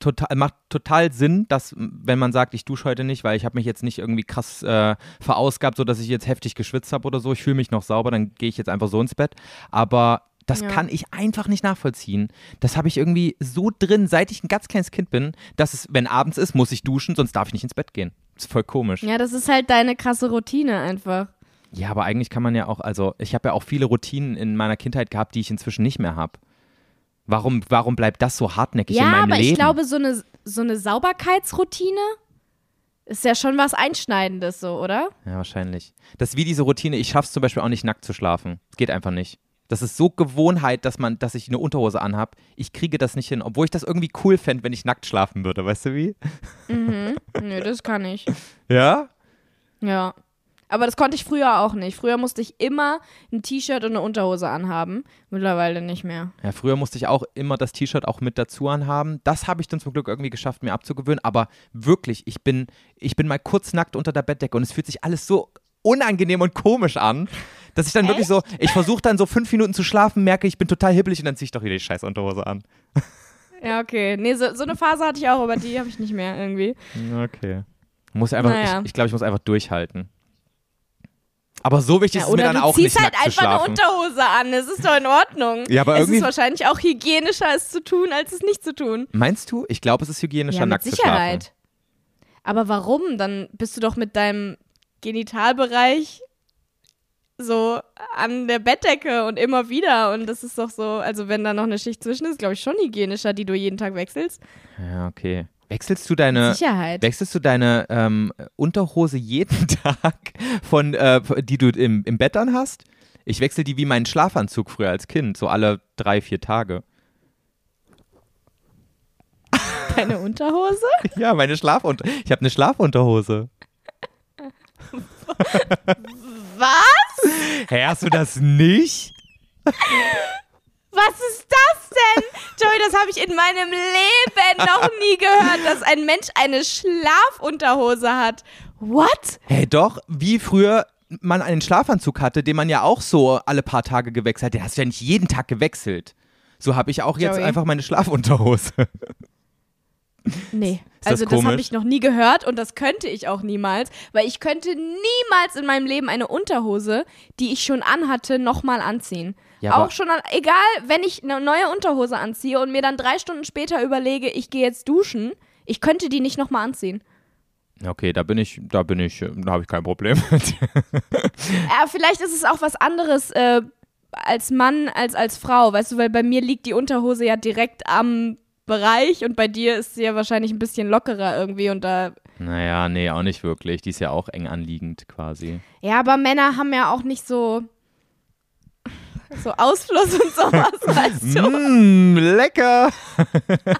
total, macht total Sinn, dass, wenn man sagt, ich dusche heute nicht, weil ich habe mich jetzt nicht irgendwie krass äh, verausgabt, sodass ich jetzt heftig geschwitzt habe oder so. Ich fühle mich noch sauber, dann gehe ich jetzt einfach so ins Bett. Aber das Ja. kann ich einfach nicht nachvollziehen. Das habe ich irgendwie so drin, seit ich ein ganz kleines Kind bin, dass es, wenn abends ist, muss ich duschen, sonst darf ich nicht ins Bett gehen. Das ist voll komisch. Ja, das ist halt deine krasse Routine einfach. Ja, aber eigentlich kann man ja auch, also ich habe ja auch viele Routinen in meiner Kindheit gehabt, die ich inzwischen nicht mehr habe. Warum, warum bleibt das so hartnäckig in Ja, meinem aber Leben? ich glaube, so eine, so eine Sauberkeitsroutine ist ja schon was Einschneidendes, so, oder? ja, wahrscheinlich. Das ist wie diese Routine, ich schaff's zum Beispiel auch nicht nackt zu schlafen. Geht einfach nicht. Das ist so Gewohnheit, dass man, dass ich eine Unterhose anhab. Ich kriege das nicht hin, obwohl ich das irgendwie cool fände, wenn ich nackt schlafen würde, weißt du wie? Nö, das kann ich. Ja? Ja. Aber das konnte ich früher auch nicht. Früher musste ich immer ein T-Shirt und eine Unterhose anhaben. Mittlerweile nicht mehr. Ja, früher musste ich auch immer das T-Shirt auch mit dazu anhaben. Das habe ich dann zum Glück irgendwie geschafft, mir abzugewöhnen. Aber wirklich, ich bin, ich bin mal kurz nackt unter der Bettdecke und es fühlt sich alles so unangenehm und komisch an, dass ich dann wirklich so, ich versuche dann so fünf Minuten zu schlafen, merke, ich bin total hibbelig und dann ziehe ich doch wieder die scheiß Unterhose an. Ja, okay. Nee, so, so eine Phase hatte ich auch, aber die habe ich nicht mehr irgendwie. Okay. Muss einfach, Naja. ich, ich glaube, ich muss einfach durchhalten. Aber so wichtig Ja, ist es mir dann du auch ziehst nicht, halt nackt zu einfach eine. Unterhose an. Das ist doch in Ordnung. Ja, aber es irgendwie- ist wahrscheinlich auch hygienischer, es zu tun, als es nicht zu tun. Meinst du? Ich glaube, es ist hygienischer, Ja, mit nackt zu Sicherheit. schlafen. Aber warum? Dann bist du doch mit deinem Genitalbereich so an der Bettdecke und immer wieder. Und das ist doch so, also wenn da noch eine Schicht zwischen ist, glaube ich schon hygienischer, die du jeden Tag wechselst. Ja, okay. Wechselst du deine, Sicherheit. Wechselst du deine ähm, Unterhose jeden Tag, von, äh, die du im, im Bett dann hast? Ich wechsle die wie meinen Schlafanzug früher als Kind, so alle drei, vier Tage. Deine Unterhose? Ja, meine Schlafunter. Ich habe eine Schlafunterhose. Was? Hä, hast du das nicht? Was ist das denn? Joey, das habe ich in meinem Leben noch nie gehört, dass ein Mensch eine Schlafunterhose hat. What? Hey, doch, wie früher man einen Schlafanzug hatte, den man ja auch so alle paar Tage gewechselt hat. Den hast du ja nicht jeden Tag gewechselt. So habe ich auch jetzt Joey. einfach meine Schlafunterhose. Nee, das also das habe komisch? ich noch nie gehört und das könnte ich auch niemals, weil ich könnte niemals in meinem Leben eine Unterhose, die ich schon anhatte, nochmal anziehen. Ja, auch schon, an, egal, wenn ich eine neue Unterhose anziehe und mir dann drei Stunden später überlege, ich gehe jetzt duschen, ich könnte die nicht nochmal anziehen. Okay, da bin ich, da bin ich, äh, da habe ich kein Problem mit. Ja, vielleicht ist es auch was anderes äh, als Mann als als Frau, weißt du, weil bei mir liegt die Unterhose ja direkt am Bereich und bei dir ist sie ja wahrscheinlich ein bisschen lockerer irgendwie und da. Naja, nee, auch nicht wirklich. Die ist ja auch eng anliegend quasi. Ja, aber Männer haben ja auch nicht so so Ausfluss und sowas, weißt du. Mmm, lecker.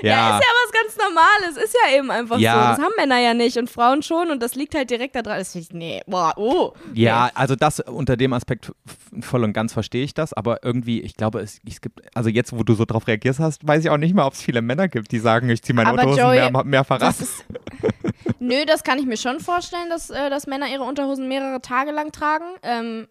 Ja, ist ja was ganz Normales, ist ja eben einfach Ja. so. Das haben Männer ja nicht und Frauen schon und das liegt halt direkt da dran. Das ich, nee, boah, oh. Ja, also das unter dem Aspekt voll und ganz verstehe ich das, aber irgendwie, ich glaube, es, es gibt, also jetzt, wo du so drauf reagierst hast, weiß ich auch nicht mal, ob es viele Männer gibt, die sagen, ich ziehe meine Aber Unterhosen Joey, mehr. Das ist, nö, das kann ich mir schon vorstellen, dass, äh, dass Männer ihre Unterhosen mehrere Tage lang tragen. Ähm,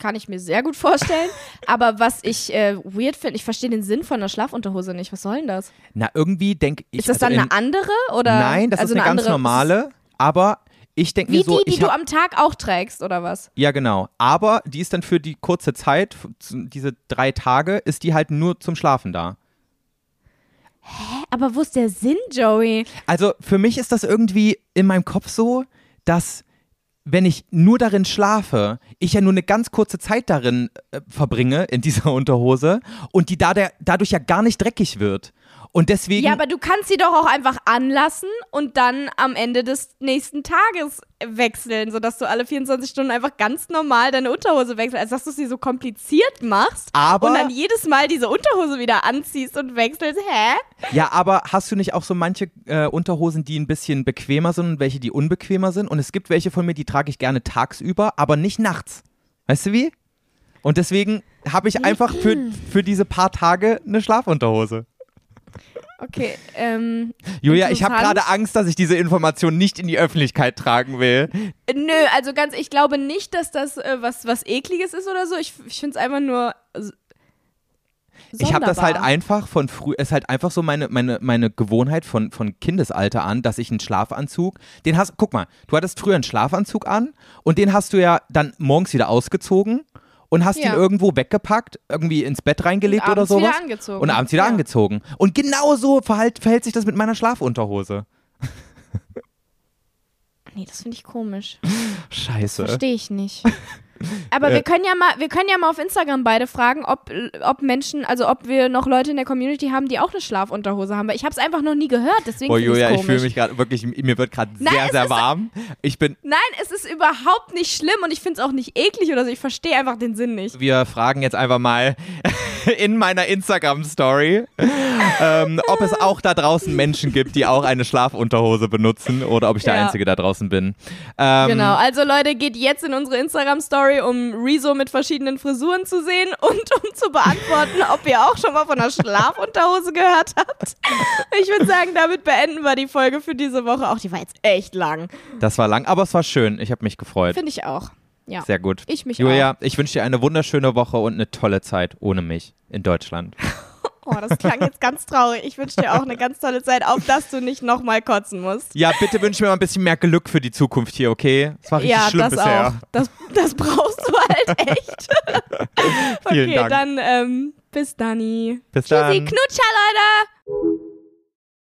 kann ich mir sehr gut vorstellen. Aber was ich äh, weird finde, ich verstehe den Sinn von einer Schlafunterhose nicht. Was soll denn das? Na, irgendwie denke ich. Ist das also dann in, eine andere? Oder? Nein, das also ist eine, ganz andere, normale, aber ich denke Wie mir so, die, die ich du am Tag auch trägst, oder was? ja genau, aber die ist dann für die kurze Zeit, diese drei Tage, ist die halt nur zum Schlafen da. Aber wo ist der Sinn, Joey? Also für mich ist das irgendwie in meinem Kopf so, dass wenn ich nur darin schlafe, ich ja nur eine ganz kurze Zeit darin äh, verbringe, in dieser Unterhose, und die da der, dadurch ja gar nicht dreckig wird. Und deswegen. Ja, aber du kannst sie doch auch einfach anlassen und dann am Ende des nächsten Tages wechseln, sodass du alle 24 Stunden einfach ganz normal deine Unterhose wechselst, als dass du sie so kompliziert machst Aber- und dann jedes Mal diese Unterhose wieder anziehst und wechselst. Hä? Ja, aber hast du nicht auch so manche äh, Unterhosen, die ein bisschen bequemer sind und welche, die unbequemer sind? Und es gibt welche von mir, die trage ich gerne tagsüber, aber nicht nachts. Weißt du wie? Und deswegen habe ich einfach für, für diese paar Tage eine Schlafunterhose. Okay, ähm, Julia, ich habe gerade Angst, dass ich diese Information nicht in die Öffentlichkeit tragen will. nö, also ganz, ich glaube nicht, dass das äh, was, was ekliges ist oder so. Ich, ich finde es einfach nur s- Ich habe das halt einfach von früh, es ist halt einfach so meine, meine, meine Gewohnheit von, von Kindesalter an, dass ich einen Schlafanzug, den hast, guck mal, du hattest früher einen Schlafanzug an und den hast du ja dann morgens wieder ausgezogen und hast Ja. ihn irgendwo weggepackt, irgendwie ins Bett reingelegt Und oder abends wieder sowas. angezogen. Und abends wieder Ja. angezogen. Und genau so verhält, verhält sich das mit meiner Schlafunterhose. Nee, das finde ich komisch. Scheiße. Verstehe ich nicht. Aber wir können ja mal, wir können ja mal auf Instagram beide fragen, ob, ob Menschen, also ob wir noch Leute in der Community haben, die auch eine Schlafunterhose haben. Weil ich habe es einfach noch nie gehört, deswegen Boah, Julia, ich fühle mich gerade wirklich, mir wird gerade sehr, sehr warm. Ich bin, Nein, es ist überhaupt nicht schlimm und ich finde es auch nicht eklig oder so. Ich verstehe einfach den Sinn nicht. wir fragen jetzt einfach mal in meiner Instagram-Story, ähm, ob es auch da draußen Menschen gibt, die auch eine Schlafunterhose benutzen oder ob ich der Ja. Einzige da draußen bin. Ähm, Genau, also Leute, geht jetzt in unsere Instagram-Story, um Rezo mit verschiedenen Frisuren zu sehen und um zu beantworten, ob ihr auch schon mal von einer Schlafunterhose gehört habt. Ich würde sagen, damit beenden wir die Folge für diese Woche. Auch die war jetzt echt lang. Das war lang, aber es war schön. Ich habe mich gefreut. Finde ich auch. Ja. Sehr gut. Ich mich Julia, ich wünsche dir eine wunderschöne Woche und eine tolle Zeit ohne mich in Deutschland. Oh, das klang jetzt ganz traurig. Ich wünsche dir auch eine ganz tolle Zeit, auf dass du nicht nochmal kotzen musst. Ja, bitte wünsch mir mal ein bisschen mehr Glück für die Zukunft hier, okay? Es war richtig ja, schlimm das bisher. auch. Das, das brauchst du halt echt. Vielen okay, Dank. dann ähm, bis dann. Bis Tschüssi, dann. Knutscher, Leute.